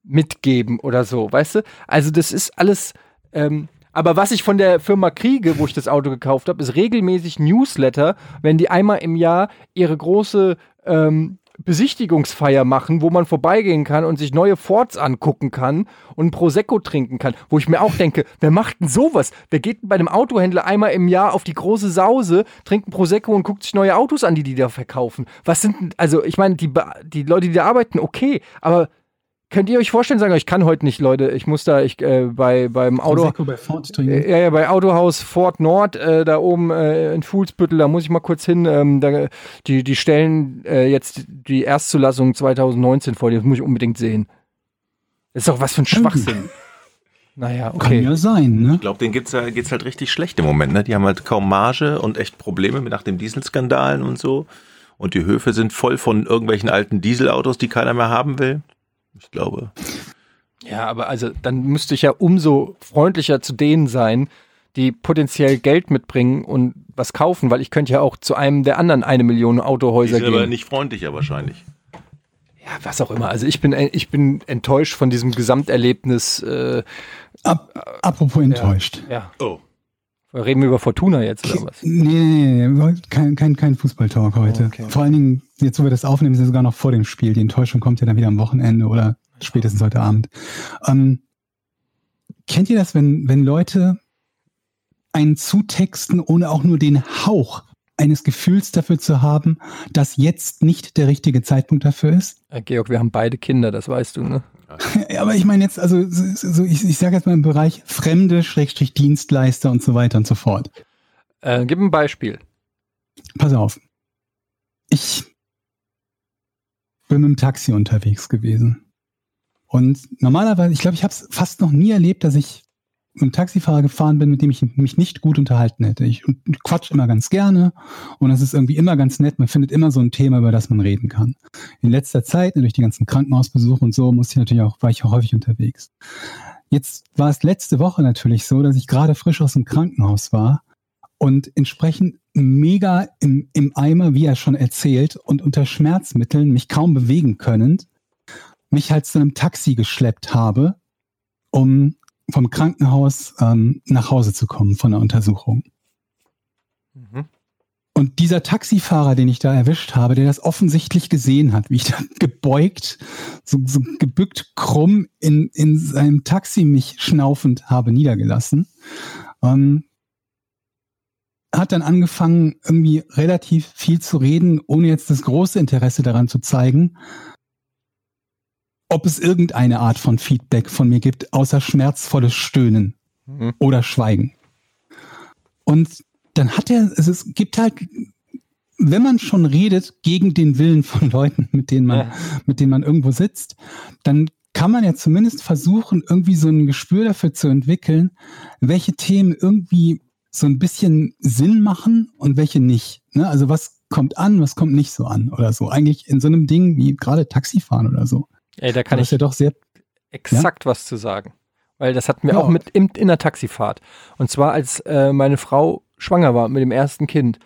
mitgeben oder so, weißt du? Also das ist alles, ähm, aber was ich von der Firma kriege, wo ich das Auto gekauft habe, ist regelmäßig Newsletter, wenn die einmal im Jahr ihre große ähm, Besichtigungsfeier machen, wo man vorbeigehen kann und sich neue Fords angucken kann und Prosecco trinken kann. Wo ich mir auch denke, wer macht denn sowas? Wer geht bei einem Autohändler einmal im Jahr auf die große Sause, trinkt ein Prosecco und guckt sich neue Autos an, die die da verkaufen? Was sind also ich meine, die, die Leute, die da arbeiten, okay, aber könnt ihr euch vorstellen, sagen, ich kann heute nicht, Leute, ich muss da, ich äh, bei beim Auto, bei Ford äh, ja, ja, bei Autohaus Ford Nord, äh, da oben äh, in Fuhlsbüttel, da muss ich mal kurz hin. Ähm, da, die, die stellen äh, jetzt die Erstzulassung 2019 vor, das muss ich unbedingt sehen. Das ist doch was für ein Schwachsinn. naja, Kann okay. ja sein, ne? Ich glaube, denen geht's, ja- geht's halt richtig schlecht im Moment. Ne? Die haben halt kaum Marge und echt Probleme mit nach den Dieselskandalen und so. Und die Höfe sind voll von irgendwelchen alten Dieselautos, die keiner mehr haben will. Ich glaube. Ja, aber also dann müsste ich ja umso freundlicher zu denen sein, die potenziell Geld mitbringen und was kaufen, weil ich könnte ja auch zu einem der anderen eine Million Die Autohäuser sind aber gehen. nicht freundlicher wahrscheinlich. Ja, was auch immer. Also ich bin, ich bin enttäuscht von diesem Gesamterlebnis. Äh, Ap apropos enttäuscht. ja. Oh. Reden wir über Fortuna jetzt oder was? Nee, nee, nee, kein, kein, kein Fußballtalk heute. Okay. Vor allen Dingen, jetzt wo wir das aufnehmen, ist es sogar noch vor dem Spiel. Die Enttäuschung kommt ja dann wieder am Wochenende oder spätestens heute Abend. Ähm, kennt ihr das, wenn, wenn Leute einen zutexten, ohne auch nur den Hauch eines Gefühls dafür zu haben, dass jetzt nicht der richtige Zeitpunkt dafür ist? Äh, Georg, wir haben beide Kinder, das weißt du, ne? Ja, aber ich meine jetzt, also so, ich, ich sage jetzt mal im Bereich Fremde, Schrägstrich Dienstleister und so weiter und so fort. Äh, gib ein Beispiel. Pass auf. Ich bin mit dem Taxi unterwegs gewesen. Und normalerweise, ich glaube, ich habe es fast noch nie erlebt, dass ich einem Taxifahrer gefahren bin, mit dem ich mich nicht gut unterhalten hätte. Ich quatsch immer ganz gerne und es ist irgendwie immer ganz nett. Man findet immer so ein Thema, über das man reden kann. In letzter Zeit, durch die ganzen Krankenhausbesuche und so, musste ich natürlich auch, war ich auch häufig unterwegs. Jetzt war es letzte Woche natürlich so, dass ich gerade frisch aus dem Krankenhaus war und entsprechend mega im, im Eimer, wie er schon erzählt, und unter Schmerzmitteln mich kaum bewegen können, mich halt zu einem Taxi geschleppt habe, um vom Krankenhaus ähm, nach Hause zu kommen von der Untersuchung. Mhm. Und dieser Taxifahrer, den ich da erwischt habe, der das offensichtlich gesehen hat, wie ich da gebeugt, so, so gebückt krumm in, in seinem Taxi mich schnaufend habe niedergelassen, ähm, hat dann angefangen, irgendwie relativ viel zu reden, ohne jetzt das große Interesse daran zu zeigen, ob es irgendeine Art von Feedback von mir gibt, außer schmerzvolles Stöhnen Mhm. oder Schweigen. Und dann hat er, es ist, gibt halt, wenn man schon redet gegen den Willen von Leuten, mit denen man, Ja. mit denen man irgendwo sitzt, dann kann man ja zumindest versuchen, irgendwie so ein Gespür dafür zu entwickeln, welche Themen irgendwie so ein bisschen Sinn machen und welche nicht. Ne? Also was kommt an, was kommt nicht so an oder so. Eigentlich in so einem Ding wie gerade Taxifahren oder so. Ey, da kann ich ja doch sehr exakt was zu sagen. Weil das hatten wir Ja. auch mit in, in der Taxifahrt. Und zwar, als äh, meine Frau schwanger war mit dem ersten Kind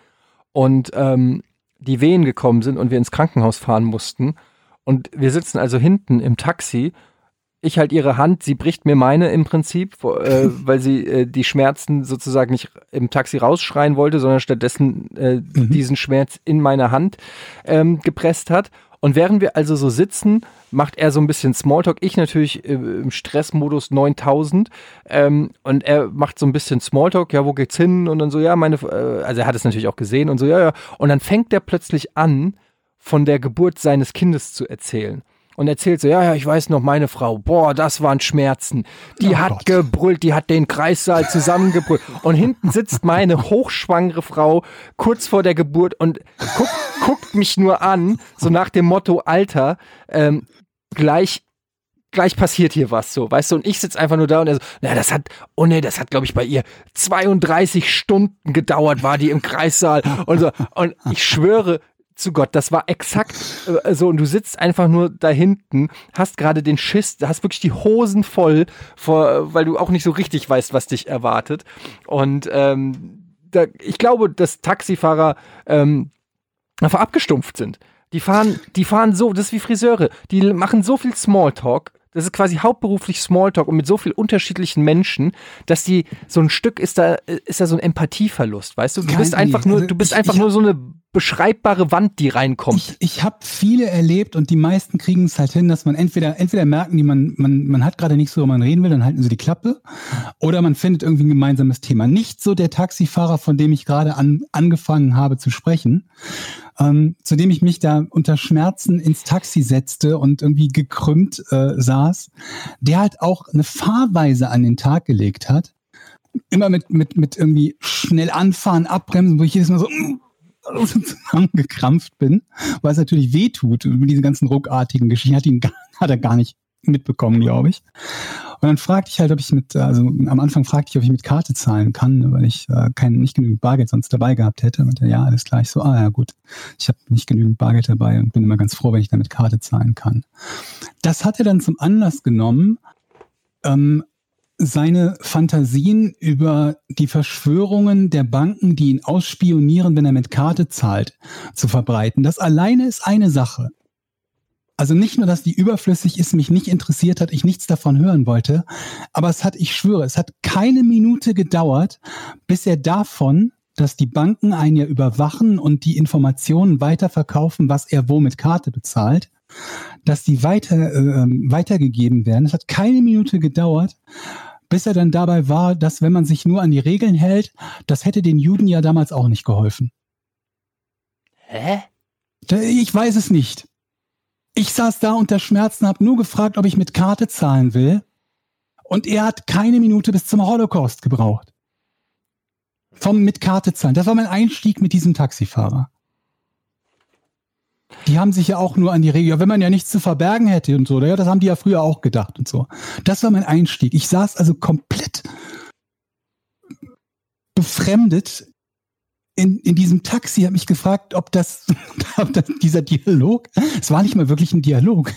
und ähm, die Wehen gekommen sind und wir ins Krankenhaus fahren mussten. Und wir sitzen also hinten im Taxi. Ich halt ihre Hand, sie bricht mir meine im Prinzip, äh, weil sie äh, die Schmerzen sozusagen nicht im Taxi rausschreien wollte, sondern stattdessen äh, diesen Schmerz in meine Hand ähm, gepresst hat. Und während wir also so sitzen, macht er so ein bisschen Smalltalk. Ich natürlich äh, im Stressmodus 9000. Ähm, und er macht so ein bisschen Smalltalk. Ja, wo geht's hin? Und dann so, ja, meine, äh, also er hat es natürlich auch gesehen und so, ja, ja. Und dann fängt er plötzlich an, von der Geburt seines Kindes zu erzählen. Und erzählt so, ja, ja, ich weiß noch, meine Frau, boah, das waren Schmerzen. Die Oh hat Gott. gebrüllt, die hat den Kreissaal zusammengebrüllt. Und hinten sitzt meine hochschwangere Frau kurz vor der Geburt und guckt, guckt mich nur an, so nach dem Motto, Alter, ähm, gleich gleich passiert hier was so, weißt du, und ich sitze einfach nur da und er so, na, das hat, oh nee, das hat, glaube ich, bei ihr 32 Stunden gedauert, war die im Kreissaal und so, und ich schwöre zu Gott, das war exakt äh, so, und du sitzt einfach nur da hinten, hast gerade den Schiss, hast wirklich die Hosen voll, vor, weil du auch nicht so richtig weißt, was dich erwartet, und ähm, da, ich glaube, dass Taxifahrer ähm, einfach abgestumpft sind. Die fahren, die fahren so, das ist wie Friseure, die machen so viel Smalltalk, das ist quasi hauptberuflich Smalltalk und mit so viel unterschiedlichen Menschen, dass die so ein Stück ist da ist da so ein Empathieverlust, weißt du? Du Kein- bist einfach nur, also du bist ich- einfach ich- nur so eine beschreibbare Wand, die reinkommt. Ich, ich habe viele erlebt und die meisten kriegen es halt hin, dass man entweder entweder merken die, man, man, man hat gerade nicht so, worüber man reden will, dann halten sie die Klappe, oder man findet irgendwie ein gemeinsames Thema. Nicht so der Taxifahrer, von dem ich gerade an, angefangen habe zu sprechen, ähm, zu dem ich mich da unter Schmerzen ins Taxi setzte und irgendwie gekrümmt äh, saß, der halt auch eine Fahrweise an den Tag gelegt hat. Immer mit, mit, mit irgendwie schnell anfahren, abbremsen, wo ich jedes Mal so zusammengekrampft bin, weil es natürlich weh tut, über diese ganzen ruckartigen Geschichten. Hat, ihn, hat er gar nicht mitbekommen, glaube ich. Und dann fragte ich halt, ob ich mit, also am Anfang fragte ich, ob ich mit Karte zahlen kann, weil ich äh, kein, nicht genügend Bargeld sonst dabei gehabt hätte. Und ja, alles klar. Ich so, ah ja, gut. Ich habe nicht genügend Bargeld dabei und bin immer ganz froh, wenn ich dann mit Karte zahlen kann. Das hat er dann zum Anlass genommen, ähm, seine Fantasien über die Verschwörungen der Banken, die ihn ausspionieren, wenn er mit Karte zahlt, zu verbreiten. Das alleine ist eine Sache. Also nicht nur, dass die überflüssig ist, mich nicht interessiert hat, ich nichts davon hören wollte, aber es hat, ich schwöre, es hat keine Minute gedauert, bis er davon, dass die Banken einen ja überwachen und die Informationen weiterverkaufen, was er wo mit Karte bezahlt, dass die weiter, äh, weitergegeben werden. Es hat keine Minute gedauert, bis er dann dabei war, dass wenn man sich nur an die Regeln hält, das hätte den Juden ja damals auch nicht geholfen. Hä? Ich weiß es nicht. Ich saß da unter Schmerzen, habe nur gefragt, ob ich mit Karte zahlen will. Und er hat keine Minute bis zum Holocaust gebraucht. Vom mit Karte zahlen. Das war mein Einstieg mit diesem Taxifahrer. Die haben sich ja auch nur an die Regel, ja, wenn man ja nichts zu verbergen hätte und so, ja, das haben die ja früher auch gedacht und so. Das war mein Einstieg. Ich saß also komplett befremdet in, in diesem Taxi, habe mich gefragt, ob das, ob das dieser Dialog, es war nicht mal wirklich ein Dialog.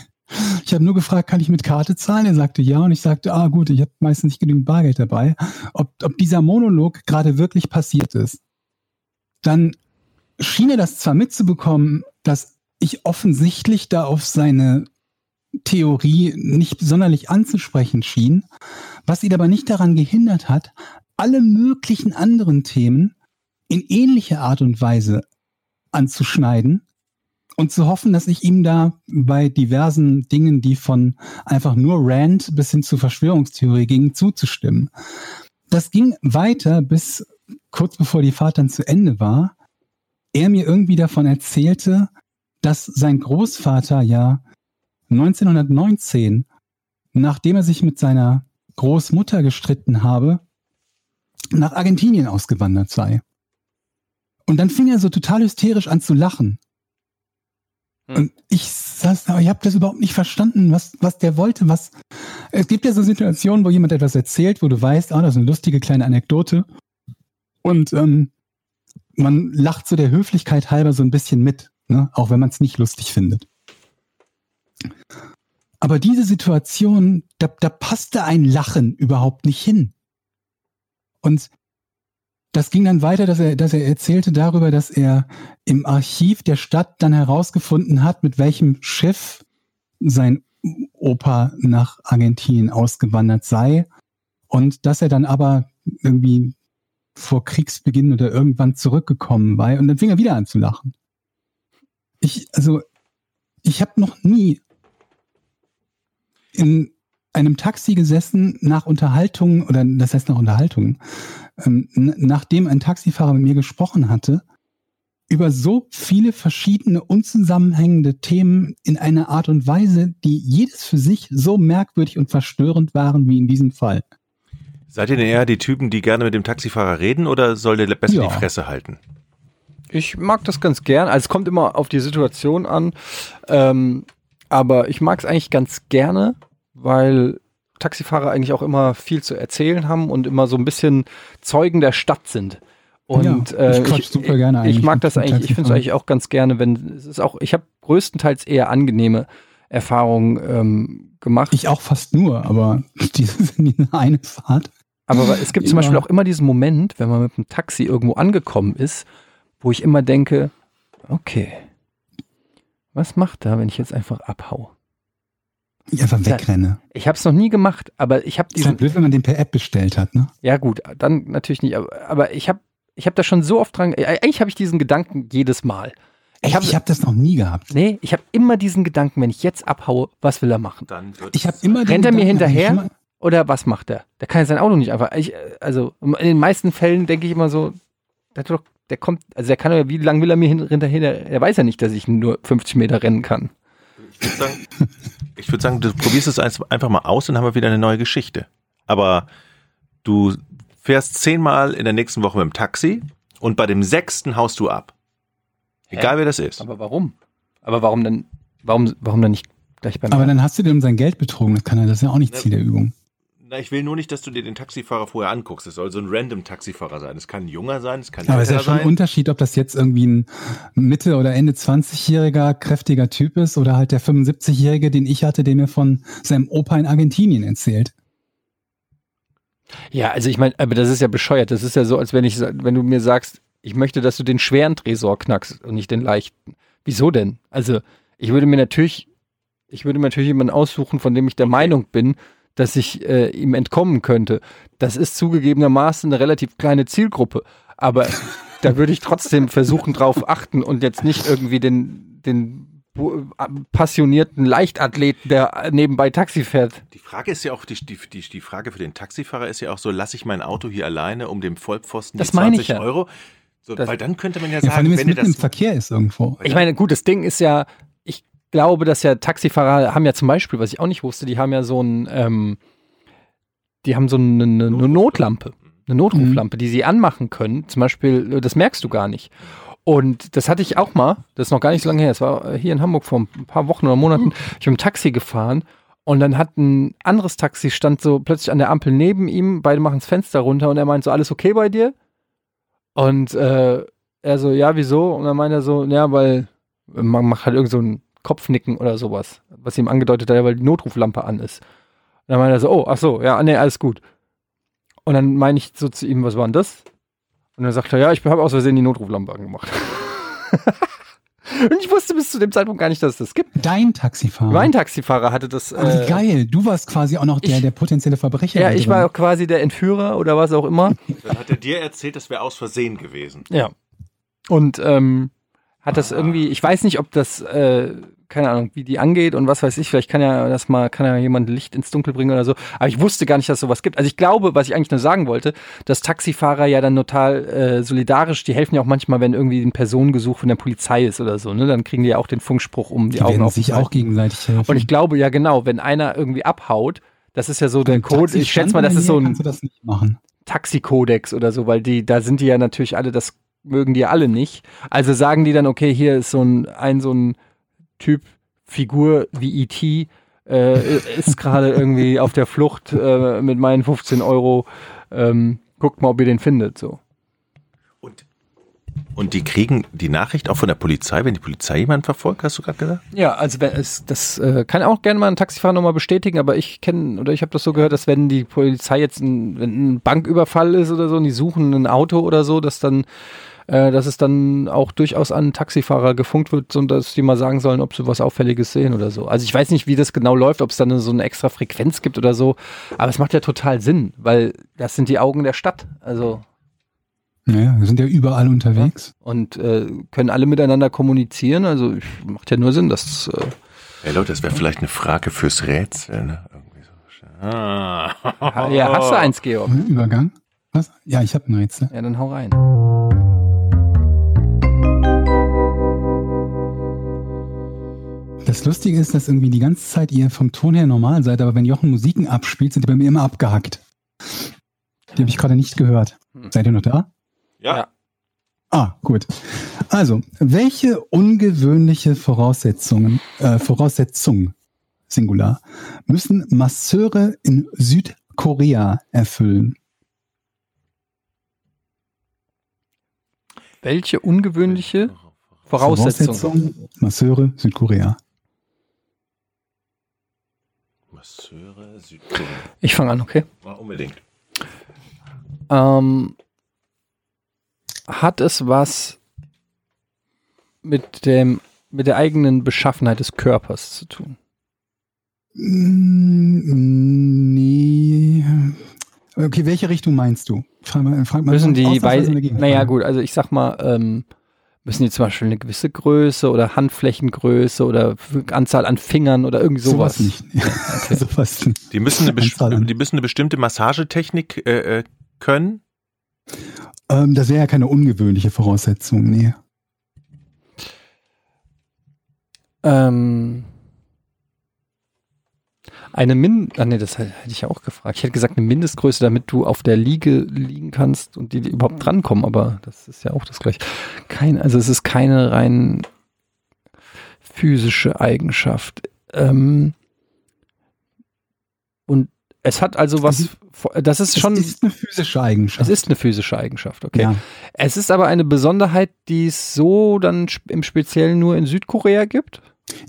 Ich habe nur gefragt, kann ich mit Karte zahlen? Er sagte ja und ich sagte, ah gut, ich habe meistens nicht genügend Bargeld dabei. Ob, ob dieser Monolog gerade wirklich passiert ist. Dann schien er das zwar mitzubekommen, dass ich offensichtlich da auf seine Theorie nicht sonderlich anzusprechen schien, was ihn aber nicht daran gehindert hat, alle möglichen anderen Themen in ähnlicher Art und Weise anzuschneiden und zu hoffen, dass ich ihm da bei diversen Dingen, die von einfach nur Rand bis hin zu Verschwörungstheorie gingen, zuzustimmen. Das ging weiter bis kurz bevor die Fahrt dann zu Ende war. Er mir irgendwie davon erzählte, dass sein Großvater ja 1919, nachdem er sich mit seiner Großmutter gestritten habe, nach Argentinien ausgewandert sei. Und dann fing er so total hysterisch an zu lachen. Hm. Und ich saß da, ich habe das überhaupt nicht verstanden, was, was der wollte. Was es gibt ja so Situationen, wo jemand etwas erzählt, wo du weißt, ah, das ist eine lustige kleine Anekdote. Und ähm, man lacht so der Höflichkeit halber so ein bisschen mit, ne? auch wenn man es nicht lustig findet. Aber diese Situation, da, da passte ein Lachen überhaupt nicht hin. Und das ging dann weiter, dass er, dass er erzählte darüber, dass er im Archiv der Stadt dann herausgefunden hat, mit welchem Schiff sein Opa nach Argentinien ausgewandert sei und dass er dann aber irgendwie vor Kriegsbeginn oder irgendwann zurückgekommen war und dann fing er wieder an zu lachen. Ich, also, ich habe noch nie in einem Taxi gesessen nach Unterhaltung oder das heißt nach Unterhaltung, ähm, nachdem ein Taxifahrer mit mir gesprochen hatte, über so viele verschiedene unzusammenhängende Themen in einer Art und Weise, die jedes für sich so merkwürdig und verstörend waren wie in diesem Fall. Seid ihr denn eher die Typen, die gerne mit dem Taxifahrer reden oder soll der besser ja. die Fresse halten? Ich mag das ganz gern. Also es kommt immer auf die Situation an. Ähm, aber ich mag es eigentlich ganz gerne, weil Taxifahrer eigentlich auch immer viel zu erzählen haben und immer so ein bisschen Zeugen der Stadt sind. Und ja, ich, äh, ich, super gerne ich mag das eigentlich, ich finde es eigentlich auch ganz gerne, wenn es ist auch, ich habe größtenteils eher angenehme Erfahrungen ähm, gemacht. Ich auch fast nur, aber diese sind eine Fahrt. Aber es gibt zum Beispiel auch immer diesen Moment, wenn man mit dem Taxi irgendwo angekommen ist, wo ich immer denke, okay, was macht er, wenn ich jetzt einfach abhaue? Ich einfach wegrenne. Ich habe es noch nie gemacht, aber ich habe diesen. Ist blöd, wenn man den per App bestellt hat, ne? Ja gut, dann natürlich nicht. Aber, aber ich habe ich hab da schon so oft dran. Äh, eigentlich habe ich diesen Gedanken jedes Mal. Ich habe hab das noch nie gehabt. Nee, ich habe immer diesen Gedanken, wenn ich jetzt abhaue, was will er machen? Dann wird ich habe immer Rennt er mir hinterher oder was macht er? Der kann ja sein Auto nicht einfach. Ich, also in den meisten Fällen denke ich immer so, der, doch, der kommt, also der kann ja, wie lange will er mir hinterher? Er weiß ja nicht, dass ich nur 50 Meter rennen kann. Ich würde sagen, ich würde sagen, du probierst es einfach mal aus und haben wir wieder eine neue Geschichte. Aber du fährst zehnmal in der nächsten Woche mit dem Taxi und bei dem sechsten haust du ab. Egal Hä? wer das ist. Aber warum? Aber warum denn, warum, warum dann nicht gleich beim Aber dann hast du dir um sein Geld betrogen, das kann er, das ist ja auch nicht Ziel der Übung. Na, ich will nur nicht, dass du dir den Taxifahrer vorher anguckst. Es soll so ein random Taxifahrer sein. Es kann ein junger sein, es kann ein Aber es ist ja schon ein Unterschied, ob das jetzt irgendwie ein Mitte- oder Ende 20-jähriger, kräftiger Typ ist oder halt der 75-jährige, den ich hatte, der mir von seinem Opa in Argentinien erzählt. Ja, also ich meine, aber das ist ja bescheuert. Das ist ja so, als wenn ich, wenn du mir sagst, ich möchte, dass du den schweren Tresor knackst und nicht den leichten. Wieso denn? Also, ich würde mir natürlich, ich würde mir natürlich jemanden aussuchen, von dem ich der Meinung bin, dass ich äh, ihm entkommen könnte. Das ist zugegebenermaßen eine relativ kleine Zielgruppe, aber da würde ich trotzdem versuchen drauf achten und jetzt nicht irgendwie den, den passionierten Leichtathleten, der nebenbei Taxi fährt. Die Frage ist ja auch, die, die, die, die Frage für den Taxifahrer ist ja auch so, lasse ich mein Auto hier alleine um dem Vollpfosten das die 20 ja. Euro? So, weil dann könnte man ja, ja sagen, wenn das im Verkehr ist irgendwo. Ich meine, gut, das Ding ist ja, glaube, dass ja Taxifahrer haben ja zum Beispiel, was ich auch nicht wusste, die haben ja so ein, ähm, die haben so eine, eine Notlampe, eine Notruflampe, mhm. die sie anmachen können. Zum Beispiel, das merkst du gar nicht. Und das hatte ich auch mal, das ist noch gar nicht so lange her, es war hier in Hamburg vor ein paar Wochen oder Monaten, ich bin im Taxi gefahren und dann hat ein anderes Taxi stand so plötzlich an der Ampel neben ihm, beide machen das Fenster runter und er meint so, alles okay bei dir? Und äh, er so, ja, wieso? Und dann meint er so, ja, weil man macht halt irgend so ein Kopfnicken oder sowas, was ihm angedeutet hat, weil die Notruflampe an ist. Und dann meint er so, oh, ach so, ja, nee, alles gut. Und dann meine ich so zu ihm, was war denn das? Und dann sagt er, ja, ich habe aus Versehen die Notruflampe angemacht. Und ich wusste bis zu dem Zeitpunkt gar nicht, dass es das gibt. Dein Taxifahrer. Mein Taxifahrer hatte das. Wie Äh, geil. Du warst quasi auch noch der, ich- der potenzielle Verbrecher. ja, ich drin. war auch quasi der Entführer oder was auch immer. Dann hat er dir erzählt, das wäre aus Versehen gewesen. Ja. Und ähm, hat das irgendwie, ich weiß nicht, ob das, äh, keine Ahnung, wie die angeht und was weiß ich, vielleicht kann ja das mal, kann ja jemand Licht ins Dunkel bringen oder so. Aber ich wusste gar nicht, dass es sowas gibt. Also ich glaube, was ich eigentlich nur sagen wollte, dass Taxifahrer ja dann total äh, solidarisch, die helfen ja auch manchmal, wenn irgendwie ein Personengesuch von der Polizei ist oder so, ne? Dann kriegen die ja auch den Funkspruch um die, Die Augen auf. sich auch gegenseitig helfen. Und ich glaube, ja genau, wenn einer irgendwie abhaut, das ist ja so der Code, Taxi ich schätze mal, das ist so ein Kannst du das nicht machen? Taxikodex oder so, weil die, da sind die ja natürlich alle, das mögen die alle nicht. Also sagen die dann, okay, hier ist so ein, ein so ein Typ, Figur wie E.T., äh, ist gerade irgendwie auf der Flucht äh, mit meinen 15 Euro. Ähm, guckt mal, ob ihr den findet. So. Und, und die kriegen die Nachricht auch von der Polizei, wenn die Polizei jemanden verfolgt, hast du gerade gesagt? Ja, also es, das äh, kann auch gerne mal ein Taxifahrer nochmal bestätigen, aber ich kenne oder ich habe das so gehört, dass wenn die Polizei jetzt ein, wenn ein Banküberfall ist oder so und die suchen ein Auto oder so, dass dann äh, dass es dann auch durchaus an Taxifahrer gefunkt wird, so dass die mal sagen sollen, ob sie was Auffälliges sehen oder so. Also ich weiß nicht, wie das genau läuft, ob es dann so eine extra Frequenz gibt oder so, aber es macht ja total Sinn, weil das sind die Augen der Stadt. Also Naja, wir sind ja überall unterwegs. und äh, können alle miteinander kommunizieren. Also macht ja nur Sinn, dass äh, Hey Leute, das wäre vielleicht eine Frage fürs Rätsel, ne? Irgendwie so. Ah. ja, hast du eins, Georg? Übergang? Was? Ja, ich habe ein Rätsel. Ja, dann hau rein. Das Lustige ist, dass irgendwie die ganze Zeit ihr vom Ton her normal seid, aber wenn Jochen Musiken abspielt, sind die bei mir immer abgehackt. Die habe ich gerade nicht gehört. Hm. Seid ihr noch da? Ja. Ja. Ah, gut. Also, welche ungewöhnliche Voraussetzungen, äh, Voraussetzung, Singular, müssen Masseure in Südkorea erfüllen? Welche ungewöhnliche Voraussetzung? Masseure, Südkorea. Masseure Südkorea. Ich fange an, okay. Ja, unbedingt. Ähm, hat es was mit dem mit der eigenen Beschaffenheit des Körpers zu tun? Mm, Nee. Okay, welche Richtung meinst du? Frag mal, frag mal Müssen die, weil, naja gut, also ich sag mal, ähm, müssen die zum Beispiel eine gewisse Größe oder Handflächengröße oder Anzahl an Fingern oder irgendwie sowas? Sowas nicht. sowas nicht. Die müssen eine, die müssen eine bestimmte Massagetechnik äh, äh, können. Ähm, das wäre ja keine ungewöhnliche Voraussetzung, nee. Ähm, eine Min, ah nee, das hätte ich ja auch gefragt. Ich hätte gesagt eine Mindestgröße, damit du auf der Liege liegen kannst und die, die überhaupt drankommen, aber das ist ja auch das gleiche. Kein, also es ist keine rein physische Eigenschaft. Ähm, und es hat also was, das ist schon, Es ist eine physische Eigenschaft. es ist eine physische Eigenschaft, okay. Ja. Es ist aber eine Besonderheit, die es so dann im Speziellen nur in Südkorea gibt.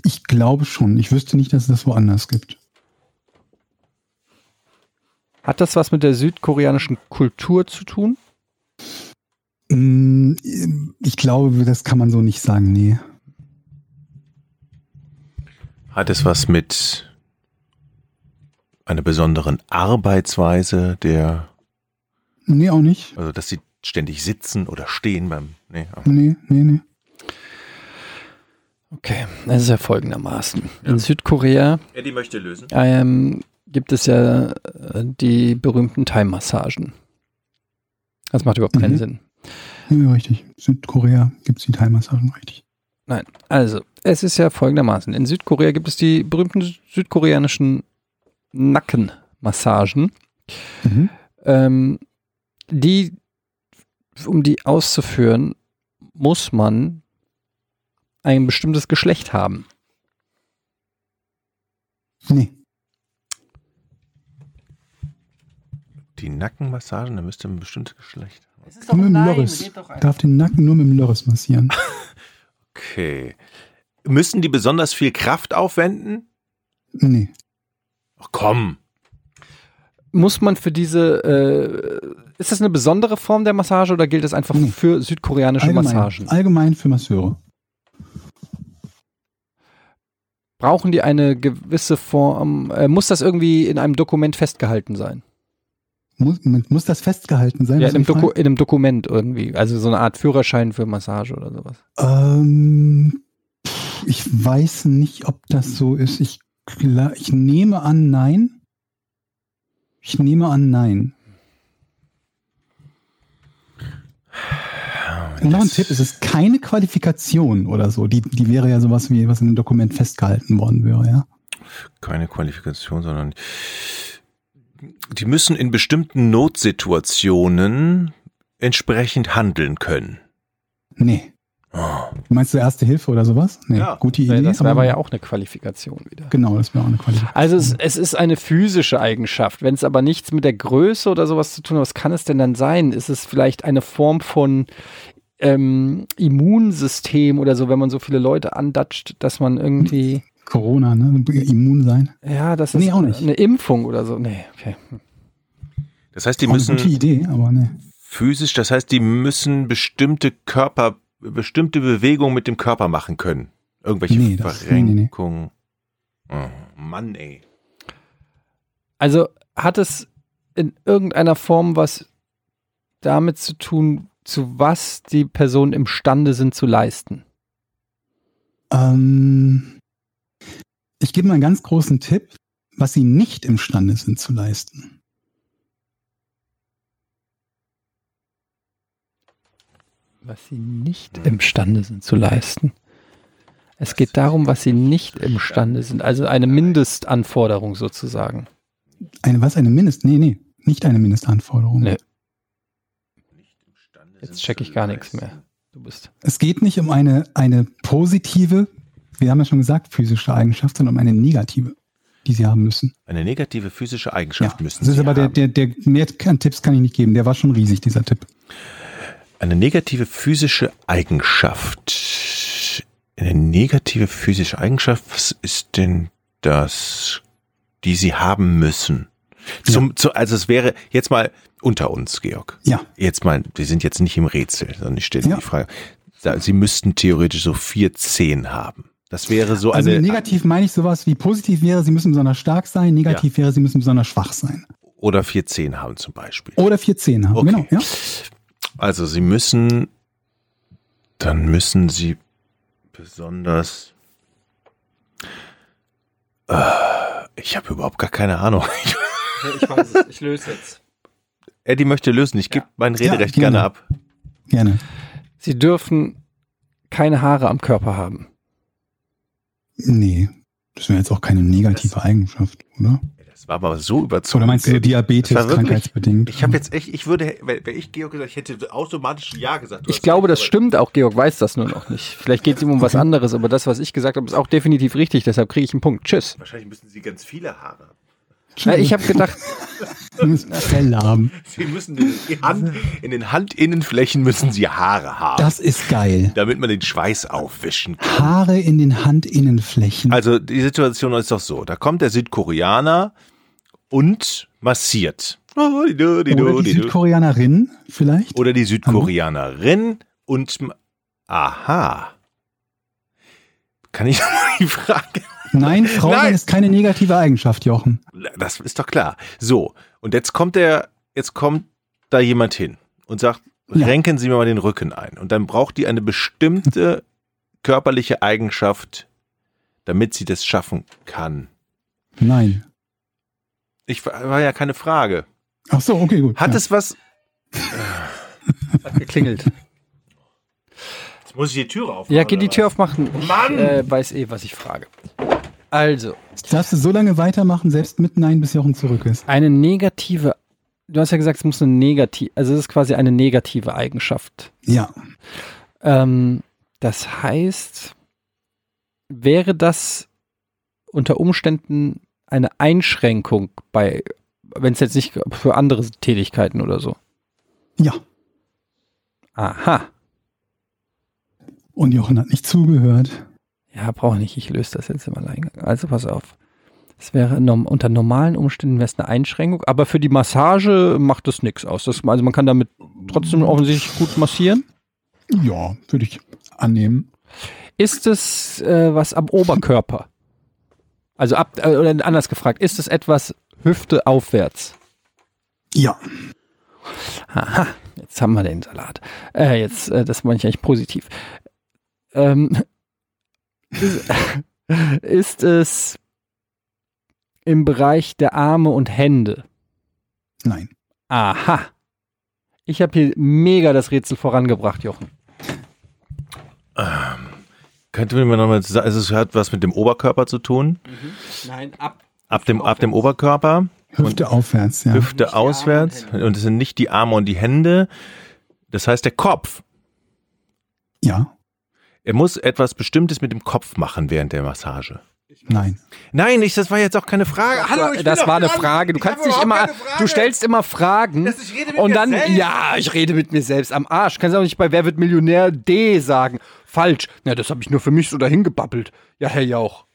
Ich glaube schon. Ich wüsste nicht, dass es das woanders gibt. Hat das was mit der südkoreanischen Kultur zu tun? Mm, Ich glaube, das kann man so nicht sagen, nee. Hat es was mit einer besonderen Arbeitsweise der, Nee, auch nicht. also dass sie ständig sitzen oder stehen beim, nee, auch. Nee, nee, nee. Okay, es ist ja folgendermaßen. In Südkorea Eddie möchte lösen. ähm, gibt es ja äh, die berühmten Thai-Massagen. Das macht überhaupt keinen Mhm. Sinn. Nee, richtig. Südkorea gibt es die Thai-Massagen, richtig. Nein, also es ist ja folgendermaßen. In Südkorea gibt es die berühmten südkoreanischen Nackenmassagen. Mhm. ähm, die, um die auszuführen, muss man ein bestimmtes Geschlecht haben? Nee. Die Nackenmassagen, da müsste ein bestimmtes Geschlecht haben. Nur mit dem Lörres. Darf den Nacken nur mit dem Lörres massieren. Okay. Müssen die besonders viel Kraft aufwenden? Nee. Ach komm. Muss man für diese, äh, ist das eine besondere Form der Massage oder gilt das einfach Nee. für südkoreanische Allgemein, Massagen? allgemein für Masseure. Brauchen die eine gewisse Form, äh, muss das irgendwie in einem Dokument festgehalten sein? Muss, muss das festgehalten sein? Ja, in einem, Doku in einem Dokument irgendwie. Also so eine Art Führerschein für Massage oder sowas. Ähm, ich weiß nicht, ob das so ist. Ich, ich nehme an, nein. Ich nehme an, nein. Noch ein Tipp, es ist keine Qualifikation oder so. Die, die wäre ja sowas wie, was in einem Dokument festgehalten worden wäre, ja. Keine Qualifikation, sondern die müssen in bestimmten Notsituationen entsprechend handeln können. Nee. Oh. Meinst du Erste Hilfe oder sowas? Nee, Ja. gute Idee. das wäre aber- aber ja auch eine Qualifikation wieder. Genau, das wäre auch eine Qualifikation. Also es, es ist eine physische Eigenschaft. Wenn es aber nichts mit der Größe oder sowas zu tun hat, was kann es denn dann sein? Ist es vielleicht eine Form von ähm, Immunsystem oder so, wenn man so viele Leute andatscht, dass man irgendwie, Corona, ne? Immun sein. ja, das ist Nee, auch nicht. eine Impfung oder so. Nee, okay. Das heißt, die Auch eine müssen gute Idee, aber ne. physisch, das heißt, die müssen bestimmte Körper, bestimmte Bewegungen mit dem Körper machen können. Irgendwelche Nee, das- nee, nee, nee. Verrenkungen. Oh, Mann, ey. Also hat es in irgendeiner Form was damit zu tun, zu was die Personen imstande sind zu leisten? Ähm, ich gebe mal einen ganz großen Tipp, was sie nicht imstande sind zu leisten. Was sie nicht imstande sind zu leisten. Es geht darum, was sie nicht imstande sind. Also eine Mindestanforderung sozusagen. Eine, was? Eine Mindest? Nee, nee, nicht eine Mindestanforderung. Nee. Jetzt checke ich gar nichts mehr. Du bist. Es geht nicht um eine, eine positive, wir haben ja schon gesagt, physische Eigenschaft, sondern um eine negative, die sie haben müssen. Eine negative physische Ja, Eigenschaft müssen das ist sie aber der, haben. der, der, mehr Tipps kann ich nicht geben, der war schon riesig, dieser Tipp. Eine negative physische Eigenschaft. Eine negative physische Eigenschaft, was ist denn das, die sie haben müssen? Zum, zu, also es wäre jetzt mal unter uns, Georg. Ja, Jetzt mal, wir sind jetzt nicht im Rätsel, sondern ich stelle Ja. die Frage. Sie müssten theoretisch so vier Zehen haben. Das wäre so also eine negativ meine ich sowas wie positiv wäre, sie müssen besonders stark sein, negativ wäre, sie müssen besonders schwach sein. oder vier Zehen haben zum Beispiel. Oder vier Zehen haben, Okay. genau. Ja. Also Sie müssen, dann müssen Sie besonders. Äh, ich habe überhaupt gar keine Ahnung. Ich weiß es, ich löse jetzt. Eddie möchte lösen. Ich gebe mein Rederecht Ja, gerne gerne. ab. Gerne. Sie dürfen keine Haare am Körper haben. Nee, das wäre jetzt auch keine negative Eigenschaft, oder? Das war aber so überzeugend. Oder meinst du so. Diabetes, Das wirklich- krankheitsbedingt? Ich habe jetzt echt, ich würde, wäre ich Georg gesagt, ich hätte automatisch Ja gesagt. Ich glaube, das stimmt auch. Georg weiß das nur noch nicht. Vielleicht geht es ihm um was anderes, aber das, was ich gesagt habe, ist auch definitiv richtig. Deshalb kriege ich einen Punkt. Tschüss. Wahrscheinlich müssen Sie ganz viele Haare haben. Ja, ich habe gedacht, Sie müssen Fell haben. Sie müssen in den, Hand, in den Handinnenflächen müssen Sie Haare haben, Das ist geil. damit man den Schweiß aufwischen kann. Haare in den Handinnenflächen. Also die Situation ist doch so, da kommt der Südkoreaner und massiert. Oder die Südkoreanerin vielleicht? Oder die Südkoreanerin und aha. Kann ich die Frage? Nein, Frau Nein. ist keine negative Eigenschaft, Jochen. Das ist doch klar. So, und jetzt kommt der, jetzt kommt da jemand hin und sagt, Ja. renken Sie mir mal den Rücken ein. Und dann braucht die eine bestimmte körperliche Eigenschaft, damit sie das schaffen kann. Nein. Ich war ja keine Frage. Ach so, okay, gut. Hat ja. es was? hat geklingelt. Jetzt muss ich die Tür aufmachen. Ja, geht die Tür aufmachen. Ich Mann! äh, weiß eh, was ich frage. Also, darfst du so lange weitermachen, selbst mit Nein, bis Jochen zurück ist. eine negative, du hast ja gesagt, es muss eine negative, also es ist quasi eine negative Eigenschaft. Ja. Ähm, das heißt, wäre das unter Umständen eine Einschränkung bei, wenn es jetzt nicht für andere Tätigkeiten oder so? Ja. Aha. Und Jochen hat nicht zugehört. Ja, brauche nicht. Ich löse das jetzt im Alleingang. Also pass auf. Es wäre unter normalen Umständen wäre es eine Einschränkung, aber für die Massage macht das nichts aus. Das, also man kann damit trotzdem offensichtlich gut massieren. Ja, würde ich annehmen. Ist es äh, was am Oberkörper? Also ab, äh, oder anders gefragt, ist es etwas Hüfte aufwärts? Ja. Aha, jetzt haben wir den Salat. Äh, jetzt, äh, das meine ich eigentlich positiv. Ähm, ist, ist es im Bereich der Arme und Hände? Nein. Aha. Ich habe hier mega das Rätsel vorangebracht, Jochen. Könnte mir nochmal sagen, also es hat was mit dem Oberkörper zu tun. Nein, ab. Ab dem, ab dem Oberkörper, Hüfte aufwärts, ja. Hüfte auswärts. Und es sind nicht die Arme und die Hände. Das heißt, der Kopf. Ja. Er muss etwas Bestimmtes mit dem Kopf machen während der Massage. Nein. Nein, ich, das war jetzt auch keine Frage. Hallo, ich bin das war eine dran. Frage. Du Ich kannst nicht immer, du stellst immer Fragen ich rede mit und mir dann, selbst. ja, ich rede mit mir selbst am Arsch. Kannst auch nicht bei Wer wird Millionär D sagen. Falsch. Na, das habe ich nur für mich so dahin gebabbelt. Ja, Herr Jauch.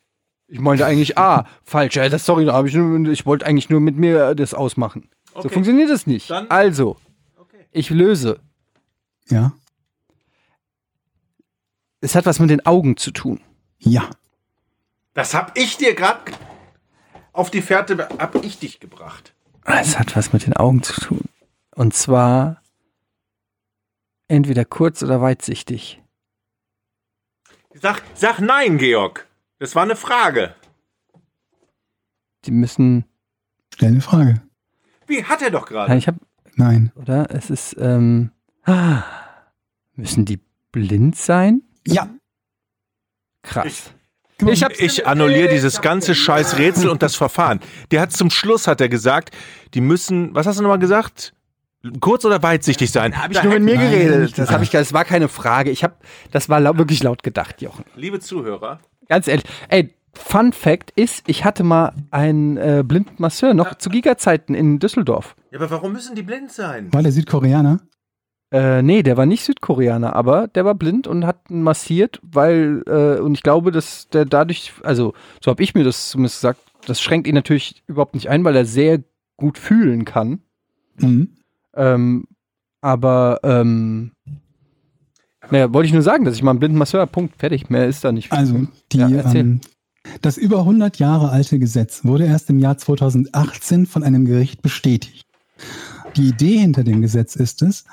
Ich meinte eigentlich A. Falsch. Ja, das, sorry, da habe ich nur, ich wollte eigentlich nur mit mir das ausmachen. So Okay. funktioniert das nicht. Dann- also, ich löse. Ja. Es hat was mit den Augen zu tun. Ja. Das hab ich dir gerade auf die Fährte, hab ich dich gebracht. Es hat was mit den Augen zu tun. Und zwar entweder kurz oder weitsichtig. Sag, sag nein, Georg. Das war eine Frage. Die müssen. Stell eine Frage. Wie hat er doch Nein, gerade? ich habe, Nein. oder? Es ist. Ähm, ah, müssen die blind sein? Ja. Krass. Ich Ich annulliere dieses ganze scheiß Rätsel und das Verfahren. Der hat zum Schluss, hat er gesagt, die müssen, was hast du nochmal gesagt? Kurz oder weitsichtig sein? Habe ich nur mit mir Nein, geredet. Das ich, das war keine Frage. Ich habe, das war lau wirklich laut gedacht, Jochen. Liebe Zuhörer, Ganz ehrlich. Ey, Fun Fact ist, ich hatte mal einen äh, blinden Masseur noch zu Giga-Zeiten in Düsseldorf. ja, aber warum müssen die blind sein? War der Südkoreaner? Äh, nee, der war nicht Südkoreaner, aber der war blind und hat massiert, weil, äh, und ich glaube, dass der dadurch, also so habe ich mir das zumindest gesagt, das schränkt ihn natürlich überhaupt nicht ein, weil er sehr gut fühlen kann. Mhm. Ähm, aber, ähm, naja, wollte ich nur sagen, dass ich mal einen blinden Masseur, Punkt, fertig, mehr ist da nicht. Also, die, Ja, ähm, das über 100 Jahre alte Gesetz wurde erst im Jahr 2018 von einem Gericht bestätigt. Die Idee hinter dem Gesetz ist es,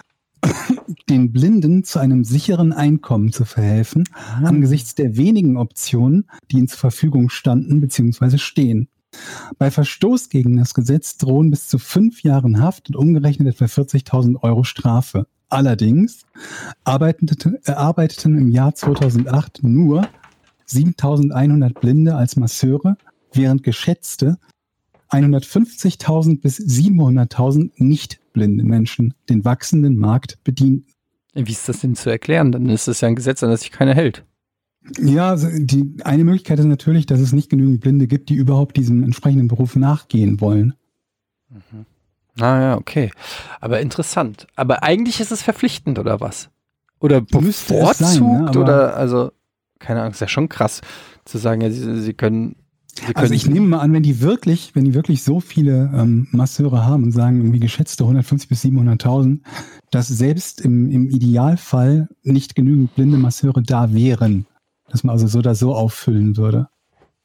den Blinden zu einem sicheren Einkommen zu verhelfen, angesichts der wenigen Optionen, die ihnen zur Verfügung standen bzw. stehen. Bei Verstoß gegen das Gesetz drohen bis zu fünf Jahren Haft und umgerechnet etwa 40.000 Euro Strafe. Allerdings arbeiteten, arbeiteten im Jahr 2008 nur 7.100 Blinde als Masseure, während geschätzte 150.000 bis 700.000 nicht blinde Menschen den wachsenden Markt bedienten. Wie ist das denn zu erklären? Dann ist das ja ein Gesetz, an das sich keiner hält. Ja, also die eine Möglichkeit ist natürlich, dass es nicht genügend Blinde gibt, die überhaupt diesem entsprechenden Beruf nachgehen wollen. Ah ja, okay. Aber interessant. Aber eigentlich ist es verpflichtend, oder was? Oder bevorzugt, sein, ne? Oder, also, keine Ahnung, ist ja schon krass zu sagen, ja, sie, sie können Also ich nehme mal an, wenn die wirklich, wenn die wirklich so viele ähm, Masseure haben und sagen irgendwie geschätzte 150 bis 700.000, dass selbst im, im Idealfall nicht genügend blinde Masseure da wären, dass man also so oder so auffüllen würde.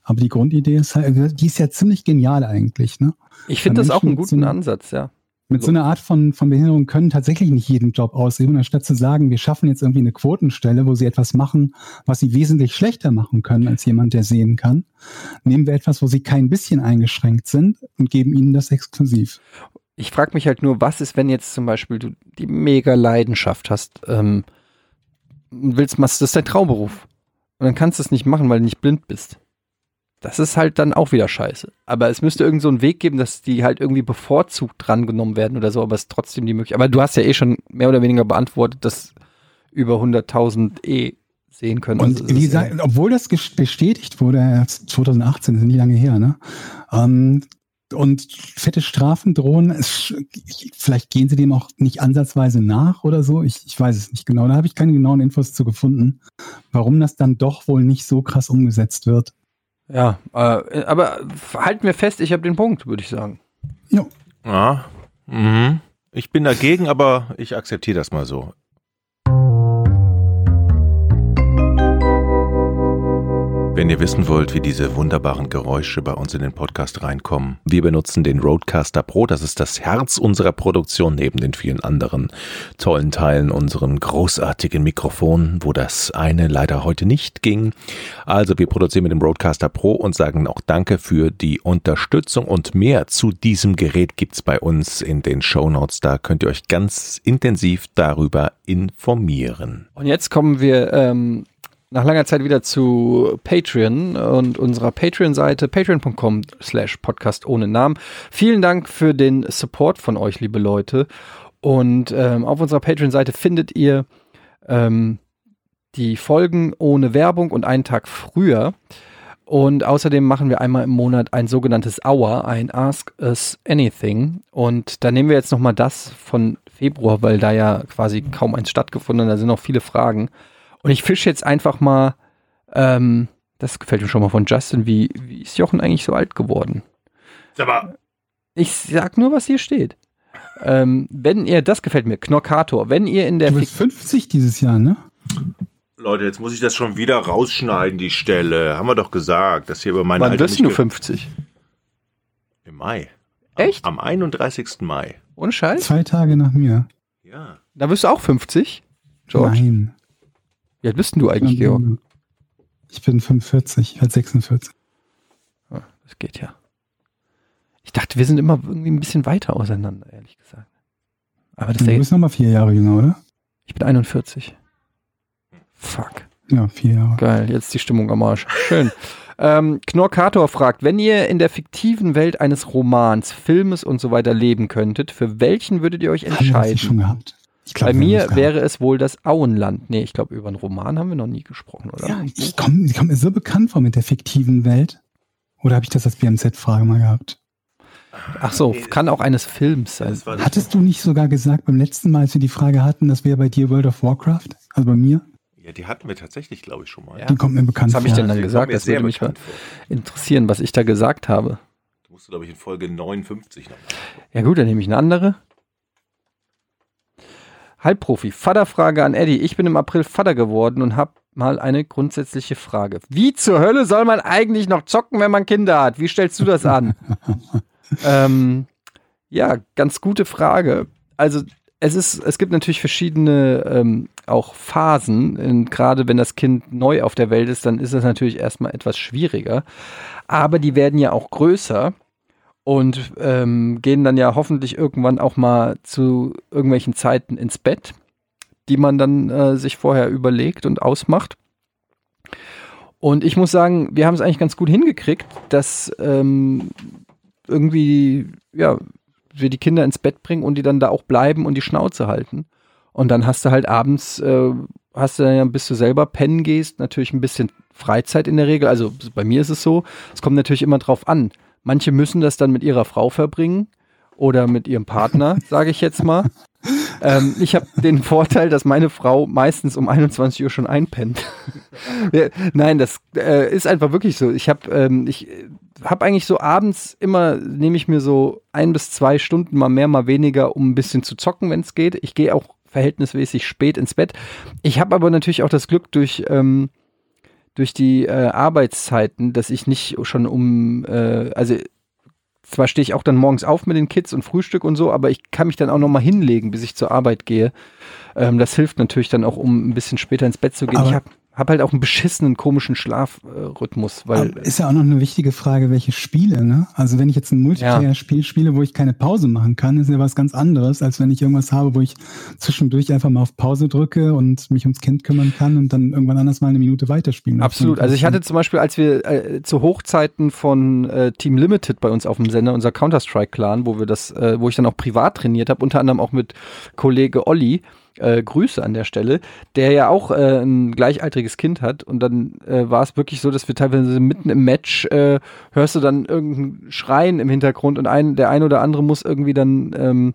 Aber die Grundidee ist halt, die ist ja ziemlich genial eigentlich, ne? ich finde das auch einen guten Ansatz, ja. Mit so einer Art von, von Behinderung können tatsächlich nicht jeden Job ausüben, anstatt zu sagen, wir schaffen jetzt irgendwie eine Quotenstelle, wo sie etwas machen, was sie wesentlich schlechter machen können als jemand, der sehen kann. Nehmen wir etwas, wo sie kein bisschen eingeschränkt sind und geben ihnen das exklusiv. Ich frage mich halt nur, was ist, wenn jetzt zum Beispiel du die mega Leidenschaft hast, ähm, und willst, machst, das ist dein Traumberuf. Und dann kannst du es nicht machen, weil du nicht blind bist. Das ist halt dann auch wieder scheiße. Aber es müsste irgend so einen Weg geben, dass die halt irgendwie bevorzugt drangenommen werden oder so, aber es ist trotzdem die Möglichkeit. Aber du hast ja eh schon mehr oder weniger beantwortet, dass über 100.000 eh sehen können. Und Also ist, gesagt, obwohl das bestätigt wurde, erst 2018, das ist nicht lange her, ne? Ähm, und fette Strafen drohen, es, vielleicht gehen sie dem auch nicht ansatzweise nach oder so. Ich, ich weiß es nicht genau. Da habe ich keine genauen Infos zu gefunden, warum das dann doch wohl nicht so krass umgesetzt wird. Ja, äh, aber halten wir fest, ich habe den Punkt, würde ich sagen. Jo. Ja. Mhm. Ich bin dagegen, aber ich akzeptiere das mal so. Wenn ihr wissen wollt, wie diese wunderbaren Geräusche bei uns in den Podcast reinkommen, wir benutzen den Roadcaster Pro. Das ist das Herz unserer Produktion neben den vielen anderen tollen Teilen, unseren großartigen Mikrofonen, wo das eine leider heute nicht ging. Also wir produzieren mit dem Roadcaster Pro und sagen auch Danke für die Unterstützung und mehr zu diesem Gerät gibt's bei uns in den Show Notes. Da könnt ihr euch ganz intensiv darüber informieren. Und jetzt kommen wir ähm, nach langer Zeit wieder zu Patreon und unserer Patreon-Seite patreon.com slash podcast ohne Namen. Vielen Dank für den Support von euch, liebe Leute. Und ähm, auf unserer Patreon-Seite findet ihr ähm, die Folgen ohne Werbung und einen Tag früher. Und außerdem machen wir einmal im Monat ein sogenanntes Hour, ein Ask Us Anything. Und da nehmen wir jetzt nochmal das von Februar, weil da ja quasi kaum eins stattgefunden hat. Da sind noch viele Fragen. Und ich fische jetzt einfach mal, ähm, das gefällt mir schon mal von Justin, wie, wie ist Jochen eigentlich so alt geworden? Aber Ich sag nur, was hier steht. Ähm, wenn ihr, das gefällt mir, Knockator, wenn ihr in der Du bist 50 dieses Jahr, ne? Leute, jetzt muss ich das schon wieder rausschneiden, die Stelle. Haben wir doch gesagt, dass hier über meine Wann Alter wirst du nicht ge- 50? Im Mai. Echt? Am 31. Mai. Ohne Scheiß? Zwei Tage nach mir. Ja. Da wirst du auch 50? George? Nein. Wie alt bist denn du eigentlich, Georg? Ich bin 45, ich werde 46. Ah, Das geht ja. Ich dachte, wir sind immer irgendwie ein bisschen weiter auseinander, ehrlich gesagt. Aber das Du bist nochmal vier Jahre jünger, oder? ich bin 41. Fuck. Ja, vier Jahre. Geil, jetzt die Stimmung am Arsch. Schön. ähm, Knorkator fragt, wenn ihr in der fiktiven Welt eines Romans, Filmes und so weiter leben könntet, für welchen würdet ihr euch Haben wir das nicht entscheiden? schon gehabt? Ich glaub, Bei wir mir wäre es wohl das Auenland. Nee, ich glaube, über einen Roman haben wir noch nie gesprochen, oder? Ja, ich komme komm mir so bekannt vor mit der fiktiven Welt. Oder habe ich das als BMZ-Frage mal gehabt? Ach so, kann auch eines Films sein. Hattest du nicht sogar gesagt beim letzten Mal, als wir die Frage hatten, das wäre bei dir World of Warcraft? Also bei mir? ja, die hatten wir tatsächlich, glaube ich, schon mal. Ja. Die kommt mir bekannt Was habe ich vor. denn dann Die gesagt? Das würde mich mal vor. interessieren, was ich da gesagt habe. Du musst, glaube ich, in Folge 59 noch. Ja gut, dann nehme ich eine andere. Halbprofi. Vaterfrage an Eddie. Ich bin im April Vater geworden und habe mal eine grundsätzliche Frage. Wie zur Hölle soll man eigentlich noch zocken, wenn man Kinder hat? Wie stellst du das an? ähm, ja, ganz gute Frage. Also es ist, es gibt natürlich verschiedene ähm, auch Phasen. Und Gerade wenn das Kind neu auf der Welt ist, dann ist es natürlich erstmal etwas schwieriger. Aber die werden ja auch größer und ähm, gehen dann ja hoffentlich irgendwann auch mal zu irgendwelchen Zeiten ins Bett, die man dann äh, sich vorher überlegt und ausmacht. Und ich muss sagen, wir haben es eigentlich ganz gut hingekriegt, dass ähm, irgendwie, ja, wir die Kinder ins Bett bringen und die dann da auch bleiben und die Schnauze halten. Und dann hast du halt abends, äh, hast du dann ja, bis du selber pennen gehst, natürlich ein bisschen Freizeit in der Regel. Also bei mir ist es so, es kommt natürlich immer drauf an. Manche müssen das dann mit ihrer Frau verbringen oder mit ihrem Partner, sage ich jetzt mal. Ähm, ich habe den Vorteil, dass meine Frau meistens um 21 Uhr schon einpennt. Nein, das äh, ist einfach wirklich so. Ich habe ähm, ich habe eigentlich so abends immer nehme ich mir so ein bis zwei Stunden mal mehr, mal weniger, um ein bisschen zu zocken, wenn es geht. Ich gehe auch verhältnismäßig spät ins Bett. Ich habe aber natürlich auch das Glück durch ähm, durch die äh, Arbeitszeiten, dass ich nicht schon um äh, also zwar stehe ich auch dann morgens auf mit den Kids und Frühstück und so, aber ich kann mich dann auch noch mal hinlegen, bis ich zur Arbeit gehe. Ähm, das hilft natürlich dann auch, um ein bisschen später ins Bett zu gehen. Aber- ich habe hab halt auch einen beschissenen, komischen Schlafrhythmus, weil ist ja auch noch eine wichtige Frage, welche Spiele, ne? Also wenn ich jetzt ein Multiplayer-Spiel spiele, wo ich keine Pause machen kann, ist ja was ganz anderes, als wenn ich irgendwas habe, wo ich zwischendurch einfach mal auf Pause drücke und mich ums Kind kümmern kann und dann irgendwann anders mal eine Minute weiterspielen. darf. Absolut. Also ich hatte zum Beispiel, als wir äh, zu Hochzeiten von äh, Team Limited bei uns auf dem Sender, unser Counter-Strike-Clan, wo wir das, äh, wo ich dann auch privat trainiert habe, unter anderem auch mit Kollege Olli, äh, Grüße an der Stelle, der ja auch äh, ein gleichaltriges Kind hat. Und dann äh, war es wirklich so, dass wir teilweise mitten im Match äh, hörst du dann irgendein Schreien im Hintergrund und ein, der ein oder andere muss irgendwie dann ähm,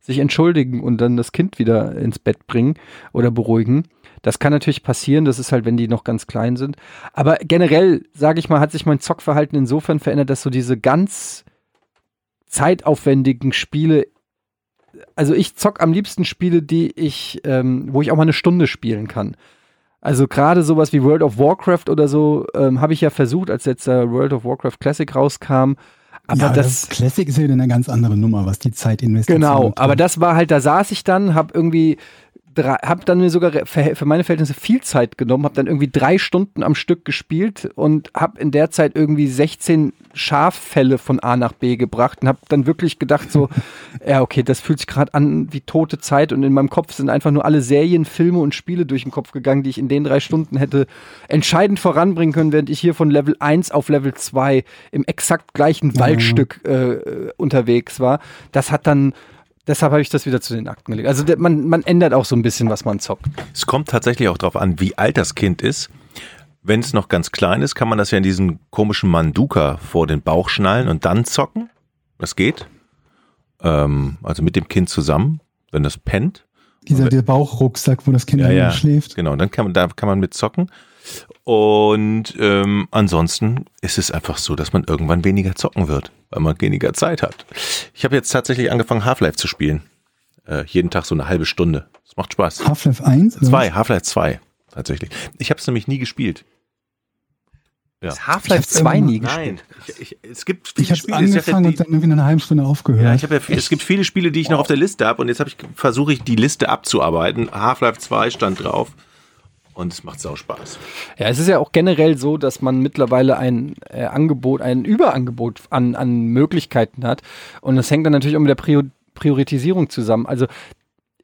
sich entschuldigen und dann das Kind wieder ins Bett bringen oder beruhigen. Das kann natürlich passieren, das ist halt, wenn die noch ganz klein sind. Aber generell, sage ich mal, hat sich mein Zockverhalten insofern verändert, dass so diese ganz zeitaufwendigen Spiele, also ich zock am liebsten Spiele, die ich, ähm, wo ich auch mal eine Stunde spielen kann. Also gerade sowas wie World of Warcraft oder so ähm, habe ich ja versucht, als jetzt äh, World of Warcraft Classic rauskam. Aber ja, das, Classic ist ja wieder eine ganz andere Nummer, was die Zeit investiert. Genau, aber das war halt, da saß ich dann, hab irgendwie, drei, hab dann mir sogar für, meine Verhältnisse viel Zeit genommen, hab dann irgendwie drei Stunden am Stück gespielt und hab in der Zeit irgendwie 16 Schaffälle von A nach B gebracht und hab dann wirklich gedacht so, ja okay, das fühlt sich gerade an wie tote Zeit und in meinem Kopf sind einfach nur alle Serien, Filme und Spiele durch den Kopf gegangen, die ich in den drei Stunden hätte entscheidend voranbringen können, während ich hier von Level 1 auf Level 2 im exakt gleichen. Waldstück äh, unterwegs war. Das hat dann Deshalb habe ich das wieder zu den Akten gelegt. Also man, man ändert auch so ein bisschen, was man zockt. Es kommt tatsächlich auch darauf an, wie alt das Kind ist. Wenn es noch ganz klein ist, kann man das ja in diesen komischen Manduka vor den Bauch schnallen und dann zocken. Das geht. Ähm, also mit dem Kind zusammen, wenn das pennt. Dieser der Bauchrucksack, wo das Kind ja, ja. schläft. Genau, dann kann man, da kann man mit zocken. Und ähm, ansonsten ist es einfach so, dass man irgendwann weniger zocken wird, weil man weniger Zeit hat. Ich habe jetzt tatsächlich angefangen, Half-Life zu spielen. Äh, jeden Tag so eine halbe Stunde. Es macht Spaß. Half-Life 1? oder Zwei, Half-Life 2, tatsächlich. Ich habe es nämlich nie gespielt. Ja. Half-Life Ich hab's 2 nie Nein, gespielt. ich, ich, es gibt was? viele Ich Spiele. ist ja angefangen die- und dann irgendwie nach einer halben Stunde aufgehört. ja, ich habe ja, es gibt viele Spiele, die ich noch auf der Liste habe und jetzt habe ich versuche ich die Liste abzuarbeiten. Half-Life 2 stand drauf und es macht sau Spaß. Ja, es ist ja auch generell so, dass man mittlerweile ein äh, Angebot, ein Überangebot an, an Möglichkeiten hat. Und das hängt dann natürlich auch mit der Prior Priorisierung zusammen. Also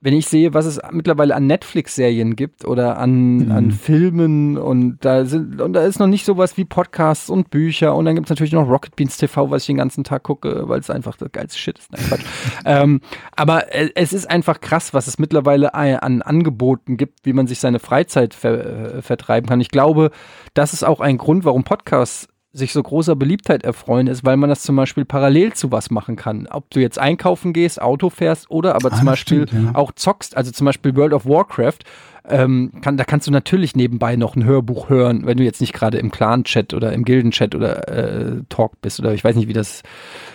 wenn ich sehe, was es mittlerweile an Netflix-Serien gibt oder an, Mhm. an Filmen und da sind und da ist noch nicht sowas wie Podcasts und Bücher und dann gibt es natürlich noch Rocket Beans TV, was ich den ganzen Tag gucke, weil es einfach das geilste Shit ist. Nein, Quatsch. ähm, aber es ist einfach krass, was es mittlerweile an Angeboten gibt, wie man sich seine Freizeit ver äh, vertreiben kann. Ich glaube, das ist auch ein Grund, warum Podcasts sich so großer Beliebtheit erfreuen, ist, weil man das zum Beispiel parallel zu was machen kann. Ob du jetzt einkaufen gehst, Auto fährst oder aber Ah, zum Beispiel stimmt, ja. auch zockst, also zum Beispiel World of Warcraft, ähm, kann, da kannst du natürlich nebenbei noch ein Hörbuch hören, wenn du jetzt nicht gerade im Clan-Chat oder im Gilden-Chat oder äh, Talk bist oder ich weiß nicht, wie das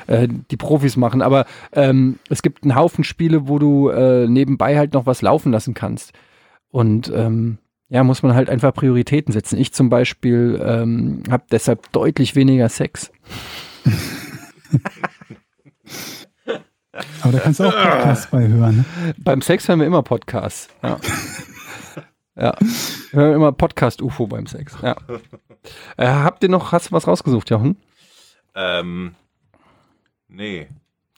äh, die Profis machen, aber ähm, es gibt einen Haufen Spiele, wo du äh, nebenbei halt noch was laufen lassen kannst. Und ähm, ja, muss man halt einfach Prioritäten setzen. Ich zum Beispiel ähm, habe deshalb deutlich weniger Sex. Aber da kannst du auch Podcasts bei hören. Ne? Beim Sex hören wir immer Podcasts. Ja. ja. Wir hören immer Podcast-UFO beim Sex. Ja. Äh, habt ihr noch, hast du was rausgesucht, Jochen? Ähm, nee.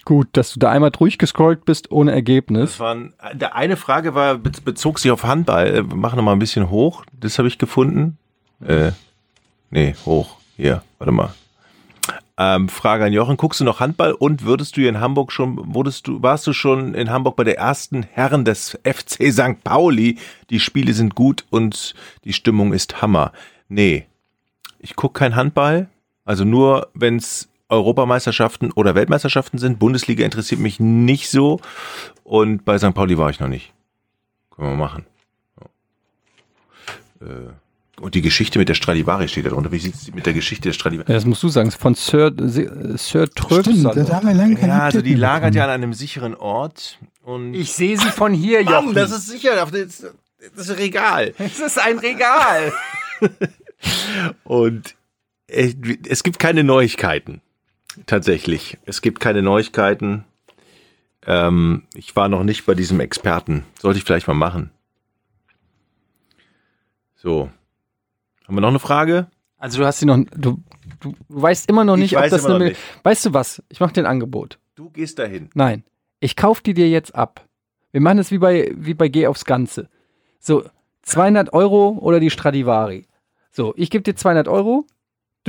Gut, dass du da einmal durchgescrollt bist ohne Ergebnis. Waren, der eine Frage war, be- bezog sich auf Handball. Äh, Mach noch mal ein bisschen hoch. Das habe ich gefunden. Äh, nee, hoch. Hier, warte mal. Ähm, Frage an Jochen, guckst du noch Handball und würdest du hier in Hamburg schon, wurdest du, warst du schon in Hamburg bei der ersten Herren des FC St. Pauli? Die Spiele sind gut und die Stimmung ist Hammer. Nee, ich gucke kein Handball, also nur wenn es Europameisterschaften oder Weltmeisterschaften sind. Bundesliga interessiert mich nicht so und bei St. Pauli war ich noch nicht. Können wir machen. Ja. Äh, und die Geschichte mit der Stradivari steht da drunter. Wie sieht es mit der Geschichte der Stradivari? Ja, das musst du sagen. Von Sir, Sir. Stimmt, da, haben wir lange keine Ja, also die lagert ja an einem sicheren Ort und Ich sehe sie von hier, Mann, das ist sicher, das ist, das ist ein Regal. es ist ein Regal. Und es gibt keine Neuigkeiten. Tatsächlich. Es gibt keine Neuigkeiten. Ähm, ich war noch nicht bei diesem Experten. Sollte ich vielleicht mal machen. So. Haben wir noch eine Frage? Also du hast sie noch, du, du, du weißt immer noch Ich nicht, ob weiß das eine, nicht. weißt du was? Ich mache dir ein Angebot. Du gehst dahin. Nein, ich kauf die dir jetzt ab. Wir machen es wie bei, wie bei Geh aufs Ganze. So, 200 Euro oder die Stradivari. So, ich gebe dir 200 Euro,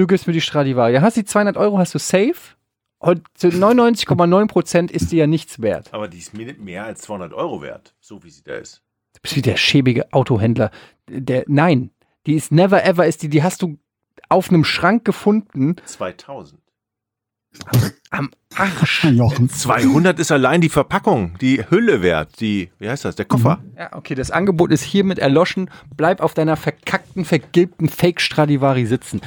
du gibst mir die Stradivari. Dann hast du die 200 Euro, hast du safe. Und zu 99,9 Prozent ist die ja nichts wert. Aber die ist mir nicht mehr als 200 Euro wert, so wie sie da ist. Du bist wie der schäbige Autohändler. Der, nein, die ist never ever, ist die, die hast du auf einem Schrank gefunden 2000. am Arsch. Jochen. 200 ist allein die Verpackung, die Hülle wert, die, wie heißt das, der Koffer. Ja, okay, das Angebot ist hiermit erloschen. Bleib auf deiner verkackten, vergilbten Fake-Stradivari sitzen.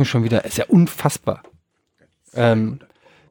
Mir schon wieder, ist ja unfassbar. Ähm,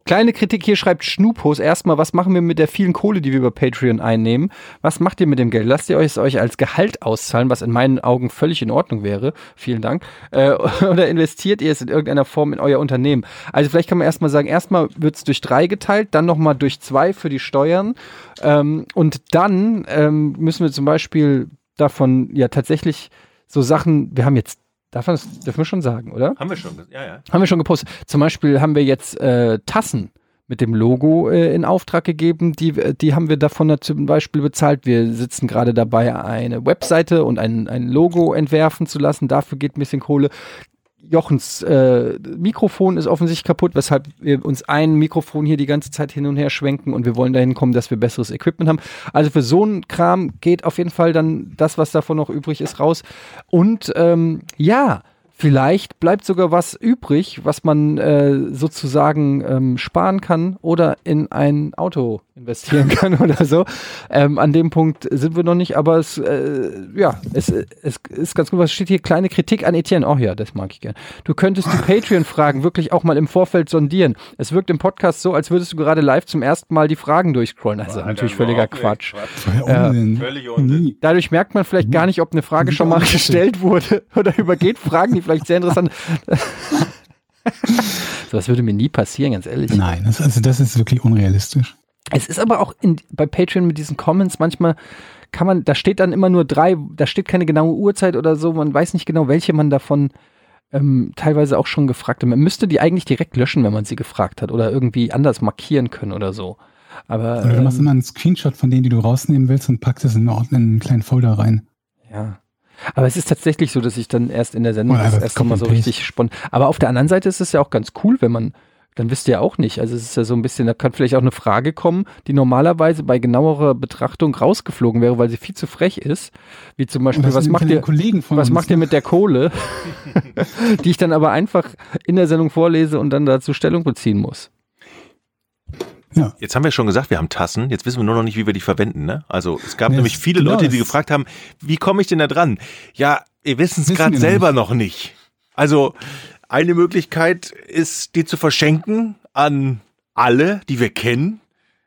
kleine Kritik hier schreibt Schnupos. Erstmal, was machen wir mit der vielen Kohle, die wir über Patreon einnehmen? Was macht ihr mit dem Geld? Lasst ihr es euch als Gehalt auszahlen, was in meinen Augen völlig in Ordnung wäre? Vielen Dank. Äh, oder investiert ihr es in irgendeiner Form in euer Unternehmen? Also vielleicht kann man erstmal sagen, erstmal wird es durch drei geteilt, dann nochmal durch zwei für die Steuern. Ähm, und dann ähm, müssen wir zum Beispiel davon ja tatsächlich so Sachen, wir haben jetzt, darf man das, dürfen wir schon sagen, oder? Haben wir schon, ja, ja. Haben wir schon gepostet. Zum Beispiel haben wir jetzt äh, Tassen mit dem Logo äh, in Auftrag gegeben. Die, die haben wir davon zum Beispiel bezahlt. Wir sitzen gerade dabei, eine Webseite und ein, ein Logo entwerfen zu lassen. Dafür geht ein bisschen Kohle. Jochens äh, Mikrofon ist offensichtlich kaputt, weshalb wir uns ein Mikrofon hier die ganze Zeit hin und her schwenken und wir wollen dahin kommen, dass wir besseres Equipment haben. Also für so einen Kram geht auf jeden Fall dann das, was davon noch übrig ist, raus. Und ähm, ja, vielleicht bleibt sogar was übrig, was man äh, sozusagen ähm, sparen kann oder in ein Auto investieren kann oder so. Ähm, an dem Punkt sind wir noch nicht, aber es, äh, ja, es, es ist ganz gut. Was steht hier? Kleine Kritik an Etienne. Oh ja, das mag ich gern. Du könntest die Patreon-Fragen wirklich auch mal im Vorfeld sondieren. Es wirkt im Podcast so, als würdest du gerade live zum ersten Mal die Fragen durchscrollen. Also natürlich völliger Quatsch. Ja, Unsinn. Völlig Unsinn. Dadurch merkt man vielleicht gar nicht, ob eine Frage schon mal gestellt wurde oder übergeht Fragen, die vielleicht sehr interessant So was würde mir nie passieren, ganz ehrlich. Nein, das, also das ist wirklich unrealistisch. Es ist aber auch in, bei Patreon mit diesen Comments manchmal kann man, da steht dann immer nur drei, da steht keine genaue Uhrzeit oder so, man weiß nicht genau, welche man davon ähm, teilweise auch schon gefragt hat. Man müsste die eigentlich direkt löschen, wenn man sie gefragt hat oder irgendwie anders markieren können oder so. Aber Oder du machst ähm, immer einen Screenshot von denen, die du rausnehmen willst und packst es in, Ordner- in einen kleinen Folder rein. Ja. Aber es ist tatsächlich so, dass ich dann erst in der Sendung Oder das einfach erste Mal so richtig spontan. Aber auf der anderen Seite ist es ja auch ganz cool, wenn man, dann wisst ihr ja auch nicht. Also es ist ja so ein bisschen, da kann vielleicht auch eine Frage kommen, die normalerweise bei genauerer Betrachtung rausgeflogen wäre, weil sie viel zu frech ist. Wie zum Beispiel, was macht ihr, Kollegen von was uns, macht ihr ne? mit der Kohle? die ich dann aber einfach in der Sendung vorlese und dann dazu Stellung beziehen muss. Ja. Jetzt haben wir schon gesagt, wir haben Tassen. Jetzt wissen wir nur noch nicht, wie wir die verwenden. Ne? Also es gab Ja, nämlich viele genau, Leute, die gefragt haben, wie komme ich denn da dran? Ja, ihr wisst es Wissen gerade selber noch nicht. Also eine Möglichkeit ist, die zu verschenken an alle, die wir kennen.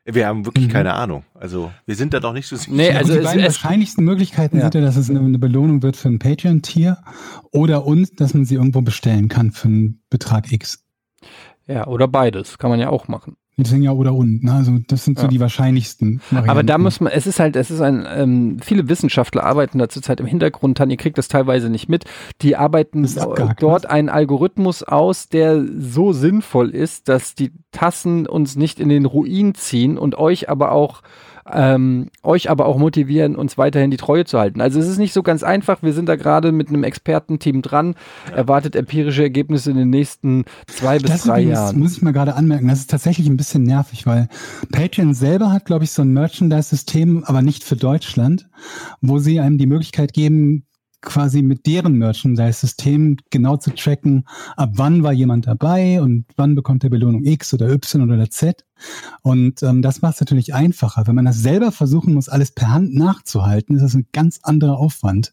Wir haben wirklich Mhm. keine Ahnung. Also wir sind da noch nicht so sicher. Nee, also die es, beiden es, wahrscheinlichsten Möglichkeiten Ja. sind ja, dass es eine, eine Belohnung wird für ein Patreon-Tier oder und, dass man sie irgendwo bestellen kann für einen Betrag X. ja, oder beides, kann man ja auch machen. Ja oder und. Ne? Also das sind so Ja. die wahrscheinlichsten. Varianten. Aber da muss man, es ist halt, es ist ein, ähm, viele Wissenschaftler arbeiten da zurzeit im Hintergrund dran, ihr kriegt das teilweise nicht mit. Die arbeiten dort einen Algorithmus aus, der so sinnvoll ist, dass die Tassen uns nicht in den Ruin ziehen und euch aber auch ähm, euch aber auch motivieren, uns weiterhin die Treue zu halten. Also es ist nicht so ganz einfach. Wir sind da gerade mit einem Expertenteam dran, erwartet empirische Ergebnisse in den nächsten zwei bis das drei übrigens, Jahren. muss ich mal gerade anmerken, das ist tatsächlich ein bisschen nervig, weil Patreon selber hat, glaube ich, so ein Merchandise-System, aber nicht für Deutschland, wo sie einem die Möglichkeit geben, quasi mit deren Merchandise-System genau zu tracken, ab wann war jemand dabei und wann bekommt er Belohnung X oder Y oder Z. Und ähm, das macht es natürlich einfacher. Wenn man das selber versuchen muss, alles per Hand nachzuhalten, ist das ein ganz anderer Aufwand.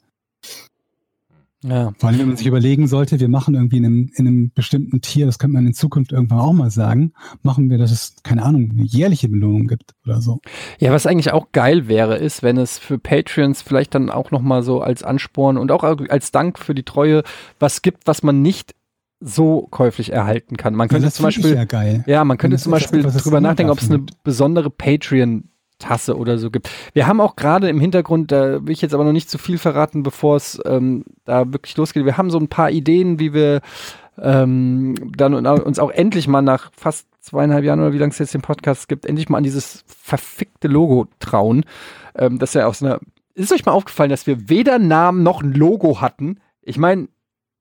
Ja. Vor allem, wenn man sich überlegen sollte, wir machen irgendwie in einem, in einem bestimmten Tier, das könnte man in Zukunft irgendwann auch mal sagen, machen wir, dass es, keine Ahnung, eine jährliche Belohnung gibt oder so. Ja, was eigentlich auch geil wäre, ist, wenn es für Patreons vielleicht dann auch nochmal so als Ansporn und auch als Dank für die Treue was gibt, was man nicht so käuflich erhalten kann. Man könnte das zum Beispiel, ja geil. ja, man könnte zum Beispiel etwas, drüber nachdenken, ob es eine besondere Patreon Tasse oder so gibt. Wir haben auch gerade im Hintergrund, da will ich jetzt aber noch nicht zu viel verraten, bevor es ähm, da wirklich losgeht. Wir haben so ein paar Ideen, wie wir ähm, dann uns auch endlich mal nach fast zweieinhalb Jahren oder wie lange es jetzt den Podcast gibt, endlich mal an dieses verfickte Logo trauen. Ähm, das ja aus einer. Ist euch mal aufgefallen, dass wir weder Namen noch ein Logo hatten? Ich meine,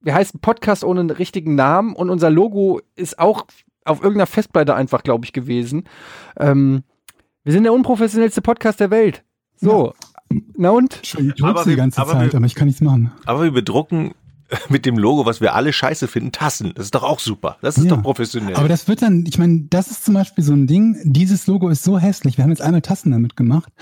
wir heißen Podcast ohne einen richtigen Namen und unser Logo ist auch auf irgendeiner Festplatte einfach, glaube ich, gewesen. Ähm, wir sind der unprofessionellste Podcast der Welt. So, Na und? Ich drück's die wir- ganze aber Zeit, wir- aber ich kann nichts machen. Aber wir bedrucken mit dem Logo, was wir alle scheiße finden, Tassen. Das ist doch auch super. Das ist Ja. doch professionell. Aber das wird dann, ich meine, das ist zum Beispiel so ein Ding, dieses Logo ist so hässlich. Wir haben jetzt einmal Tassen damit gemacht.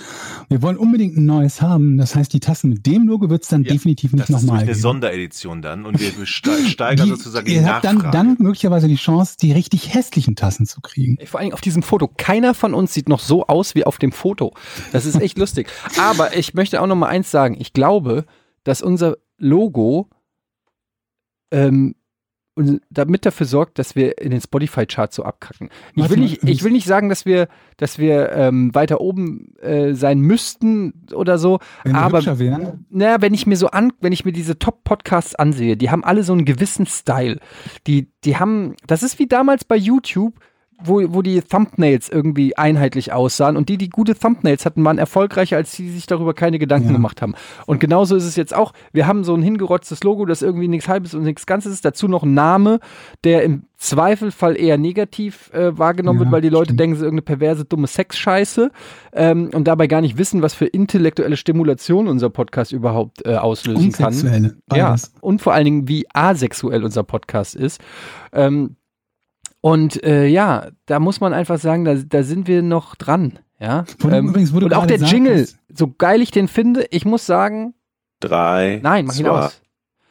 Wir wollen unbedingt ein neues haben. Das heißt, die Tassen mit dem Logo wird es dann Ja, definitiv das nicht ist nämlich nochmal eine geben. Sonderedition dann und wir ste- steigern Die- sozusagen die ihr habt dann, dann möglicherweise die Chance, die richtig hässlichen Tassen zu kriegen. Vor allem auf diesem Foto. Keiner von uns sieht noch so aus wie auf dem Foto. Das ist echt lustig. Aber ich möchte auch noch mal eins sagen. Ich glaube, dass unser Logo ähm, und damit dafür sorgt, dass wir in den Spotify-Charts so abkacken. Ich Warte will, nicht, ich will nicht sagen, dass wir, dass wir ähm, weiter oben äh, sein müssten oder so, Wenn aber na, wenn ich mir so an, wenn ich mir diese Top-Podcasts ansehe, die haben alle so einen gewissen Style. Die, die haben, das ist wie damals bei YouTube, wo, wo die Thumbnails irgendwie einheitlich aussahen und die, die gute Thumbnails hatten, waren erfolgreicher, als die, die sich darüber keine Gedanken Ja. gemacht haben. Und genauso ist es jetzt auch. Wir haben so ein hingerotztes Logo, das irgendwie nichts Halbes und nichts Ganzes ist. Dazu noch ein Name, der im Zweifelfall eher negativ äh, wahrgenommen Ja, wird, weil die Leute stimmt. denken, es ist irgendeine perverse, dumme Sexscheiße ähm, und dabei gar nicht wissen, was für intellektuelle Stimulation unser Podcast überhaupt äh, auslösen Und kann. sexuelle. Ja, Beides. und vor allen Dingen, wie asexuell unser Podcast ist. Ähm, und äh, ja, da muss man einfach sagen, da, da sind wir noch dran. Ja? Ähm, übrigens, und auch der Jingle, sagtest- so geil ich den finde, ich muss sagen, Drei. nein, mach ihn zwei, aus.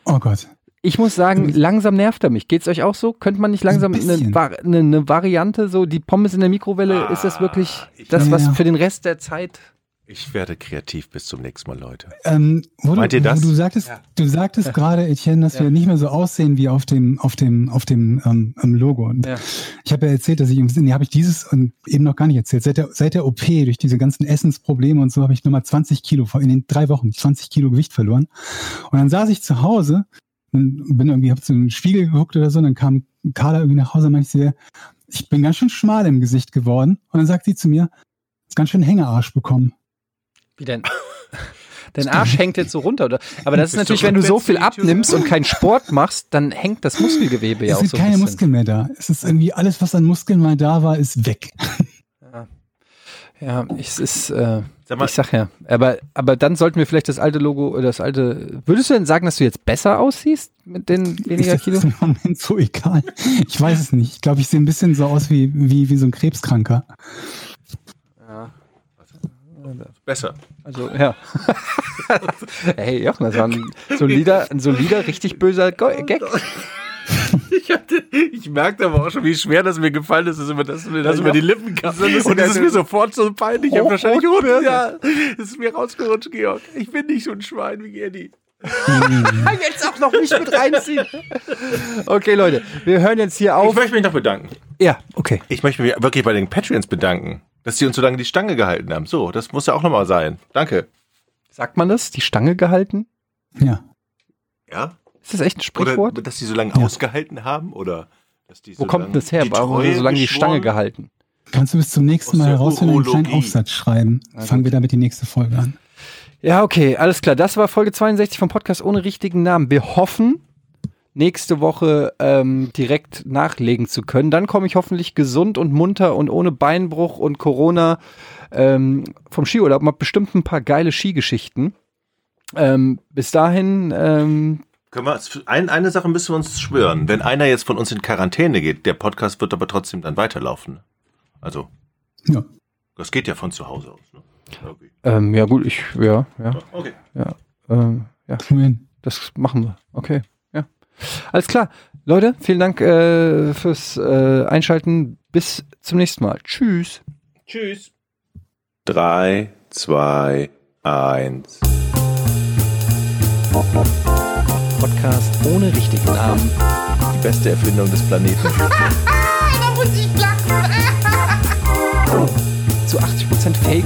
Oh Gott. Ich muss sagen, langsam nervt er mich. Geht's euch auch so? Könnte man nicht langsam Ein eine, eine, eine Variante, so die Pommes in der Mikrowelle, ist das wirklich ich- das, Ja, was ja. für den Rest der Zeit? Ich werde kreativ bis zum nächsten Mal, Leute. Ähm, wo Meint du, ihr das? Du sagtest, du sagtest gerade, Etienne, dass wir nicht mehr so aussehen wie auf dem, auf dem, auf dem ähm, ähm, Logo. Und Ja. ich habe ja erzählt, dass ich, nee, habe ich dieses und eben noch gar nicht erzählt. Seit der, seit der OP, durch diese ganzen Essensprobleme und so, habe ich nochmal 20 Kilo, vor- in den drei Wochen 20 Kilo Gewicht verloren. Und dann saß ich zu Hause und bin irgendwie, hab zu einem Spiegel geguckt oder so, und dann kam Carla irgendwie nach Hause und meinte sie, ich bin ganz schön schmal im Gesicht geworden. Und dann sagt sie zu mir, ganz schön Hängearsch bekommen. Wie denn? Dein Arsch hängt jetzt so runter, oder? Aber das ist natürlich, wenn du so viel abnimmst und keinen Sport machst, dann hängt das Muskelgewebe ja es auch sind so ein keine bisschen. Muskeln mehr da. Es ist irgendwie alles, was an Muskeln mal da war, ist weg. Ja, es ist, äh, Sag mal- ich sag ja, aber, aber dann sollten wir vielleicht das alte Logo oder das alte, würdest du denn sagen, dass du jetzt besser aussiehst mit den weniger ist Kilo? das im Moment so egal. Ich weiß es nicht. Ich glaube, ich sehe ein bisschen so aus wie, wie, wie so ein Krebskranker. Besser. Also, ja. hey, Jochen, das war ein solider, ein solider, richtig böser Go Gag. Ich, hatte, ich merkte aber auch schon, wie schwer das mir gefallen ist, dass mir das, mir das über die Lippen kam. Und das ist mir sofort so peinlich. Ich habe wahrscheinlich rot, ja, das ist mir rausgerutscht, Georg. Ich bin nicht so ein Schwein wie Gerdi. Jetzt auch noch nicht mit reinziehen. Okay, Leute, wir hören jetzt hier Ich auf. möchte mich noch bedanken. Ja, okay. Ich möchte mich wirklich bei den Patreons bedanken, dass sie uns so lange die Stange gehalten haben. So, das muss ja auch nochmal sein. Danke. Sagt man das? Die Stange gehalten? Ja. Ja? Ist das echt ein Oder Sprichwort? dass die so lange Ja. ausgehalten haben? Oder dass die Wo so kommt lang denn das her? Warum haben wir so lange die Stange gehalten? Kannst du bis zum nächsten Mal herausfinden und einen kleinen. Aufsatz schreiben. Fangen wir damit die nächste Folge an. Ja, okay, alles klar. Das war Folge 62 vom Podcast ohne richtigen Namen. Wir hoffen, nächste Woche ähm, direkt nachlegen zu können. Dann komme ich hoffentlich gesund und munter und ohne Beinbruch und Corona ähm, vom Skiurlaub. Mal bestimmt ein paar geile Skigeschichten. Ähm, bis dahin, ähm, Können wir, ein, eine Sache müssen wir uns schwören. Wenn einer jetzt von uns in Quarantäne geht, der Podcast wird aber trotzdem dann weiterlaufen. Also, Ja. das geht ja von zu Hause aus. Ne? Okay. ähm, ja gut, ich, ja, ja, okay. ähm, ja, wir hin. das machen wir. Okay, ja. Alles klar. Leute, vielen Dank äh, fürs äh, Einschalten. Bis zum nächsten Mal. Tschüss. Tschüss. Drei, zwei, eins. Podcast ohne richtigen Namen. Die beste Erfindung des Planeten. Da muss ich lachen. Zu 80% Fake.